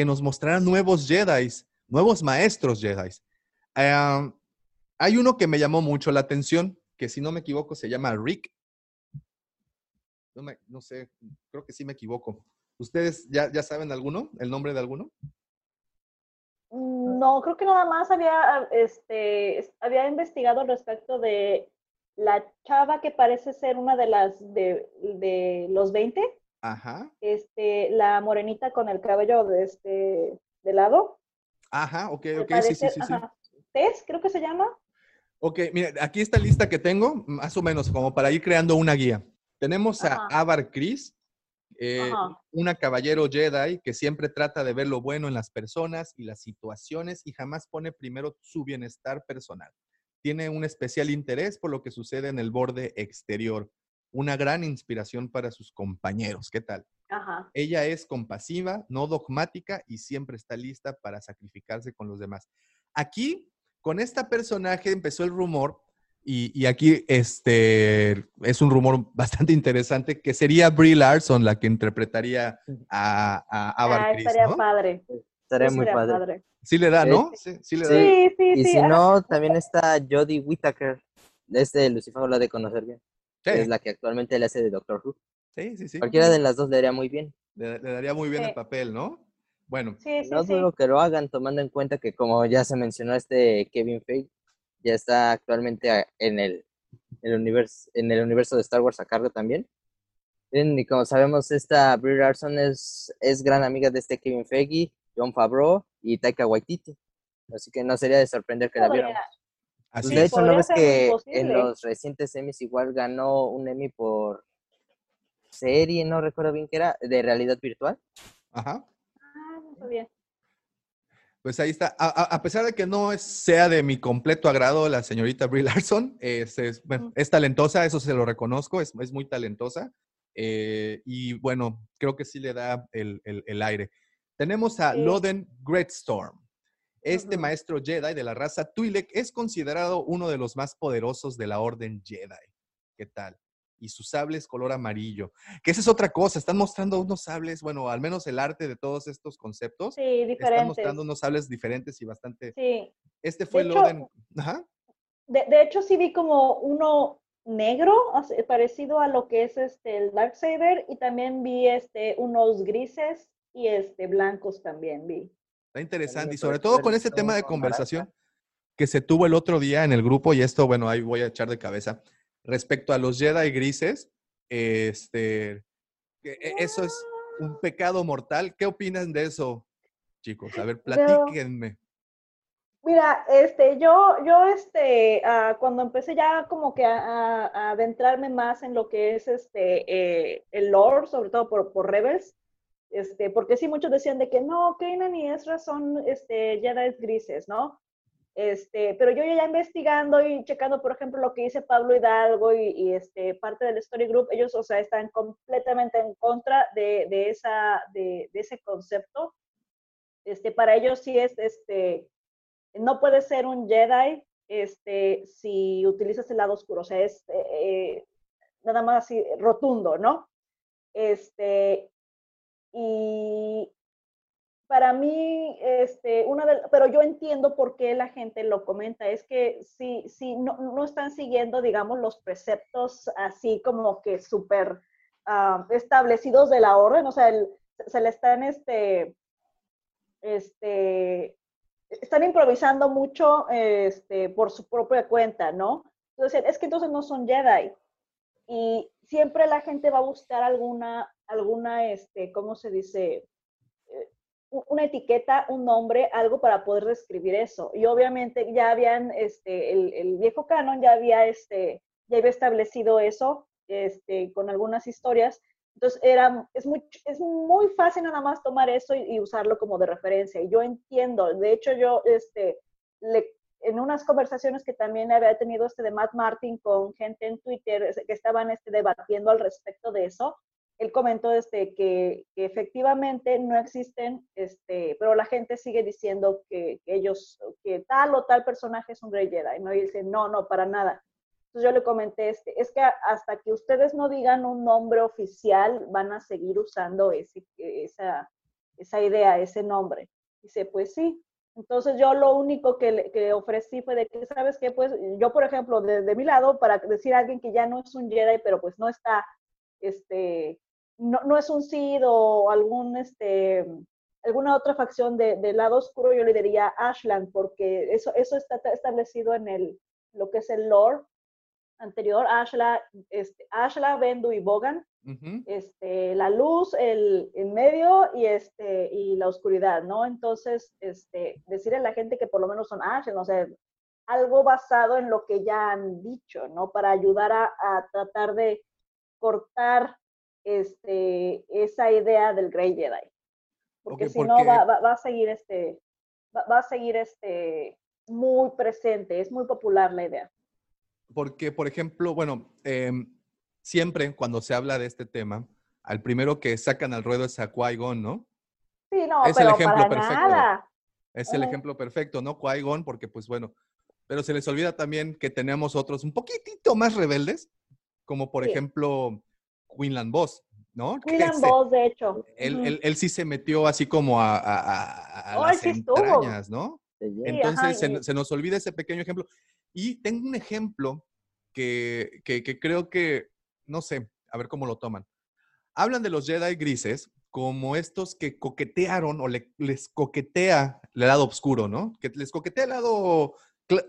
Speaker 2: que nos mostraran nuevos Jedi, nuevos maestros Jedi. hay uno que me llamó mucho la atención, que si no me equivoco se llama Rick. No, sé, creo que sí me equivoco. ¿Ustedes ya, ya saben alguno, el nombre de alguno?
Speaker 3: No, creo que nada más había, este, había investigado respecto de la chava que parece ser una de las de, de los 20
Speaker 2: Ajá.
Speaker 3: Este, la morenita con el cabello de este de lado.
Speaker 2: Ajá, ok, ok, sí, sí, sí,
Speaker 3: Tess, creo que se llama.
Speaker 2: Ok, mira, aquí esta lista que tengo, más o menos, como para ir creando una guía. Tenemos a Avar Chris, eh, una caballero Jedi que siempre trata de ver lo bueno en las personas y las situaciones y jamás pone primero su bienestar personal. Tiene un especial interés por lo que sucede en el borde exterior una gran inspiración para sus compañeros. ¿Qué tal? Ella es compasiva, no dogmática y siempre está lista para sacrificarse con los demás. Aquí, con esta personaje empezó el rumor, y, aquí este, es un rumor bastante interesante, que sería Brie Larson la que interpretaría a, a Avar
Speaker 3: ah, Estaría padre.
Speaker 4: Estaría muy padre.
Speaker 2: Sí le da, ¿no?
Speaker 3: Sí, sí le da. Sí, sí,
Speaker 4: y si no, también está Jodie Whittaker. Este Lucifer lo de conocer bien es la que actualmente le hace de Doctor Who.
Speaker 2: Sí, sí, sí.
Speaker 4: Cualquiera de las dos le daría muy bien.
Speaker 2: Le, daría muy bien el papel, ¿no? Bueno.
Speaker 4: no dudo que lo hagan, tomando en cuenta que, como ya se mencionó, este Kevin Feige ya está actualmente en el, universo, en el universo de Star Wars a cargo también. Y como sabemos, esta Brie Larson es, es gran amiga de este Kevin Feige, John Favreau y Taika Waititi. Así que no sería de sorprender que la vieran. Pues, de hecho, ¿no ves que en los recientes Emmys igual ganó un Emmy por serie, no recuerdo bien qué era, de realidad virtual?
Speaker 2: Ajá.
Speaker 3: Ah, no sabía.
Speaker 2: Pues ahí está. A, pesar de que no sea de mi completo agrado la señorita Brie Larson, es, es, talentosa, eso se lo reconozco, es, muy talentosa. Eh, y bueno, creo que sí le da el, el aire. Tenemos a
Speaker 3: Sí.
Speaker 2: Loden Greatstorm. Este maestro Jedi de la raza Twi'lek es considerado uno de los más poderosos de la Orden Jedi. ¿Qué tal? Y su sable es color amarillo. Que esa es otra cosa. Están mostrando unos sables, bueno, al menos el arte de todos estos conceptos.
Speaker 3: Sí,
Speaker 2: Están
Speaker 3: diferentes.
Speaker 2: mostrando unos sables diferentes y bastante.
Speaker 3: Sí.
Speaker 2: Este fue
Speaker 3: hecho,
Speaker 2: Loden. Ajá.
Speaker 3: De, de hecho, sí vi como uno negro, parecido a lo que es este el Darksaber, y también vi este unos grises y este blancos también vi.
Speaker 2: Está interesante. Y sobre todo con ese tema de conversación que se tuvo el otro día en el grupo, y esto, bueno, ahí voy a echar de cabeza. Respecto a los Jedi grises, este, que e- eso es un pecado mortal. ¿Qué opinan de eso, chicos? A ver, platíquenme.
Speaker 3: Mira, este, yo, yo, este, ah, cuando empecé ya como que a, a- a adentrarme más en lo que es este, eh, el lore, sobre todo por, por Rebels, este, porque sí muchos decían de que no, Kanan y Ezra son, este, Jedi grises, ¿no? Este, pero yo ya investigando y checando, por ejemplo, lo que dice Pablo Hidalgo y, y, este, parte del Story Group, ellos, o sea, están completamente en contra de, de esa, de, de ese concepto. Este, para ellos sí es, este, no puede ser un Jedi este, si utilizas el lado oscuro, o sea, es eh, nada más así rotundo, ¿no? Este, y para mí, este, una pero yo entiendo por qué la gente lo comenta, es que si, si no, no están siguiendo, digamos, los preceptos así como que súper ah, establecidos de la orden, o sea, se le están, este, este, están improvisando mucho este, por su propia cuenta, ¿no? Entonces, es que entonces no son Jedi. Y siempre la gente va a buscar alguna, alguna, este, ¿cómo se dice? Eh, Una etiqueta, un nombre, algo para poder describir eso. Y obviamente ya habían, este, el, el viejo canon ya había, este, ya había establecido eso, este, con algunas historias. Entonces, era, es, muy, es muy fácil nada más tomar eso y, y usarlo como de referencia. Y yo entiendo, de hecho, yo, este, le, en unas conversaciones que también había tenido este de Matt Martin con gente en Twitter que estaban este, debatiendo al respecto de eso, él comentó este, que, efectivamente no existen, este, pero la gente sigue diciendo que, ellos, que tal o tal personaje es un Grey Jedi, ¿no? Y dice, no, no, para nada. Entonces yo le comenté, este, es que hasta que ustedes no digan un nombre oficial, van a seguir usando ese, esa, esa idea, ese nombre. Dice, pues sí. Entonces yo lo único que, le- que ofrecí fue de que, ¿sabes qué? Pues yo, por ejemplo, de, de mi lado, para decir a alguien que ya no es un Jedi, pero pues no está, este, no, no es un Sith o algún, este, alguna otra facción de- del lado oscuro, yo le diría Ashland, porque eso, eso está establecido en el, lo que es el lore anterior, Ashla, este, Ashla, Bendu y Bogan, este, la luz, el, el medio y, este, y la oscuridad, ¿no? Entonces, este, decirle a la gente que por lo menos son Ashland, o sea, algo basado en lo que ya han dicho, ¿no? Para ayudar a, a tratar de cortar este, esa idea del Grey Jedi. Porque si no, va, va- va a seguir este, va, va a seguir este, muy presente, es muy popular la idea.
Speaker 2: Porque, por ejemplo, bueno, em, siempre cuando se habla de este tema, al primero que sacan al ruedo es a Qui-Gon, ¿no?
Speaker 3: Sí, no,
Speaker 2: Es el
Speaker 3: pero
Speaker 2: ejemplo
Speaker 3: para
Speaker 2: perfecto.
Speaker 3: nada.
Speaker 2: Es el ejemplo perfecto, ¿no? Qui-Gon, porque pues bueno, pero se les olvida también que tenemos otros un poquitito más rebeldes, como por
Speaker 3: Sí.
Speaker 2: ejemplo Quinlan Boss, ¿no? Ese-
Speaker 3: Boss, de hecho.
Speaker 2: él,
Speaker 3: Ujú.
Speaker 2: él- él sí se metió así como a, a- a-
Speaker 3: Oh,
Speaker 2: las
Speaker 3: estuvo.
Speaker 2: ¿no?
Speaker 3: Sí,
Speaker 2: Entonces
Speaker 3: ajá,
Speaker 2: se,
Speaker 3: y-
Speaker 2: se nos olvida ese pequeño ejemplo. Y tengo un ejemplo que, que- que creo que, no sé, a ver cómo lo toman. Hablan de los Jedi grises como estos que coquetearon o le- les coquetea el lado oscuro, ¿no? Que les coquetea el lado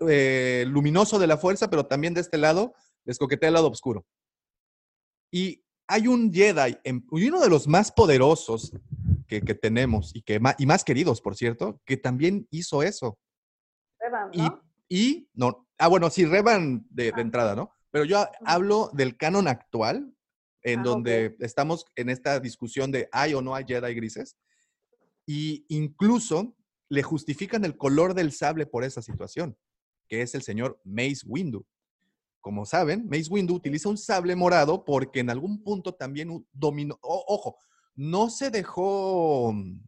Speaker 2: eh, luminoso de la fuerza, pero también de este lado les coquetea el lado oscuro. Y hay un Jedi, y uno de los más poderosos que, que tenemos y, que, y más queridos, por cierto, que también hizo eso.
Speaker 3: Revan,
Speaker 2: Y,
Speaker 3: ¿no?
Speaker 2: y no, ah, bueno, sí, Revan de, de
Speaker 3: Ah.
Speaker 2: entrada, ¿no? Pero yo hablo del canon actual, en
Speaker 3: Ah,
Speaker 2: donde estamos en esta discusión de hay o no hay Jedi grises, y incluso le justifican el color del sable por esa situación, que es el señor Mace Windu. Como saben, Mace Windu utiliza un sable morado porque en algún punto también dominó, o- ojo, no se dejó mm,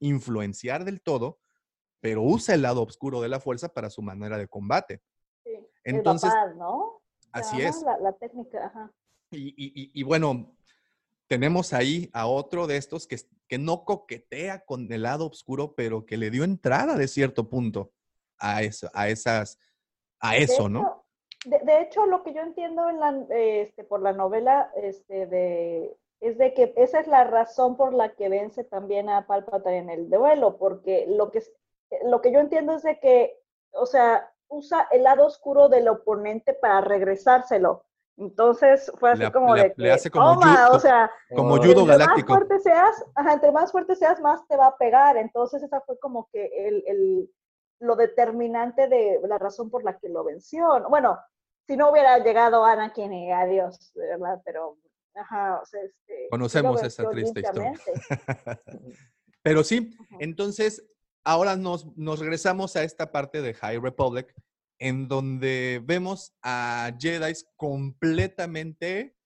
Speaker 2: influenciar del todo, pero usa el lado oscuro de la fuerza para su manera de combate.
Speaker 3: Sí.
Speaker 2: Entonces,
Speaker 3: ¿no?
Speaker 2: así es.
Speaker 3: La, la técnica, ajá.
Speaker 2: Y, y- y- y bueno, tenemos ahí a otro de estos que, que no coquetea con el lado oscuro, pero que le dio entrada de cierto punto a, eso, a esas, a eso, ¿no?
Speaker 3: De, de hecho, lo que yo entiendo en la, este, por la novela este, de, es de que esa es la razón por la que vence también a Palpatine en el duelo, porque lo que, lo que yo entiendo es de que, o sea, usa el lado oscuro del oponente para regresárselo. Entonces fue así
Speaker 2: Le-
Speaker 3: como
Speaker 2: le-
Speaker 3: de
Speaker 2: le hace como
Speaker 3: toma,
Speaker 2: judo-
Speaker 3: o sea,
Speaker 2: Como judo galáctico.
Speaker 3: más fuerte seas, ajá, entre más fuerte seas, más te va a pegar. Entonces, esa fue como que el, el- lo determinante de la razón por la que lo venció. Bueno, si no hubiera llegado Anakin y adiós, de verdad, pero, ajá, o sea, este,
Speaker 2: Conocemos esa triste historia. Pero sí, entonces ahora nos, nos regresamos a esta parte de High Republic, en donde vemos a Jedi completamente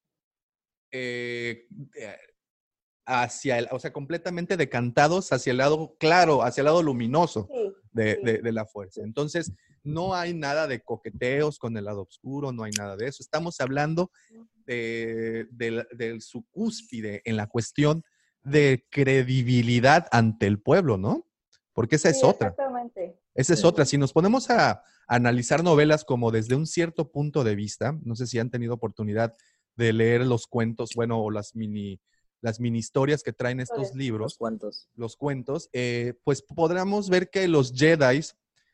Speaker 2: eh, eh, hacia el, o sea, completamente decantados hacia el lado claro, hacia el lado luminoso
Speaker 3: Sí,
Speaker 2: de,
Speaker 3: sí.
Speaker 2: de- de la fuerza. Entonces, no hay nada de coqueteos con el lado oscuro, no hay nada de eso. Estamos hablando de, su cúspide en la cuestión de credibilidad ante el pueblo, ¿no? Porque esa es
Speaker 3: Sí,
Speaker 2: otra.
Speaker 3: Exactamente.
Speaker 2: Esa es otra. Si nos ponemos a analizar novelas como desde un cierto punto de vista, no sé si han tenido oportunidad de leer los cuentos, bueno, o las mini, las mini historias que traen estos libros,
Speaker 4: Los cuantos.
Speaker 2: los cuentos, eh, pues podríamos ver que los Jedi,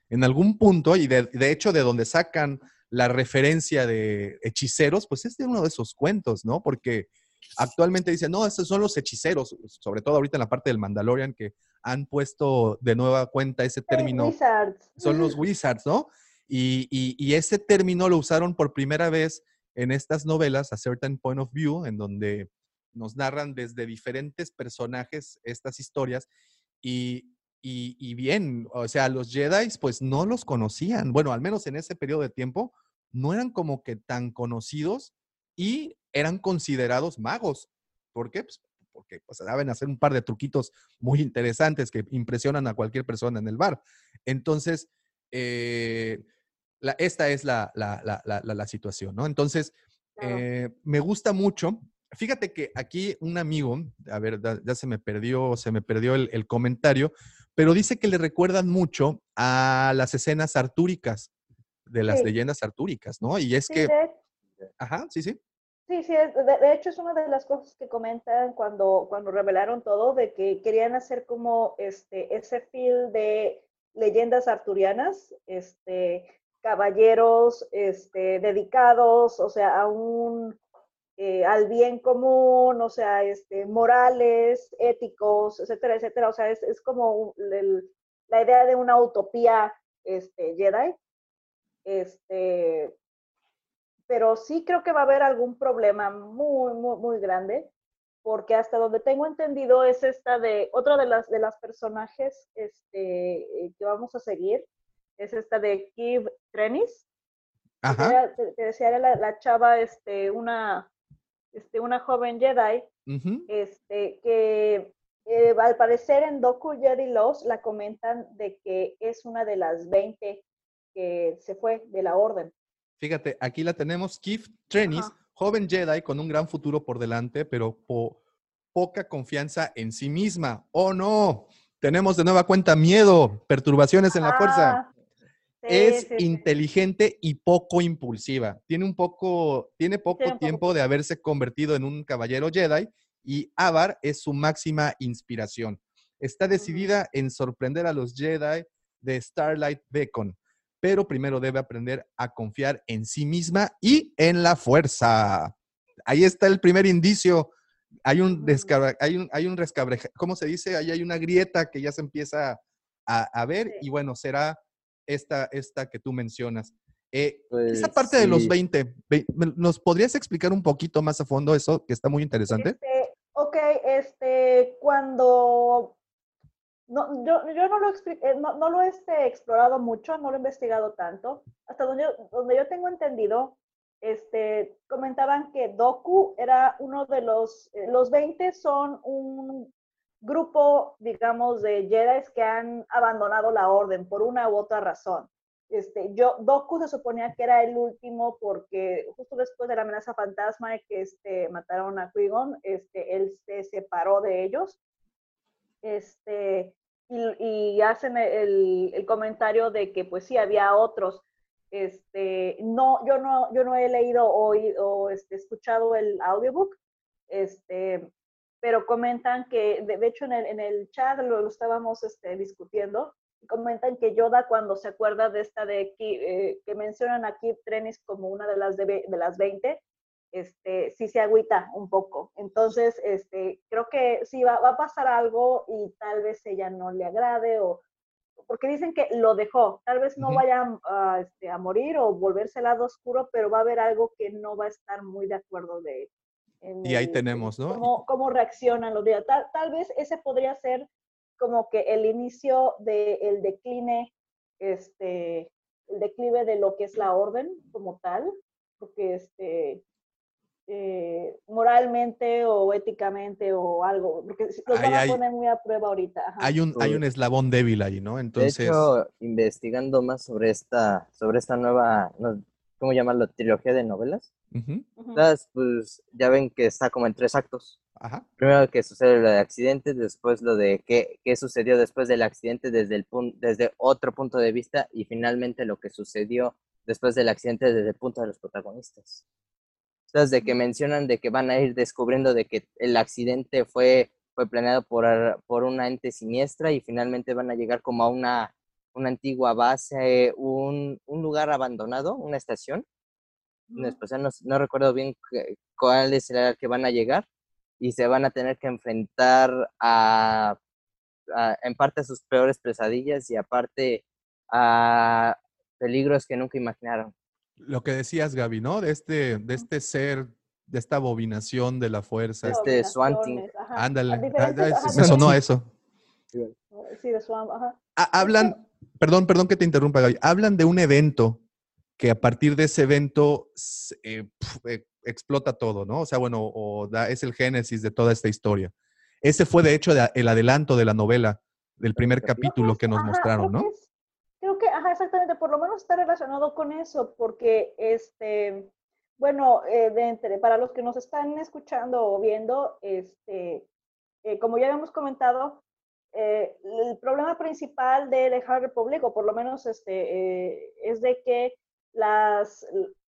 Speaker 2: en algún punto, y de, de hecho de donde sacan la referencia de hechiceros, pues es de uno de esos cuentos, ¿no? Porque actualmente dicen, no, estos son los hechiceros, sobre todo ahorita en la parte del Mandalorian, que han puesto de nueva cuenta ese
Speaker 3: Hey,
Speaker 2: término
Speaker 3: Wizards.
Speaker 2: son los wizards, ¿no? Y, y- y ese término lo usaron por primera vez en estas novelas, A Certain Point of View, en donde nos narran desde diferentes personajes estas historias. Y, y- y bien, o sea, los Jedi pues no los conocían. Bueno, al menos en ese periodo de tiempo, no eran como que tan conocidos y eran considerados magos. ¿Por qué? Pues porque pues, saben hacer un par de truquitos muy interesantes que impresionan a cualquier persona en el bar. Entonces, eh, la- esta es la, la- la- situación, ¿no? Entonces, eh, me gusta mucho. Fíjate que aquí un amigo, a ver, ya, se me perdió, se me perdió el, el comentario, pero dice que le recuerdan mucho a las escenas artúricas, de las
Speaker 3: Sí.
Speaker 2: leyendas artúricas, ¿no? Y es
Speaker 3: Sí,
Speaker 2: que,
Speaker 3: de-
Speaker 2: ajá, sí, sí.
Speaker 3: Sí, sí, de, de hecho es una de las cosas que comentan cuando, cuando revelaron todo, de que querían hacer como este, ese feel de leyendas arturianas, este, caballeros este, dedicados, o sea, a un, eh, al bien común, o sea, este, morales, éticos, etcétera, etcétera. O sea, es, es como el- la idea de una utopía este, Jedi. Este, pero sí creo que va a haber algún problema muy, muy, muy grande, porque hasta donde tengo entendido es esta de, otra de las, de las personajes este, eh, que vamos a seguir, es esta de Kiv Trenis.
Speaker 2: Ajá.
Speaker 3: era- te, te decía, era la, la chava, este, una, este, una joven Jedi, este, que eh, al parecer en Doku Jedi Lost la comentan de que es una de las 20 que se fue de la orden.
Speaker 2: Fíjate, aquí la tenemos, Keith Trenis,
Speaker 3: Ajá.
Speaker 2: joven Jedi con un gran futuro por delante, pero po- poca confianza en sí misma. ¡Oh, no! Tenemos de nueva cuenta miedo, perturbaciones en la fuerza.
Speaker 3: Sí,
Speaker 2: es
Speaker 3: sí, sí.
Speaker 2: inteligente y poco impulsiva. Tiene un poco, tiene poco tiempo de haberse convertido en un caballero Jedi y Avar es su máxima inspiración. Está decidida en sorprender a los Jedi de Starlight Beacon, pero primero debe aprender a confiar en sí misma y en la fuerza. Ahí está el primer indicio. Hay un,
Speaker 3: Ujú.
Speaker 2: descabra- hay un, hay un rescabreja, ¿cómo se dice? Ahí hay una grieta que ya se empieza a, a ver y bueno, será esta, esta que tú mencionas. Eh, esa
Speaker 4: Pues,
Speaker 2: parte de los
Speaker 4: sí.
Speaker 2: 20, ve- me- ¿nos podrías explicar un poquito más a fondo eso, que está muy interesante?
Speaker 3: Este, ok, este, cuando no, yo, yo no lo, eh, no, no lo he este, explorado mucho, no lo he investigado tanto. Hasta donde yo, donde yo tengo entendido, este, comentaban que Doku era uno de los, eh, los 20 son un, grupo, digamos, de Jedi que han abandonado la orden por una u otra razón. Este, yo, Doku se suponía que era el último porque justo después de la amenaza fantasma de que este, mataron a qui este, él se separó de ellos. Este, y, y hacen el, el, comentario de que pues sí, había otros. Este, no, yo no, yo no he leído o, o este, escuchado el audiobook, este, pero comentan que, de, hecho en el, en el chat lo, lo estábamos este, discutiendo, comentan que Yoda cuando se acuerda de esta de eh, que mencionan aquí Trenis como una de las de, de, las 20, este, sí se agüita un poco. Entonces, este, creo que sí va, va, a pasar algo y tal vez ella no le agrade o porque dicen que lo dejó, tal vez no uh -huh. vaya a, este, a, morir o volverse al lado oscuro, pero va a haber algo que no va a estar muy de acuerdo de
Speaker 2: y ahí tenemos, ¿no?
Speaker 3: Cómo, cómo reaccionan los días. Tal, tal vez ese podría ser como que el inicio del de decline, este, el declive de lo que es la orden como tal, porque este, eh, moralmente o éticamente o algo, porque los
Speaker 2: Ahí
Speaker 3: van a
Speaker 2: hay-
Speaker 3: poner muy a prueba ahorita. ajá.
Speaker 2: Hay un, hay un eslabón débil ahí, ¿no? Entonces,
Speaker 4: De hecho, investigando más sobre esta, sobre esta nueva, ¿cómo llamarlo? Trilogía de novelas.
Speaker 2: Ujú,
Speaker 3: Ujú.
Speaker 4: Todas, pues ya ven que está como en tres actos.
Speaker 2: ajá.
Speaker 4: Primero que sucede lo del accidente, después lo de qué, qué sucedió después del accidente desde, el pun- desde otro punto de vista y finalmente lo que sucedió después del accidente desde el punto de los protagonistas. Entonces, de que mencionan de que van a ir descubriendo de que el accidente fue, fue planeado por, por una ente siniestra y finalmente van a llegar como a una, una antigua base, un, un lugar abandonado, una estación. Especial no, no recuerdo bien cuál es el que van a llegar y se van a tener que enfrentar a, a- en parte a sus peores pesadillas y aparte a peligros que nunca imaginaron.
Speaker 2: Lo que decías, Gaby, ¿no? De este, de este ser, de esta bobinación de la fuerza.
Speaker 4: Este Swanting.
Speaker 3: Combinaciones, ajá.
Speaker 2: Ándale,
Speaker 3: diferentes-
Speaker 2: ah,
Speaker 3: ajá,
Speaker 2: me sonó eso.
Speaker 3: Sí, de Swamp, ajá.
Speaker 2: Hablan, perdón, perdón que te interrumpa, Gaby. Hablan de un evento que a partir de ese evento eh, pf, eh, explota todo, ¿no? O sea, bueno, o da- es el génesis de toda esta historia. Ese fue, de hecho, de- el adelanto de la novela, del primer capítulo que nos mostraron, ¿no?
Speaker 3: creo que, ajá, exactamente, por lo menos está relacionado con eso, porque, este, bueno, eh, de entre, para los que nos están escuchando o viendo, este, eh, como ya habíamos comentado, eh, el problema principal de The Hard Republic, o por lo menos este, eh, es de que las,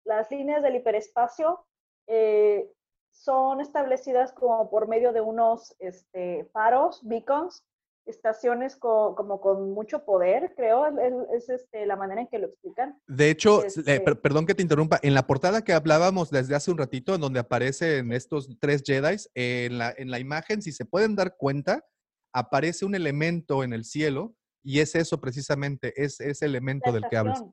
Speaker 3: las líneas del hiperespacio eh, son establecidas como por medio de unos este, faros, beacons, estaciones co- como con mucho poder, creo, es, es- es, este, la manera en que lo explican.
Speaker 2: De hecho,
Speaker 3: Este-
Speaker 2: eh, per- perdón que te interrumpa, en la portada que hablábamos desde hace un ratito, en donde aparecen estos tres Jedi, en, la, en la imagen, si se pueden dar cuenta, aparece un elemento en el cielo y es eso precisamente, es ese elemento del que hablas.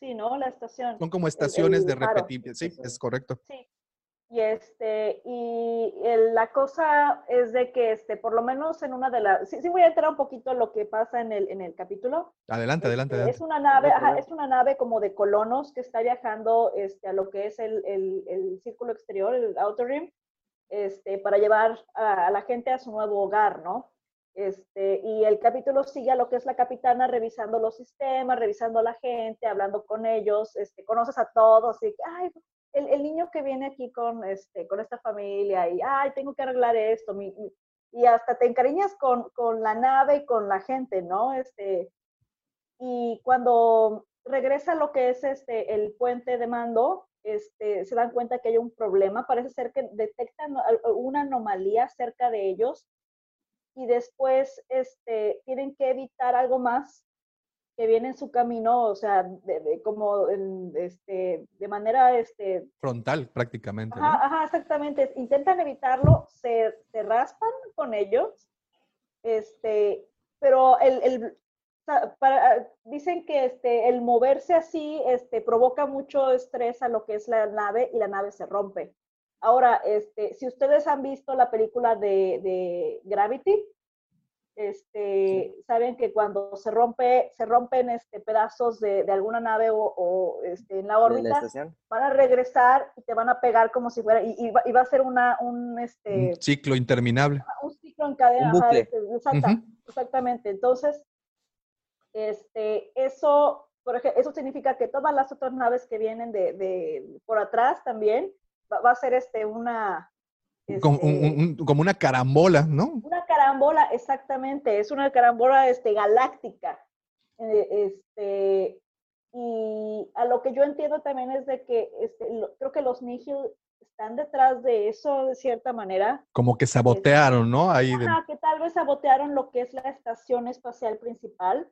Speaker 3: Sí, ¿no? La estación.
Speaker 2: Son como estaciones
Speaker 3: el
Speaker 2: de repetir. Sí, es correcto.
Speaker 3: Sí. Y este, y el- la cosa es de que este, por lo menos en una de las, sí, sí voy a entrar un poquito en lo que pasa en el, en el capítulo.
Speaker 2: Adelante, adelante,
Speaker 3: Este,
Speaker 2: adelante.
Speaker 3: Es una nave, ajá, es una nave como de colonos que está viajando este, a lo que es el, el- el círculo exterior, el Outer Rim, este, para llevar a, a la gente a su nuevo hogar, ¿no? Este, y el capítulo sigue a lo que es la capitana revisando los sistemas, revisando a la gente, hablando con ellos, este, conoces a todos y ay, el, el niño que viene aquí con, este, con esta familia y, ay, tengo que arreglar esto, mi- y hasta te encariñas con, con la nave y con la gente, ¿no? Este, y cuando regresa a lo que es este, el puente de mando, este, se dan cuenta que hay un problema, parece ser que detectan una anomalía cerca de ellos y después este, tienen que evitar algo más que viene en su camino, o sea, de, de- como en, este, de manera este,
Speaker 2: Frontal, prácticamente. ¿no?
Speaker 3: Ajá, exactamente. Intentan evitarlo, se, se raspan con ellos, este, pero el, el- para- dicen que este, el moverse así este, provoca mucho estrés a lo que es la nave y la nave se rompe. Ahora, este, si ustedes han visto la película de, de Gravity, este, saben que cuando se rompe, se rompen este, pedazos de, de alguna nave o, o, este, en la órbita, van a regresar y te van a pegar como si fuera, y, y va, y va a ser una, un, este,
Speaker 2: Un ciclo interminable.
Speaker 3: un, ci- ciclo en cadena.
Speaker 4: Un
Speaker 3: ajá,
Speaker 4: bucle.
Speaker 3: este. Exactamente. Entonces, este, eso, por ejemplo, eso significa que todas las otras naves que vienen de, de por atrás también va, va a ser este una
Speaker 2: Como,
Speaker 3: este,
Speaker 2: un- un- un- como una carambola, ¿no?
Speaker 3: una carambola, exactamente, es una carambola este, galáctica. Eh, este, y a lo que yo entiendo también es de que este, lo- creo que los Nihil están detrás de eso de cierta manera.
Speaker 2: Como que sabotearon, ¿no? Ahí de-
Speaker 3: Ajá, que tal vez sabotearon lo que es la estación espacial principal,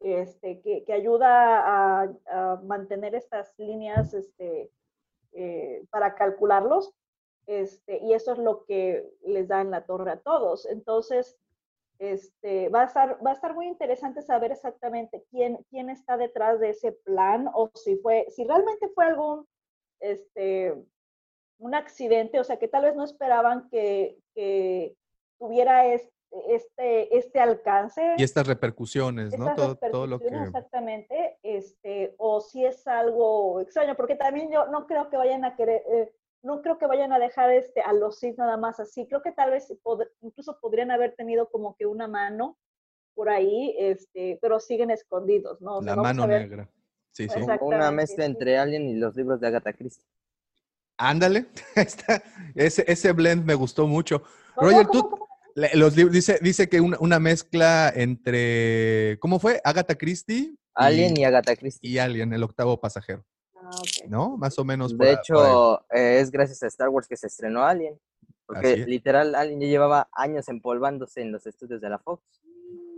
Speaker 3: este, que, que ayuda a, a mantener estas líneas este, eh, para calcularlos. Este, y eso es lo que les da en la torre a todos. Entonces, este, va, a estar, va a estar muy interesante saber exactamente quién, quién está detrás de ese plan o si fue, si realmente fue algún, este, un accidente, o sea, que tal vez no esperaban que, tuviera este, este, este alcance.
Speaker 2: y estas repercusiones, ¿no?
Speaker 3: Estas
Speaker 2: Todo, todo lo que...
Speaker 3: Exactamente, este, o si es algo extraño, porque también yo no creo que vayan a querer, eh, no creo que vayan a dejar este, a los Sith nada más así, creo que tal vez pod- incluso podrían haber tenido como que una mano por ahí, este, pero siguen escondidos, ¿no? O sea,
Speaker 2: La mano negra. Sí, sí.
Speaker 4: Una mezcla
Speaker 3: sí.
Speaker 4: entre Alien y los libros de Agatha Christie.
Speaker 2: Ándale. Ese, ese blend me gustó mucho.
Speaker 3: ¿Cómo,
Speaker 2: Roger,
Speaker 3: cómo,
Speaker 2: tú,
Speaker 3: cómo?
Speaker 2: Los dice, dice que una, una mezcla entre, ¿cómo fue? Agatha Christie
Speaker 4: Alien y Agatha Christie.
Speaker 2: y Alien, el octavo pasajero,
Speaker 3: Ah.
Speaker 2: ¿no? Más o menos.
Speaker 4: De
Speaker 2: por
Speaker 4: hecho, eh, es gracias a Star Wars que se estrenó Alien. Porque
Speaker 2: es.
Speaker 4: literal, Alien ya llevaba años empolvándose en los estudios de la Fox.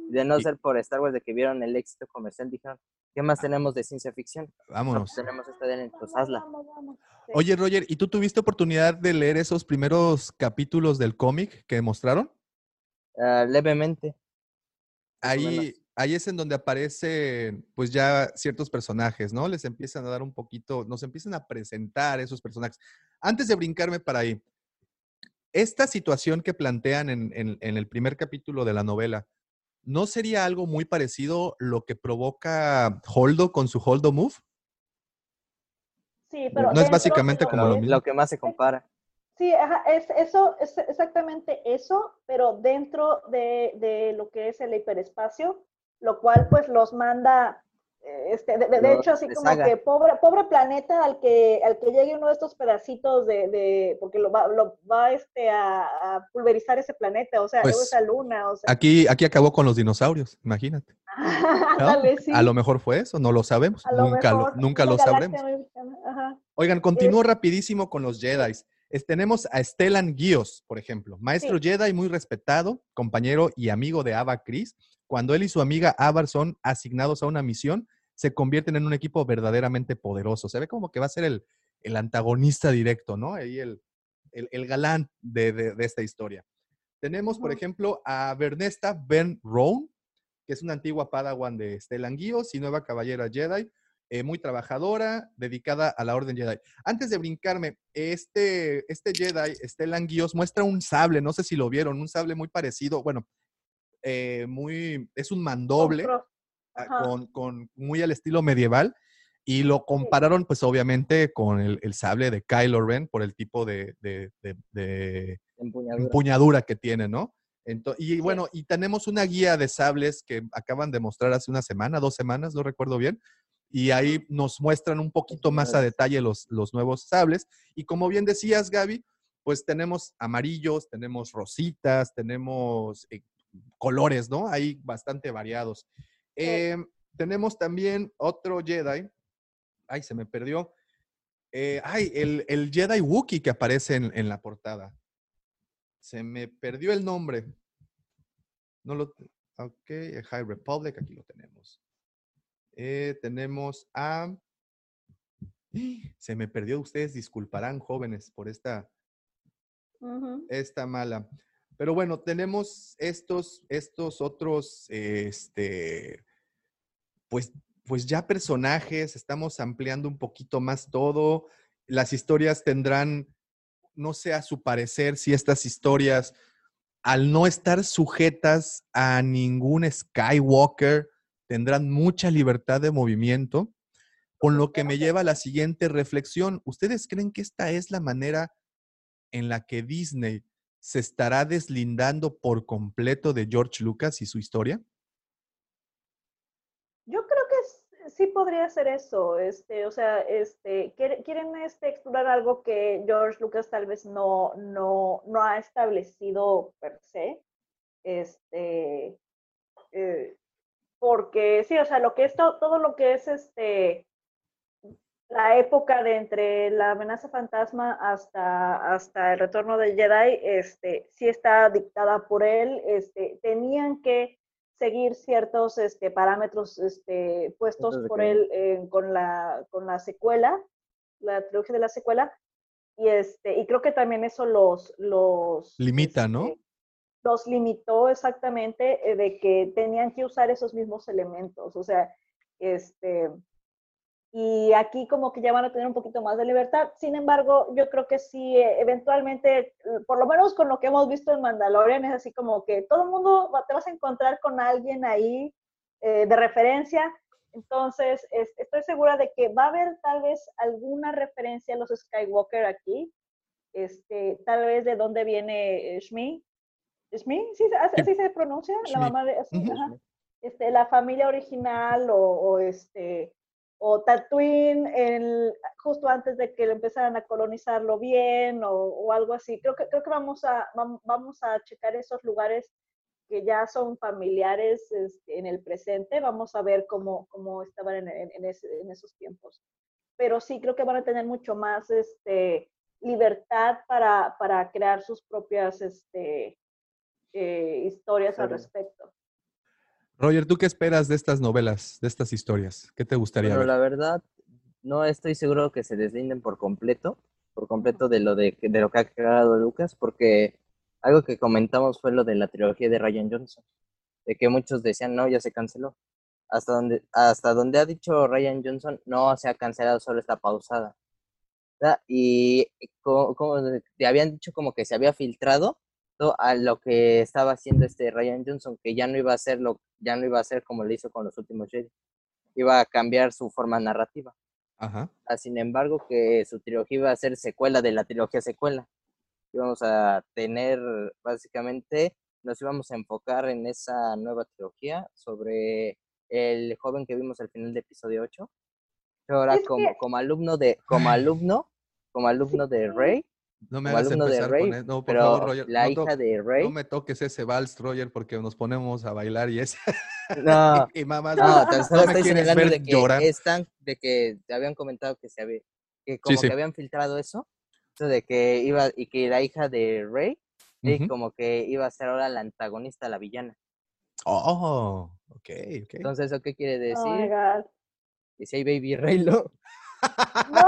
Speaker 4: De no
Speaker 2: Y-
Speaker 4: ser por Star Wars, de que vieron el éxito comercial, dijeron, ¿qué más tenemos de ciencia ficción? No,
Speaker 2: Vámonos.
Speaker 4: pues tenemos esta de Alien, pues hazla.
Speaker 3: Vamos, vamos. Sí.
Speaker 2: Oye, Roger, ¿y tú tuviste oportunidad de leer esos primeros capítulos del cómic que mostraron?
Speaker 4: Ah, levemente.
Speaker 2: Ahí, ahí es en donde aparecen, pues ya ciertos personajes, ¿no? Les empiezan a dar un poquito, nos empiezan a presentar esos personajes. Antes de brincarme para ahí, esta situación que plantean en, en- en el primer capítulo de la novela, ¿no sería algo muy parecido lo que provoca Holdo con su Holdo Move?
Speaker 3: Sí, pero
Speaker 2: no es básicamente como lo mismo.
Speaker 4: Lo que más se compara.
Speaker 3: Sí, ajá, es eso, es exactamente eso, pero dentro de, de lo que es el hiperespacio, lo cual pues los manda, eh, este, de, de- de
Speaker 4: Los
Speaker 3: hecho así como que pobre, pobre planeta al que, al que llegue uno de estos pedacitos de, de porque lo va, lo va este, a, a pulverizar ese planeta, o sea,
Speaker 2: Pues,
Speaker 3: esa luna, o sea,
Speaker 2: Aquí, aquí acabó con los dinosaurios, imagínate. ¿no?
Speaker 3: ándale, sí,
Speaker 2: A lo mejor fue eso, no lo sabemos,
Speaker 3: lo
Speaker 2: nunca, lo, nunca lo sabremos. Oigan, continúo rapidísimo con los Jedi. Tenemos a Stellan Gios, por ejemplo, maestro
Speaker 3: Sí.
Speaker 2: Jedi muy respetado, compañero y amigo de Ava Chris. Cuando él y su amiga Avar son asignados a una misión, se convierten en un equipo verdaderamente poderoso. Se ve como que va a ser el, el antagonista directo, ¿no? Ahí el, el, el galán de, de- de esta historia. Tenemos, por ejemplo, a Bernesta Ben Roan, que es una antigua padawan de Stellan Gios y nueva caballera Jedi, eh, muy trabajadora, dedicada a la Orden Jedi. Antes de brincarme, este, este Jedi, Stellan Gios, muestra un sable, no sé si lo vieron, un sable muy parecido, bueno, eh, muy, es un mandoble,
Speaker 3: Con-
Speaker 2: ah, con, con- muy al estilo medieval, y lo compararon, pues obviamente, con el, el sable de Kylo Ren por el tipo de, de- de- de
Speaker 4: Empuñadura.
Speaker 2: empuñadura que tiene, ¿no? Ento- y bueno, y tenemos una guía de sables que acaban de mostrar hace una semana, dos semanas, no recuerdo bien, y ahí nos muestran un poquito más a detalle los, los nuevos sables. Y como bien decías, Gaby, pues tenemos amarillos, tenemos rositas, tenemos eh, colores, ¿no? Hay bastante variados. Eh, tenemos también otro Jedi. Ay, se me perdió. Eh, ay, el, el Jedi Wookiee que aparece en, en la portada. Se me perdió el nombre. No lo. Ok, High Republic, aquí lo tenemos. Eh, tenemos a. Se me perdió, ustedes disculparán, jóvenes, por esta, esta mala. Pero bueno, tenemos estos, estos otros, este, pues, pues ya personajes, estamos ampliando un poquito más todo. Las historias tendrán, no sé a su parecer, si estas historias, al no estar sujetas a ningún Skywalker, tendrán mucha libertad de movimiento. Con lo que me lleva a la siguiente reflexión. ¿Ustedes creen que esta es la manera en la que Disney se estará deslindando por completo de George Lucas y su historia?
Speaker 3: Yo creo que sí podría ser eso, este, o sea, este, quiere- quieren este, explorar algo que George Lucas tal vez no, no, no ha establecido per se, este, eh, porque sí, o sea, lo que es to- todo lo que es este, la época de entre la amenaza fantasma hasta, hasta el retorno del Jedi, este, sí está dictada por él, este, tenían que seguir ciertos este, parámetros este, puestos
Speaker 4: de
Speaker 3: por él eh, con, la, con la secuela, la trilogía de la secuela, y, este, y creo que también eso los... los
Speaker 2: Limita, ¿no?
Speaker 3: Los limitó exactamente eh, de que tenían que usar esos mismos elementos, o sea, este, y aquí como que ya van a tener un poquito más de libertad. Sin embargo, yo creo que sí, eh, eventualmente, eh, por lo menos con lo que hemos visto en Mandalorian, es así como que todo el mundo te vas a encontrar con alguien ahí de referencia. Entonces, es- estoy segura de que va a haber tal vez alguna referencia a los Skywalker aquí, este, tal vez de dónde viene Shmi. ¿Shmi? ¿Sí, así, así se pronuncia? La mamá de... ajá. este, la familia original o, o este o Tatooine el- justo antes de que lo empezaran a colonizarlo bien o, o algo así. Creo que, creo que vamos, a, vam- vamos a checar esos lugares que ya son familiares este, en el presente. Vamos a ver cómo, cómo estaban en, en- en ese- en esos tiempos. Pero sí creo que van a tener mucho más este, libertad para, para crear sus propias este, eh, historias al respecto.
Speaker 2: Roger, ¿tú qué esperas de estas novelas, de estas historias? ¿Qué te gustaría
Speaker 4: Bueno,
Speaker 2: ver?
Speaker 4: la verdad, no estoy seguro que se deslinden por completo, por completo de lo de, de lo que ha creado Lucas, porque algo que comentamos fue lo de la trilogía de Ryan Johnson, de que muchos decían, no, ya se canceló. Hasta donde, hasta donde ha dicho Ryan Johnson, no se ha cancelado, solo está pausada. ¿verdad? Y como, como te habían dicho como que se había filtrado a lo que estaba haciendo este Ryan Johnson, que ya no iba a hacerlo, ya no iba a hacer como lo hizo con los últimos Jedi. Iba a cambiar su forma narrativa.
Speaker 2: Ajá.
Speaker 4: Ah, Sin embargo, que su trilogía iba a ser secuela de la trilogía secuela. Íbamos a tener, básicamente, nos íbamos a enfocar en esa nueva trilogía sobre el joven que vimos al final de episodio 8. Ahora, como, como alumno de, como alumno, como alumno de Rey,
Speaker 2: No me hagas empezar
Speaker 4: Rey,
Speaker 2: con eso. No, por
Speaker 4: pero
Speaker 2: favor, Roger.
Speaker 4: la
Speaker 2: no,
Speaker 4: hija de Rey,
Speaker 2: no me toques ese vals, Roger, porque nos ponemos a bailar y es.
Speaker 4: no,
Speaker 2: y mamás,
Speaker 4: No, tan solo
Speaker 2: no me
Speaker 4: estoy
Speaker 2: ver
Speaker 4: de que
Speaker 2: llorar.
Speaker 4: están, de que te habían comentado que se había, que como
Speaker 2: sí.
Speaker 4: que habían filtrado eso, de que iba, y que la hija de Rey, y
Speaker 2: Ujú.
Speaker 4: como que iba a ser ahora la antagonista, la villana.
Speaker 2: Oh, ok, ok.
Speaker 4: Entonces, ¿eso qué quiere
Speaker 3: Oh my
Speaker 4: decir?
Speaker 3: God.
Speaker 4: que si hay Baby Reylo,
Speaker 3: ¡No!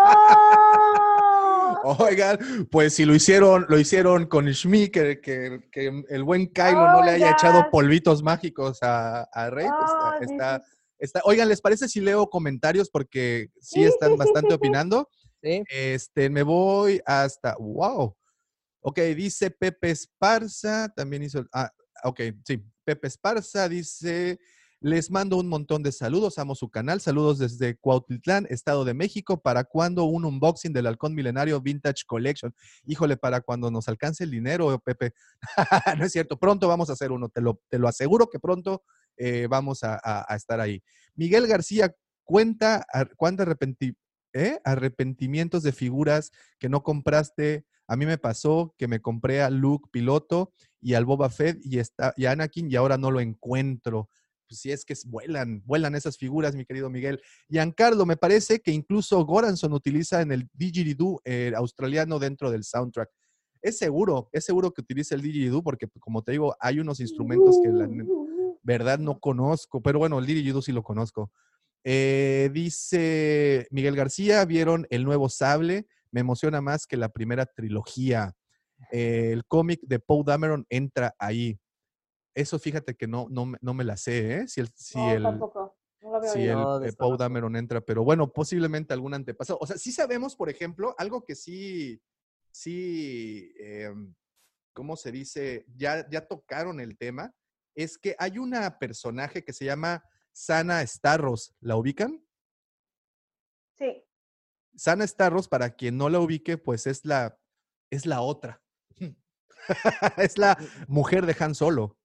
Speaker 2: Oigan, pues si lo hicieron, lo hicieron con Shmi, que, que- que el buen Kylo
Speaker 3: Oh
Speaker 2: no le haya echado polvitos mágicos a, a Rey, pues, está, está- Oigan, ¿les parece si leo comentarios? Porque sí están bastante opinando.
Speaker 4: ¿sí?
Speaker 2: Este, me voy hasta. ¡Wow! Ok, dice Pepe Esparza, también hizo. Ah, ok, sí. Pepe Esparza dice: Les mando un montón de saludos, amo su canal. Saludos desde Cuautitlán, Estado de México. ¿Para cuándo un unboxing del Halcón Milenario Vintage Collection? Híjole, para cuando nos alcance el dinero, Pepe. no es cierto, pronto vamos a hacer uno, te lo, te lo aseguro que pronto eh, vamos a, estar ahí. Miguel García, cuenta a- cuánto arrepenti- ¿eh? arrepentimientos de figuras que no compraste. A mí me pasó que me compré a Luke piloto y al Boba Fett y, está, y a Anakin y ahora no lo encuentro. Pues si es que vuelan, vuelan esas figuras, mi querido Miguel. Giancarlo, me parece que incluso Goranson utiliza en el didgeridoo eh, australiano dentro del soundtrack. Es seguro, es seguro que utiliza el didgeridoo porque, como te digo, hay unos instrumentos que la verdad no conozco, pero bueno, el didgeridoo sí lo conozco. Eh, dice Miguel García, vieron el nuevo sable, me emociona más que la primera trilogía. Eh, el cómic de Poe Dameron entra ahí. Eso fíjate que no, no, me- no me la sé, ¿eh? Si el, si
Speaker 3: No,
Speaker 2: el,
Speaker 3: tampoco. No
Speaker 2: si el
Speaker 4: No,
Speaker 2: eh,
Speaker 4: desconozco.
Speaker 2: Dameron entra, pero bueno, posiblemente algún antepasado. O sea, sí sabemos, por ejemplo, algo que sí, sí, em, ¿cómo se dice? Ya, ya tocaron el tema, es que hay una personaje que se llama Sana Starros, ¿la ubican?
Speaker 3: Sí.
Speaker 2: Sana Starros, para quien no la ubique, pues es la, es la otra. es la mujer de Han Solo.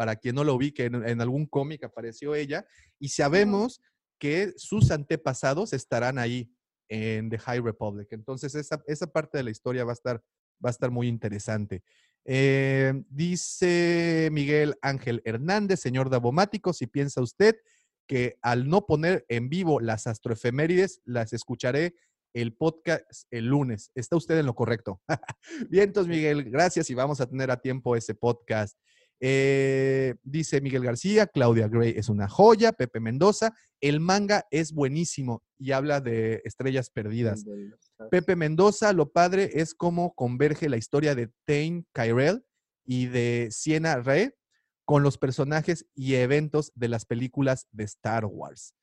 Speaker 2: Para quien no lo ubique, en, en algún cómic apareció ella. Y sabemos que sus antepasados estarán ahí en The High Republic. Entonces, esa, esa parte de la historia va a estar, va a estar muy interesante. Eh, dice Miguel Ángel Hernández, señor Davomático, si piensa usted que al no poner en vivo las astroefemérides, las escucharé el podcast el lunes. Está usted en lo correcto. Bien, entonces, Miguel, gracias y vamos a tener a tiempo ese podcast. Eh, dice Miguel García, Claudia Gray es una joya, Pepe Mendoza, el manga es buenísimo y habla de estrellas perdidas. Pepe Mendoza, lo padre es cómo converge la historia de Tain Kyrell y de Siena Rey con los personajes y eventos de las películas de Star Wars.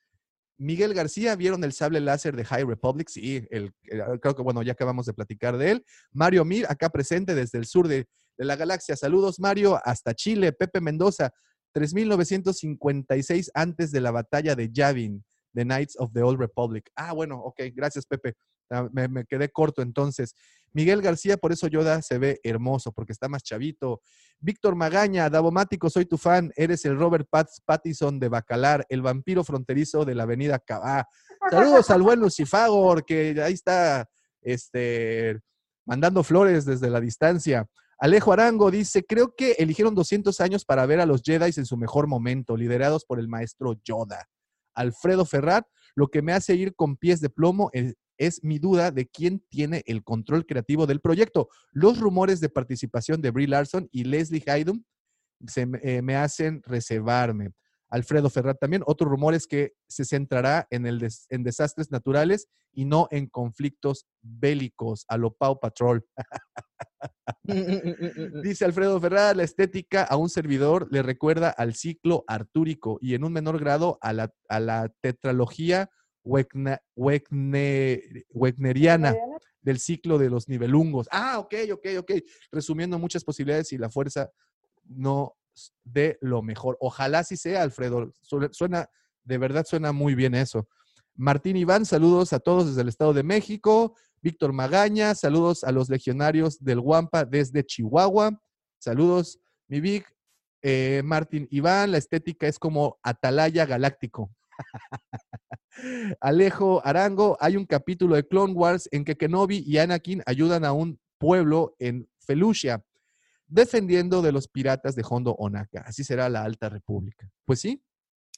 Speaker 2: Miguel García, ¿vieron el sable láser de High Republic? Sí, el, el- creo que bueno, ya acabamos de platicar de él. Mario Mir, acá presente desde el sur de, la galaxia. Saludos, Mario, hasta Chile. Pepe Mendoza, 3956 antes de la batalla de Yavin, The Knights of the Old Republic. Ah, bueno, ok, gracias, Pepe. Ah, me quedé corto entonces. Miguel García, por eso Yoda se ve hermoso, porque está más chavito. Víctor Magaña, Davomático, soy tu fan. Eres el Robert Pats Pattison de Bacalar, el vampiro fronterizo de la avenida Cabá. Saludos al buen Lucifagor, que ahí está este, mandando flores desde la distancia. Alejo Arango dice, creo que eligieron 200 años para ver a los Jedi en su mejor momento, liderados por el maestro Yoda. Alfredo Ferrat, lo que me hace ir con pies de plomo es, es mi duda de quién tiene el control creativo del proyecto. Los rumores de participación de Brie Larson y Leslie Haydum se, me- eh, me hacen reservarme. Alfredo Ferrat también. Otro rumor es que se centrará en, el des- en desastres naturales y no en conflictos bélicos a lo Pau Patrol. Dice Alfredo Ferrat, la estética a un servidor le recuerda al ciclo artúrico y en un menor grado a la, a la tetralogía Wegna- Wegne- Wegneriana del ciclo de los nivelungos. Ah, ok, ok, ok. Resumiendo muchas posibilidades y la fuerza no de lo mejor. Ojalá sí sea, Alfredo. Suena, de verdad suena muy bien eso. Martín Iván, saludos a todos desde el Estado de México. Víctor Magaña, saludos a los legionarios del Guampa desde Chihuahua. Saludos, mi Vic. Eh, Martín Iván, la estética es como Atalaya Galáctico. Alejo Arango, hay un capítulo de Clone Wars en que Kenobi y Anakin ayudan a un pueblo en Felucia, defendiendo de los piratas de Hondo Onaka. Así será la Alta República. Pues sí,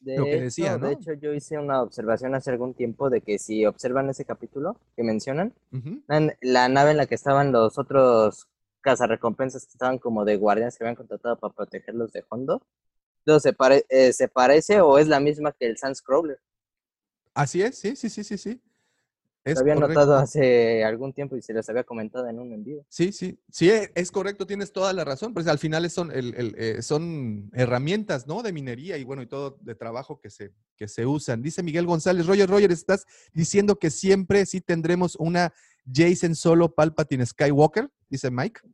Speaker 4: De
Speaker 2: lo que
Speaker 4: hecho,
Speaker 2: decía, ¿no?
Speaker 4: De hecho, yo hice una observación hace algún tiempo de que si observan ese capítulo que mencionan, la, la nave en la que estaban los otros cazarrecompensas que estaban como de guardianes que habían contratado para protegerlos de Hondo, entonces, ¿se, pare- eh, ¿se parece o es la misma que el Sunscrawler?
Speaker 2: Así es, sí, sí, sí, sí, sí. Es
Speaker 4: Lo había
Speaker 2: correcto.
Speaker 4: notado hace algún tiempo y se los había comentado en un en vivo.
Speaker 2: Sí, sí, sí, e- es correcto, tienes toda la razón, pues al final es- son, el- el, eh, son herramientas, ¿no? De minería y bueno, y todo de trabajo que se, que se usan. Dice Miguel González, Roger, Roger, estás diciendo que siempre sí tendremos una Jason Solo Palpatine Skywalker, dice Mike.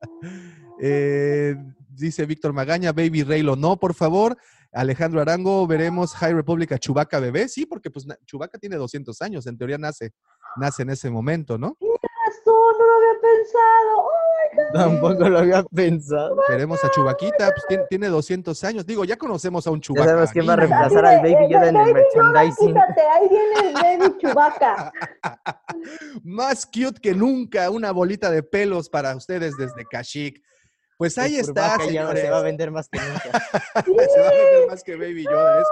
Speaker 2: Eh, dice Víctor Magaña, Baby Raylo, no, por favor. Alejandro Arango, veremos High Republic a Chewbacca bebé. Sí, porque pues Chewbacca tiene 200 años, en teoría nace, nace en ese momento, ¿no?
Speaker 3: Razón, no lo había pensado. Oh.
Speaker 4: Tampoco lo había pensado.
Speaker 2: Veremos a Chubaquita, pues tiene, tiene 200 años. Digo, ya conocemos a un
Speaker 4: Ya
Speaker 2: Chewbacca.
Speaker 4: sabemos quién va a reemplazar al Baby Yoda en el merchandising.
Speaker 3: Ahí viene el Baby Chewbacca.
Speaker 2: Más cute que nunca, una bolita de pelos para ustedes desde Kashyyyk. Pues ahí
Speaker 4: El
Speaker 2: está, señores.
Speaker 4: se va a vender más que nunca.
Speaker 2: Se va a vender más que Baby Yoda. es-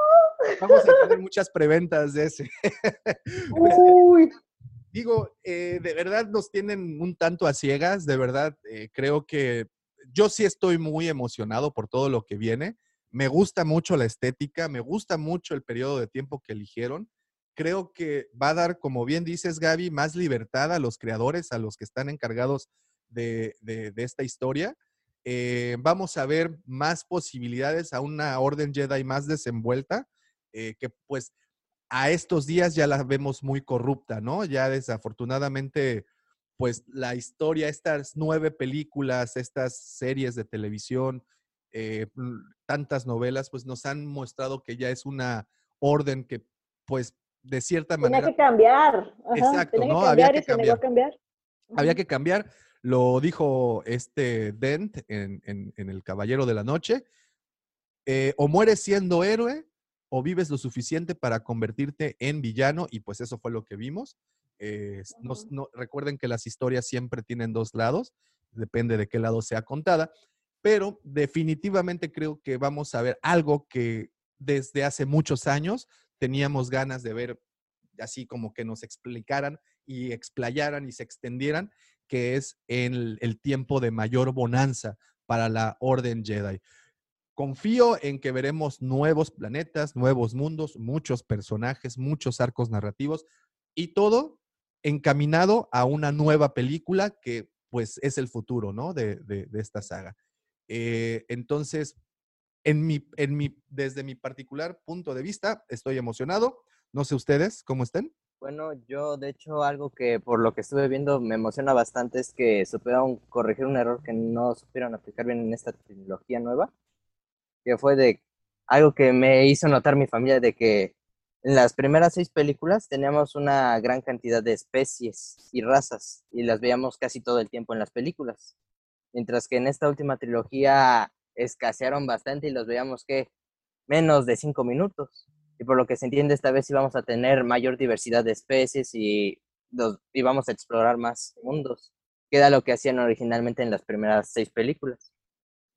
Speaker 2: Vamos a tener muchas preventas de ese.
Speaker 3: Uy,
Speaker 2: Digo, eh, de verdad nos tienen un tanto a ciegas, de verdad, eh, creo que yo sí estoy muy emocionado por todo lo que viene. Me gusta mucho la estética, me gusta mucho el periodo de tiempo que eligieron. Creo que va a dar, como bien dices, Gaby, más libertad a los creadores, a los que están encargados de, de- de esta historia. Eh, vamos a ver más posibilidades a una Orden Jedi más desenvuelta, eh, que pues a estos días ya la vemos muy corrupta, ¿no? Ya desafortunadamente, pues la historia, estas nueve películas, estas series de televisión, eh, tantas novelas, pues nos han mostrado que ya es una orden que, pues, de cierta
Speaker 3: tenía
Speaker 2: manera
Speaker 3: que cambiar. Ajá,
Speaker 2: Exacto,
Speaker 3: tenía
Speaker 2: ¿no?
Speaker 3: que
Speaker 2: Había
Speaker 3: cambiar
Speaker 2: que
Speaker 3: y se negó a cambiar.
Speaker 2: había que cambiar. Lo dijo este Dent en, en- en El Caballero de la Noche. eh, o mueres siendo héroe o vives lo suficiente para convertirte en villano y pues eso fue lo que vimos. Eh,
Speaker 3: Ujú.
Speaker 2: no- recuerden que las historias siempre tienen dos lados, depende de qué lado sea contada, pero definitivamente creo que vamos a ver algo que desde hace muchos años teníamos ganas de ver así como que nos explicaran y explayaran y se extendieran, que es el, el tiempo de mayor bonanza para la Orden Jedi. Confío en que veremos nuevos planetas, nuevos mundos, muchos personajes, muchos arcos narrativos y todo encaminado a una nueva película que pues es el futuro, ¿no? De, esta saga. Eh, entonces, en mi, desde mi particular punto de vista, estoy emocionado. No sé ustedes cómo estén.
Speaker 4: Bueno, yo de hecho algo que por lo que estuve viendo me emociona bastante es que supieron corregir un error que no supieron aplicar bien en esta trilogía nueva, que fue de algo que me hizo notar mi familia de que en las primeras seis películas teníamos una gran cantidad de especies y razas y las veíamos casi todo el tiempo en las películas, mientras que en esta última trilogía escasearon bastante y los veíamos que menos de cinco minutos y por lo que se entiende esta vez íbamos a tener mayor diversidad de especies y los, íbamos a explorar más mundos, que era lo que hacían originalmente en las primeras seis películas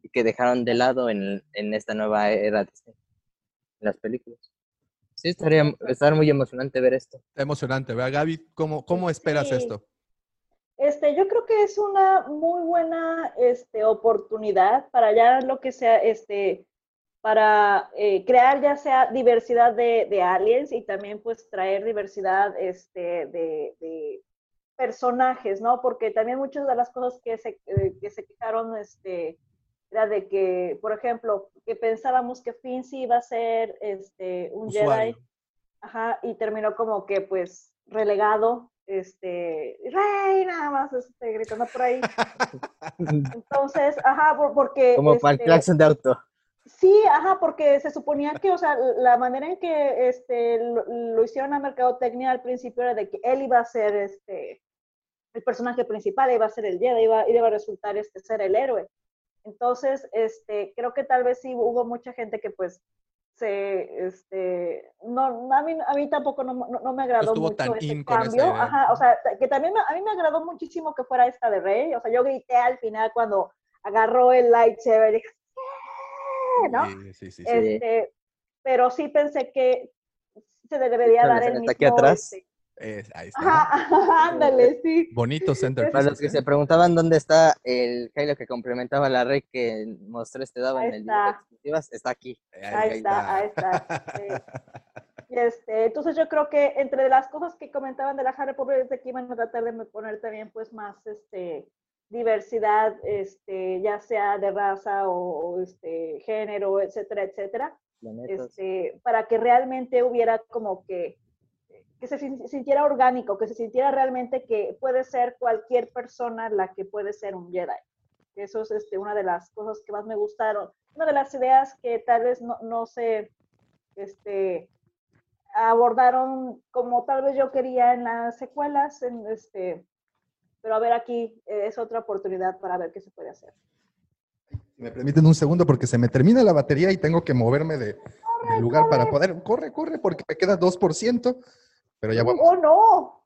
Speaker 4: y que dejaron de lado en, en esta nueva era en las películas. Sí, estaría estar muy emocionante ver esto.
Speaker 2: Está emocionante, ¿verdad, Gaby? ¿Cómo, cómo esperas
Speaker 3: Sí.
Speaker 2: esto?
Speaker 3: Este, yo creo que es una muy buena este, oportunidad para ya lo que sea, este, para eh, crear ya sea diversidad de, de aliens y también pues traer diversidad este, de, de personajes, ¿no? Porque también muchas de las cosas que se, eh, que se quejaron, este, era de que, por ejemplo, que pensábamos que Finn sí iba a ser este, un
Speaker 2: Usuario.
Speaker 3: Jedi, ajá, y terminó como que pues relegado, este, rey, nada más, este, gritando por ahí. Entonces, ajá, por- porque...
Speaker 4: Como para el
Speaker 3: este,
Speaker 4: claxon de auto.
Speaker 3: Sí, ajá, porque se suponía que, o sea, la manera en que este, lo, lo hicieron a Mercadotecnia al principio era de que él iba a ser este, el personaje principal, iba a ser el Jedi, iba, iba a resultar este, ser el héroe. Entonces, este, creo que tal vez sí hubo mucha gente que pues se, este, no, a mí, a mí tampoco no, no, no me agradó mucho
Speaker 2: tan
Speaker 3: ese cambio, ajá, o sea, que también me- a mí me agradó muchísimo que fuera esta de Rey, o sea, yo grité al final cuando agarró el lightsaber, dije, "Yeah", ¿no?
Speaker 2: Sí, sí, sí, sí.
Speaker 3: Este, pero sí pensé que se le debería dar el mismo.
Speaker 4: está aquí atrás.
Speaker 3: este,
Speaker 2: Es- ahí está.
Speaker 3: ajá, ajá, ándale, sí.
Speaker 2: Bonito center
Speaker 4: Para los que se preguntaban dónde está el Halo que complementaba la red que mostró este daba
Speaker 3: Ahí
Speaker 4: en el video de
Speaker 3: está.
Speaker 4: exclusivas, está aquí.
Speaker 3: Ahí está, ahí está. sí. Y este, entonces yo creo que entre las cosas que comentaban de la High Republic es de que iban a tratar de poner también pues más este diversidad, este, ya sea de raza o, o, este género, etcétera, etcétera, este, para que realmente hubiera como que que se sin- sintiera orgánico, que se sintiera realmente que puede ser cualquier persona la que puede ser un Jedi. Eso es este, una de las cosas que más me gustaron. Una de las ideas que tal vez no, no se este, abordaron como tal vez yo quería en las secuelas, en este, pero a ver aquí eh, es otra oportunidad para ver qué se puede hacer.
Speaker 2: Si me permiten un segundo porque se me termina la batería y tengo que moverme de, de lugar para poder. Corre, corre, porque me queda 2%, pero ya vamos,
Speaker 3: ¡Oh, no!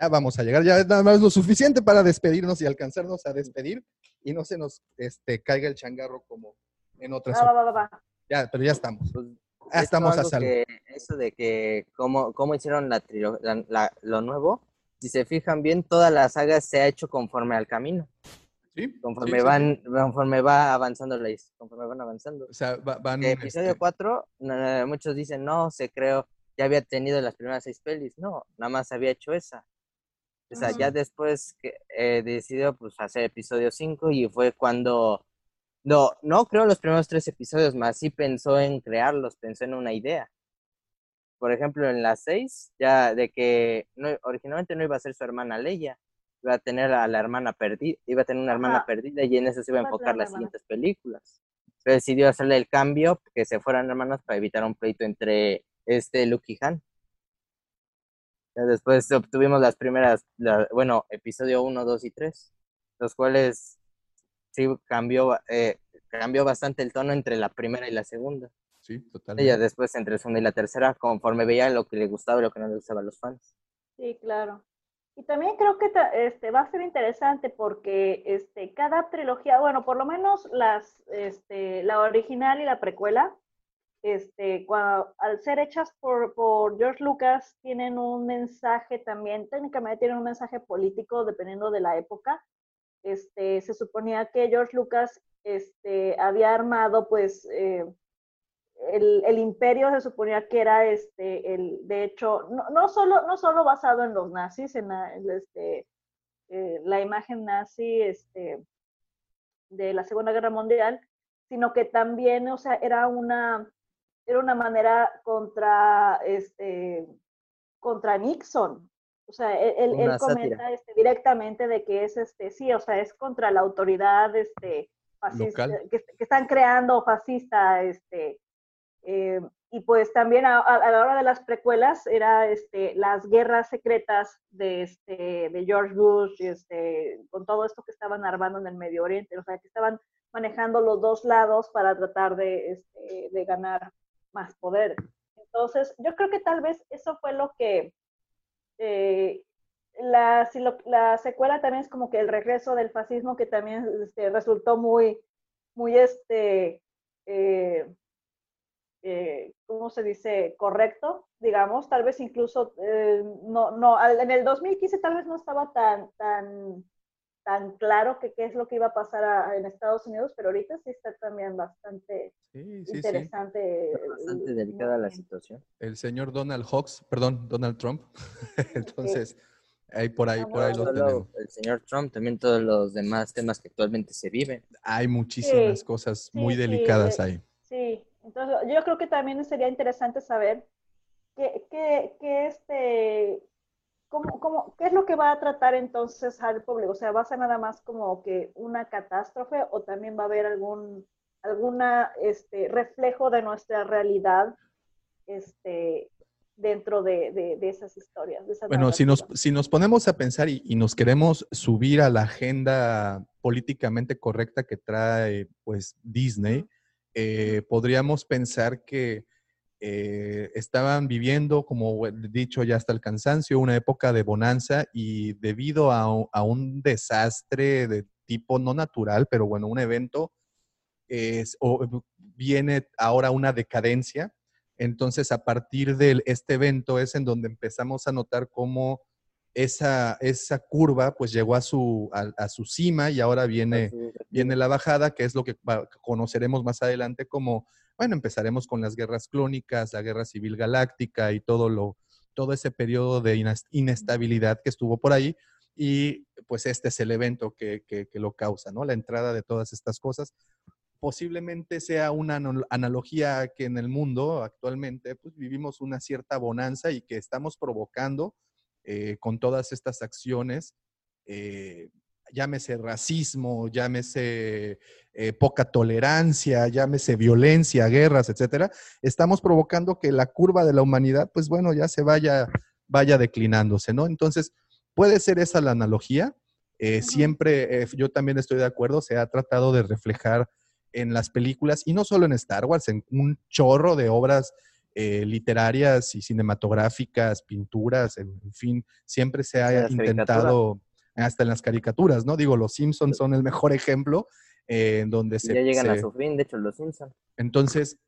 Speaker 2: ya vamos a llegar. Ya es nada más lo suficiente para despedirnos y alcanzarnos a despedir y no se nos este, caiga el changarro como en otras.
Speaker 3: Va, va, va, va.
Speaker 2: Ya, pero ya estamos.
Speaker 4: Pues,
Speaker 2: Ya
Speaker 4: de hecho,
Speaker 2: estamos a salvo.
Speaker 4: que- eso de que cómo, cómo hicieron la la- la- lo nuevo, si se fijan bien, toda la saga se ha hecho conforme al camino,
Speaker 2: Sí,
Speaker 4: conforme
Speaker 2: sí, sí,
Speaker 4: van, conforme va avanzando la conforme van avanzando.
Speaker 2: O sea, va- van.
Speaker 4: Episodio
Speaker 2: este,
Speaker 4: 4, no, muchos dicen, no, se creó, ya había tenido las primeras seis pelis. No, nada más había hecho esa. O sea, ya después que eh, decidió pues, hacer episodio 5 y fue cuando, no, no creo los primeros tres episodios, más sí pensó en crearlos, pensó en una idea. Por ejemplo, en las 6, ya de que no, originalmente no iba a ser su hermana Leia, iba a tener a la hermana perdida, iba a tener una hermana perdida y en eso se iba a enfocar las siguientes películas. Pero decidió hacerle el cambio, que se fueran hermanos para evitar un pleito entre este Luke y Han. Después obtuvimos las primeras, la- bueno, episodio 1, 2 y 3. los cuales sí cambió, eh, cambió bastante el tono entre la primera y la segunda.
Speaker 2: Sí,
Speaker 4: Ella
Speaker 2: totalmente.
Speaker 4: después entre la segunda y la tercera, conforme veía lo que le gustaba y lo que no le gustaba a los fans.
Speaker 3: Sí, claro. Y también creo que este, va a ser interesante porque este, cada trilogía, bueno, por lo menos las, este, la original y la precuela, este, cua- al ser hechas por, por George Lucas, tienen un mensaje también, técnicamente tienen un mensaje político dependiendo de la época. Este, se suponía que George Lucas este, había armado, pues, eh, el, el imperio se suponía que era este el de hecho no, no solo no solo basado en los nazis en la, en este eh, la imagen nazi este de la segunda guerra mundial sino que también o sea era una era una manera contra este contra Nixon. O sea él, él- él comenta este, directamente de que es este sí o sea es contra la autoridad este fascista que, que están creando fascista este eh, y pues también a, a- la hora de las precuelas era este, las guerras secretas de, este, de George Bush, este, con todo esto que estaban armando en el Medio Oriente, o sea, que estaban manejando los dos lados para tratar de, este, de ganar más poder. Entonces, yo creo que tal vez eso fue lo que eh, la, si lo- la secuela también es como que el regreso del fascismo que también este, resultó muy, muy este, eh, eh, ¿cómo se dice? Correcto, digamos, tal vez incluso, eh, no, no, al- en el 2015 tal vez no estaba tan, tan, tan claro que qué es lo que iba a pasar a- en Estados Unidos, pero ahorita sí está también bastante
Speaker 2: Sí, sí, sí.
Speaker 3: interesante.
Speaker 4: Bastante
Speaker 3: el
Speaker 4: delicada la situación.
Speaker 2: El señor Donald Hawks, perdón, Donald Trump. Entonces, ahí por ahí, por ahí
Speaker 4: No
Speaker 2: lo tenemos.
Speaker 4: el señor Trump, también todos los demás temas que actualmente se viven.
Speaker 2: Hay muchísimas
Speaker 3: Sí,
Speaker 2: cosas muy
Speaker 3: sí,
Speaker 2: delicadas
Speaker 3: eh,
Speaker 2: ahí.
Speaker 3: Sí, entonces yo creo que también sería interesante saber qué, qué, qué, este, cómo, cómo, qué es lo que va a tratar entonces al público. O sea, ¿va a ser nada más como que una catástrofe o también va a haber algún alguna este, reflejo de nuestra realidad este, dentro de, de, de esas historias? De esas
Speaker 2: Bueno, si nos, si nos ponemos a pensar y, y nos queremos subir a la agenda políticamente correcta que trae pues Disney, eh, podríamos pensar que eh, estaban viviendo, como he dicho ya hasta el cansancio, una época de bonanza y debido a, a un desastre de tipo no natural, pero bueno, un evento, es- o viene ahora una decadencia. Entonces, a partir de este evento es en donde empezamos a notar cómo esa, esa curva pues llegó a su, a, a su cima y ahora viene, viene la bajada, que es lo que conoceremos más adelante como, bueno, empezaremos con las guerras clónicas, la guerra civil galáctica y todo, lo, todo ese periodo de inestabilidad que estuvo por ahí. Y pues este es el evento que, que- que lo causa, ¿no? La entrada de todas estas cosas. Posiblemente sea una analogía que en el mundo actualmente pues vivimos una cierta bonanza y que estamos provocando eh, con todas estas acciones eh, llámese racismo, llámese eh, poca tolerancia, llámese violencia, guerras, etcétera, estamos provocando que la curva de la humanidad, pues bueno, ya se vaya, vaya declinándose, ¿no? Entonces, puede ser esa la analogía. Eh, Siempre, eh, yo también estoy de acuerdo, se ha tratado de reflejar en las películas, y no solo en Star Wars, en un chorro de obras eh, literarias y cinematográficas, pinturas, en, en fin, siempre se ha
Speaker 4: las
Speaker 2: intentado, hasta en las caricaturas, ¿no? Digo, los Simpsons son el mejor ejemplo eh, en donde se...
Speaker 4: ya llegan a su fin, de hecho, los Simpsons.
Speaker 2: entonces,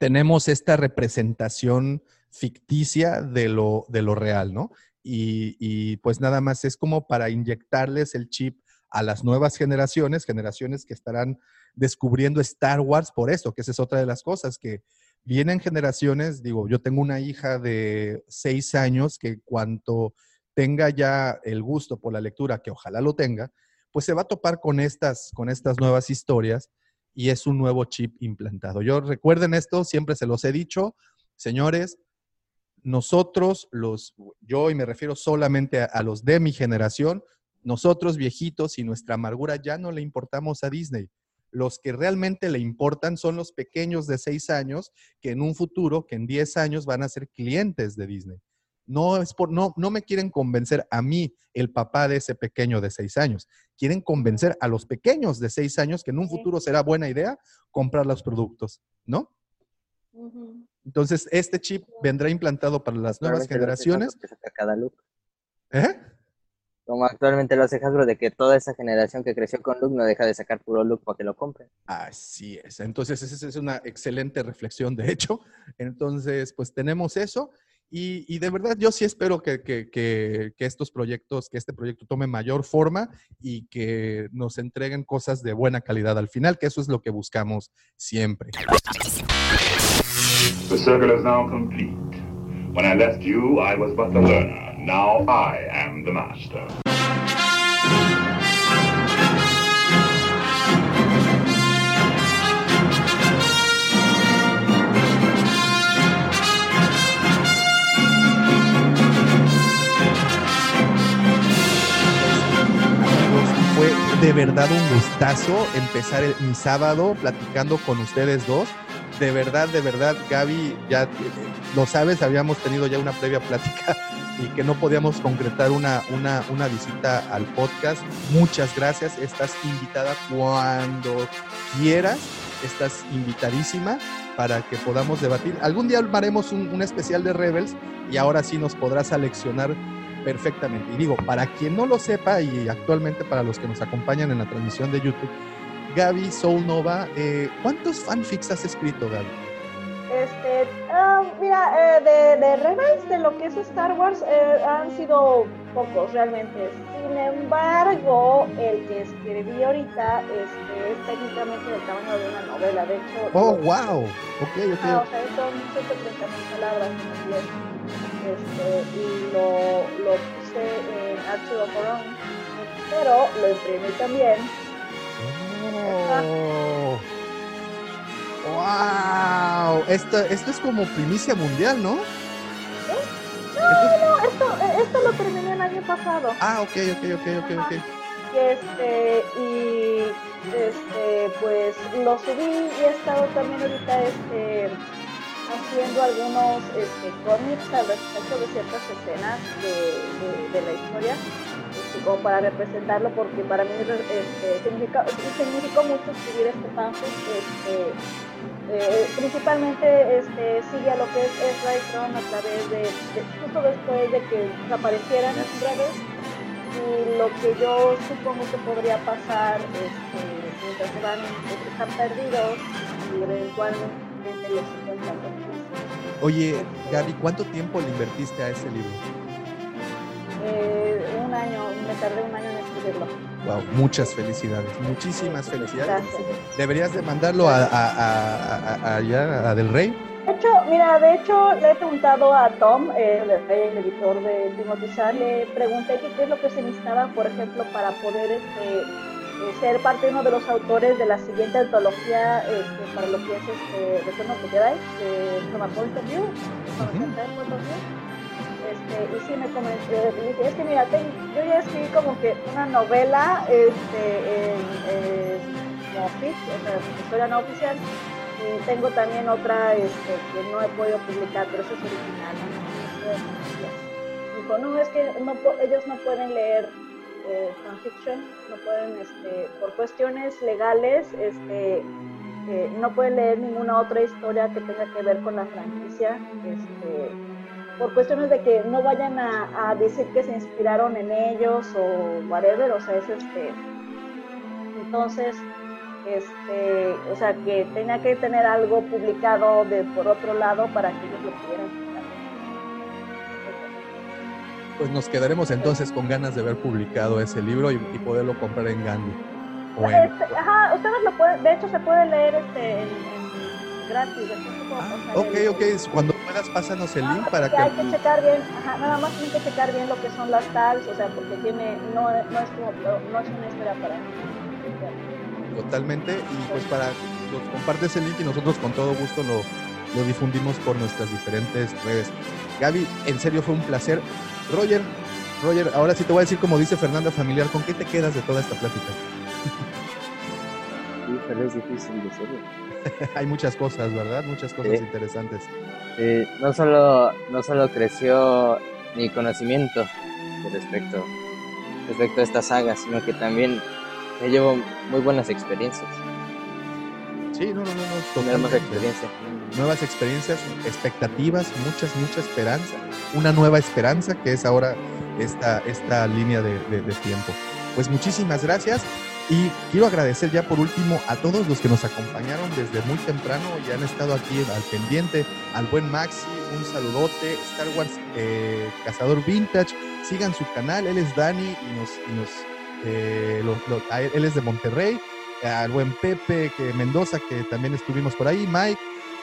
Speaker 2: tenemos esta representación ficticia de lo, de lo real, ¿no? Y, y, pues nada más es como para inyectarles el chip a las nuevas generaciones, generaciones que estarán descubriendo Star Wars por eso, que esa es otra de las cosas, que vienen generaciones, digo, yo tengo una hija de seis años que cuanto tenga ya el gusto por la lectura, que ojalá lo tenga, pues se va a topar con estas, con estas nuevas historias y es un nuevo chip implantado. Yo recuerden esto, siempre se los he dicho, señores, nosotros, los, yo y me refiero solamente a, a los de mi generación, nosotros viejitos y nuestra amargura ya no le importamos a Disney. Los que realmente le importan son los pequeños de 6 años que en un futuro, que en 10 años van a ser clientes de Disney. No es por, no, no me quieren convencer a mí, el papá de ese pequeño de seis años. Quieren convencer a los pequeños de seis años que en un futuro será buena idea comprar los productos, ¿no? Entonces, este chip vendrá implantado para las nuevas generaciones.
Speaker 4: cada look.
Speaker 2: ¿Eh?
Speaker 4: Como actualmente lo hace Hasbro de que toda esa generación que creció con look no deja de sacar puro look para que lo compren.
Speaker 2: Así es. Entonces, esa es una excelente reflexión, de hecho. Entonces, pues tenemos eso. Y, y de verdad, yo sí espero que, que- que- que estos proyectos, que este proyecto tome mayor forma y que nos entreguen cosas de buena calidad al final, que eso es lo que buscamos siempre.
Speaker 1: The circle is now complete. When I left you, I was but the learner. Now I am the master.
Speaker 2: Fue de verdad un gustazo empezar el- mi sábado platicando con ustedes dos. De verdad, de verdad, Gaby, ya eh, lo sabes, habíamos tenido ya una previa plática y que no podíamos concretar una, una, una visita al podcast. Muchas gracias, estás invitada cuando quieras, estás invitadísima para que podamos debatir. Algún día haremos un, un especial de Rebels y ahora sí nos podrás seleccionar perfectamente. Y digo, para quien no lo sepa y actualmente para los que nos acompañan en la transmisión de YouTube, Gaby Soul Nova, eh, ¿cuántos fanfics has escrito, Gaby?
Speaker 3: Este, ah, mira, eh, de, de de lo que es Star Wars, eh, han sido pocos realmente. Sin embargo, el que escribí ahorita este, es técnicamente del tamaño de una novela. De hecho,
Speaker 2: Oh, wow. Ok,
Speaker 3: Ah,
Speaker 2: ok.
Speaker 3: o sea, son 130 mil palabras en inglés. Este, y lo, lo puse en Our Own, pero lo imprimí también.
Speaker 2: Oh. Wow. Esto, esto es como primicia mundial, ¿no?
Speaker 3: No, no, esto, eh, esto lo terminé el año pasado.
Speaker 2: Ah, ok, ok, ok, ok, ok.
Speaker 3: Y este, y este, pues lo subí y he estado también ahorita este, haciendo algunos este, cómics al respecto de ciertas escenas de, de- de la historia, este, como para representarlo, porque para mí este, significa- significó mucho escribir este fanfic. Este, eh, principalmente este, sigue a lo que es Ezra y Tron a través de, justo después de que aparecieran en breves y lo que yo supongo que podría pasar este, mientras se van, están perdidos y eventualmente los encuentran.
Speaker 2: Oye, Gaby, ¿cuánto tiempo le invertiste a ese libro?
Speaker 3: Eh, un año, me tardé un año en escribirlo.
Speaker 2: Wow, muchas felicidades, muchísimas felicidades.
Speaker 3: Gracias.
Speaker 2: Deberías de mandarlo a, a, a- allá, a Del Rey.
Speaker 3: De hecho, mira, de hecho le he preguntado a Tom, eh, el, el editor de Timothy Zahn, le pregunté que qué es lo que se necesitaba, por ejemplo, para poder este, eh, ser parte de uno de los autores de la siguiente antología este, para lo que es este, Return of the Jedi, de From a Point of View, Este, y sí me comenté, dije, es que mira, ten- yo ya escribí como que una novela este, en, o sea, historia no oficial, y tengo también otra este, que no he podido publicar, pero eso es original. ¿no? Dijo, no, es que no, ellos no pueden leer eh, fanfiction, no pueden, este, por cuestiones legales, este, eh, no pueden leer ninguna otra historia que tenga que ver con la franquicia, este, por cuestiones de que no vayan a, a decir que se inspiraron en ellos o whatever, o sea, es este, entonces, este, o sea, que tenía que tener algo publicado de por otro lado para que ellos lo pudieran.
Speaker 2: Pues nos quedaremos entonces con ganas de ver publicado ese libro y, y poderlo comprar en Gandhi. O en-
Speaker 3: Este, ajá, ustedes lo pueden, de hecho se puede leer este en, en gratis, pasar
Speaker 2: Ok,
Speaker 3: el-
Speaker 2: ok, cuando puedas pásanos el link para
Speaker 3: que hay
Speaker 2: que...
Speaker 3: checar bien, ajá, nada más tienen que checar bien lo que son las tags, o sea, porque tiene, no, no es como, no es una historia para
Speaker 2: Totalmente, y pues para nos compartes el link y nosotros con todo gusto lo, lo difundimos por nuestras diferentes redes. Gaby, en serio fue un placer. Roger, Roger, ahora sí te voy a decir como dice Fernanda Familiar, ¿con qué te quedas de toda esta plática?
Speaker 4: Híjole, es difícil decirlo.
Speaker 2: Hay muchas cosas, ¿verdad? Muchas cosas
Speaker 4: Sí.
Speaker 2: interesantes.
Speaker 4: Eh, no solo no solo creció ni conocimiento respecto, respecto a esta saga, sino que también me llevo muy buenas experiencias.
Speaker 2: Sí, no, no, no, no.
Speaker 4: Una hermosa
Speaker 2: totalmente.
Speaker 4: experiencia.
Speaker 2: Nuevas experiencias, expectativas, muchas, mucha esperanza. Una nueva esperanza que es ahora esta, esta línea de, de- de tiempo. Pues muchísimas gracias y quiero agradecer ya por último a todos los que nos acompañaron desde muy temprano y han estado aquí al pendiente. Al buen Maxi, un saludote. Star Wars eh, Cazador Vintage, sigan su canal. Él es Dani y nos, y nos eh, él es de Monterrey. Al buen Pepe que Mendoza, que también estuvimos por ahí. Mike,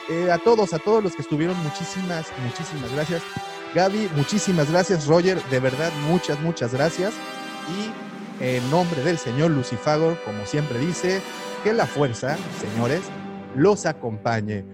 Speaker 2: eh, a todos, a todos los que estuvieron, muchísimas, muchísimas gracias. Gaby, muchísimas gracias. Roger, de verdad, muchas, muchas gracias. Y en nombre del señor Lucifagor, como siempre dice, que la fuerza, señores, los acompañe.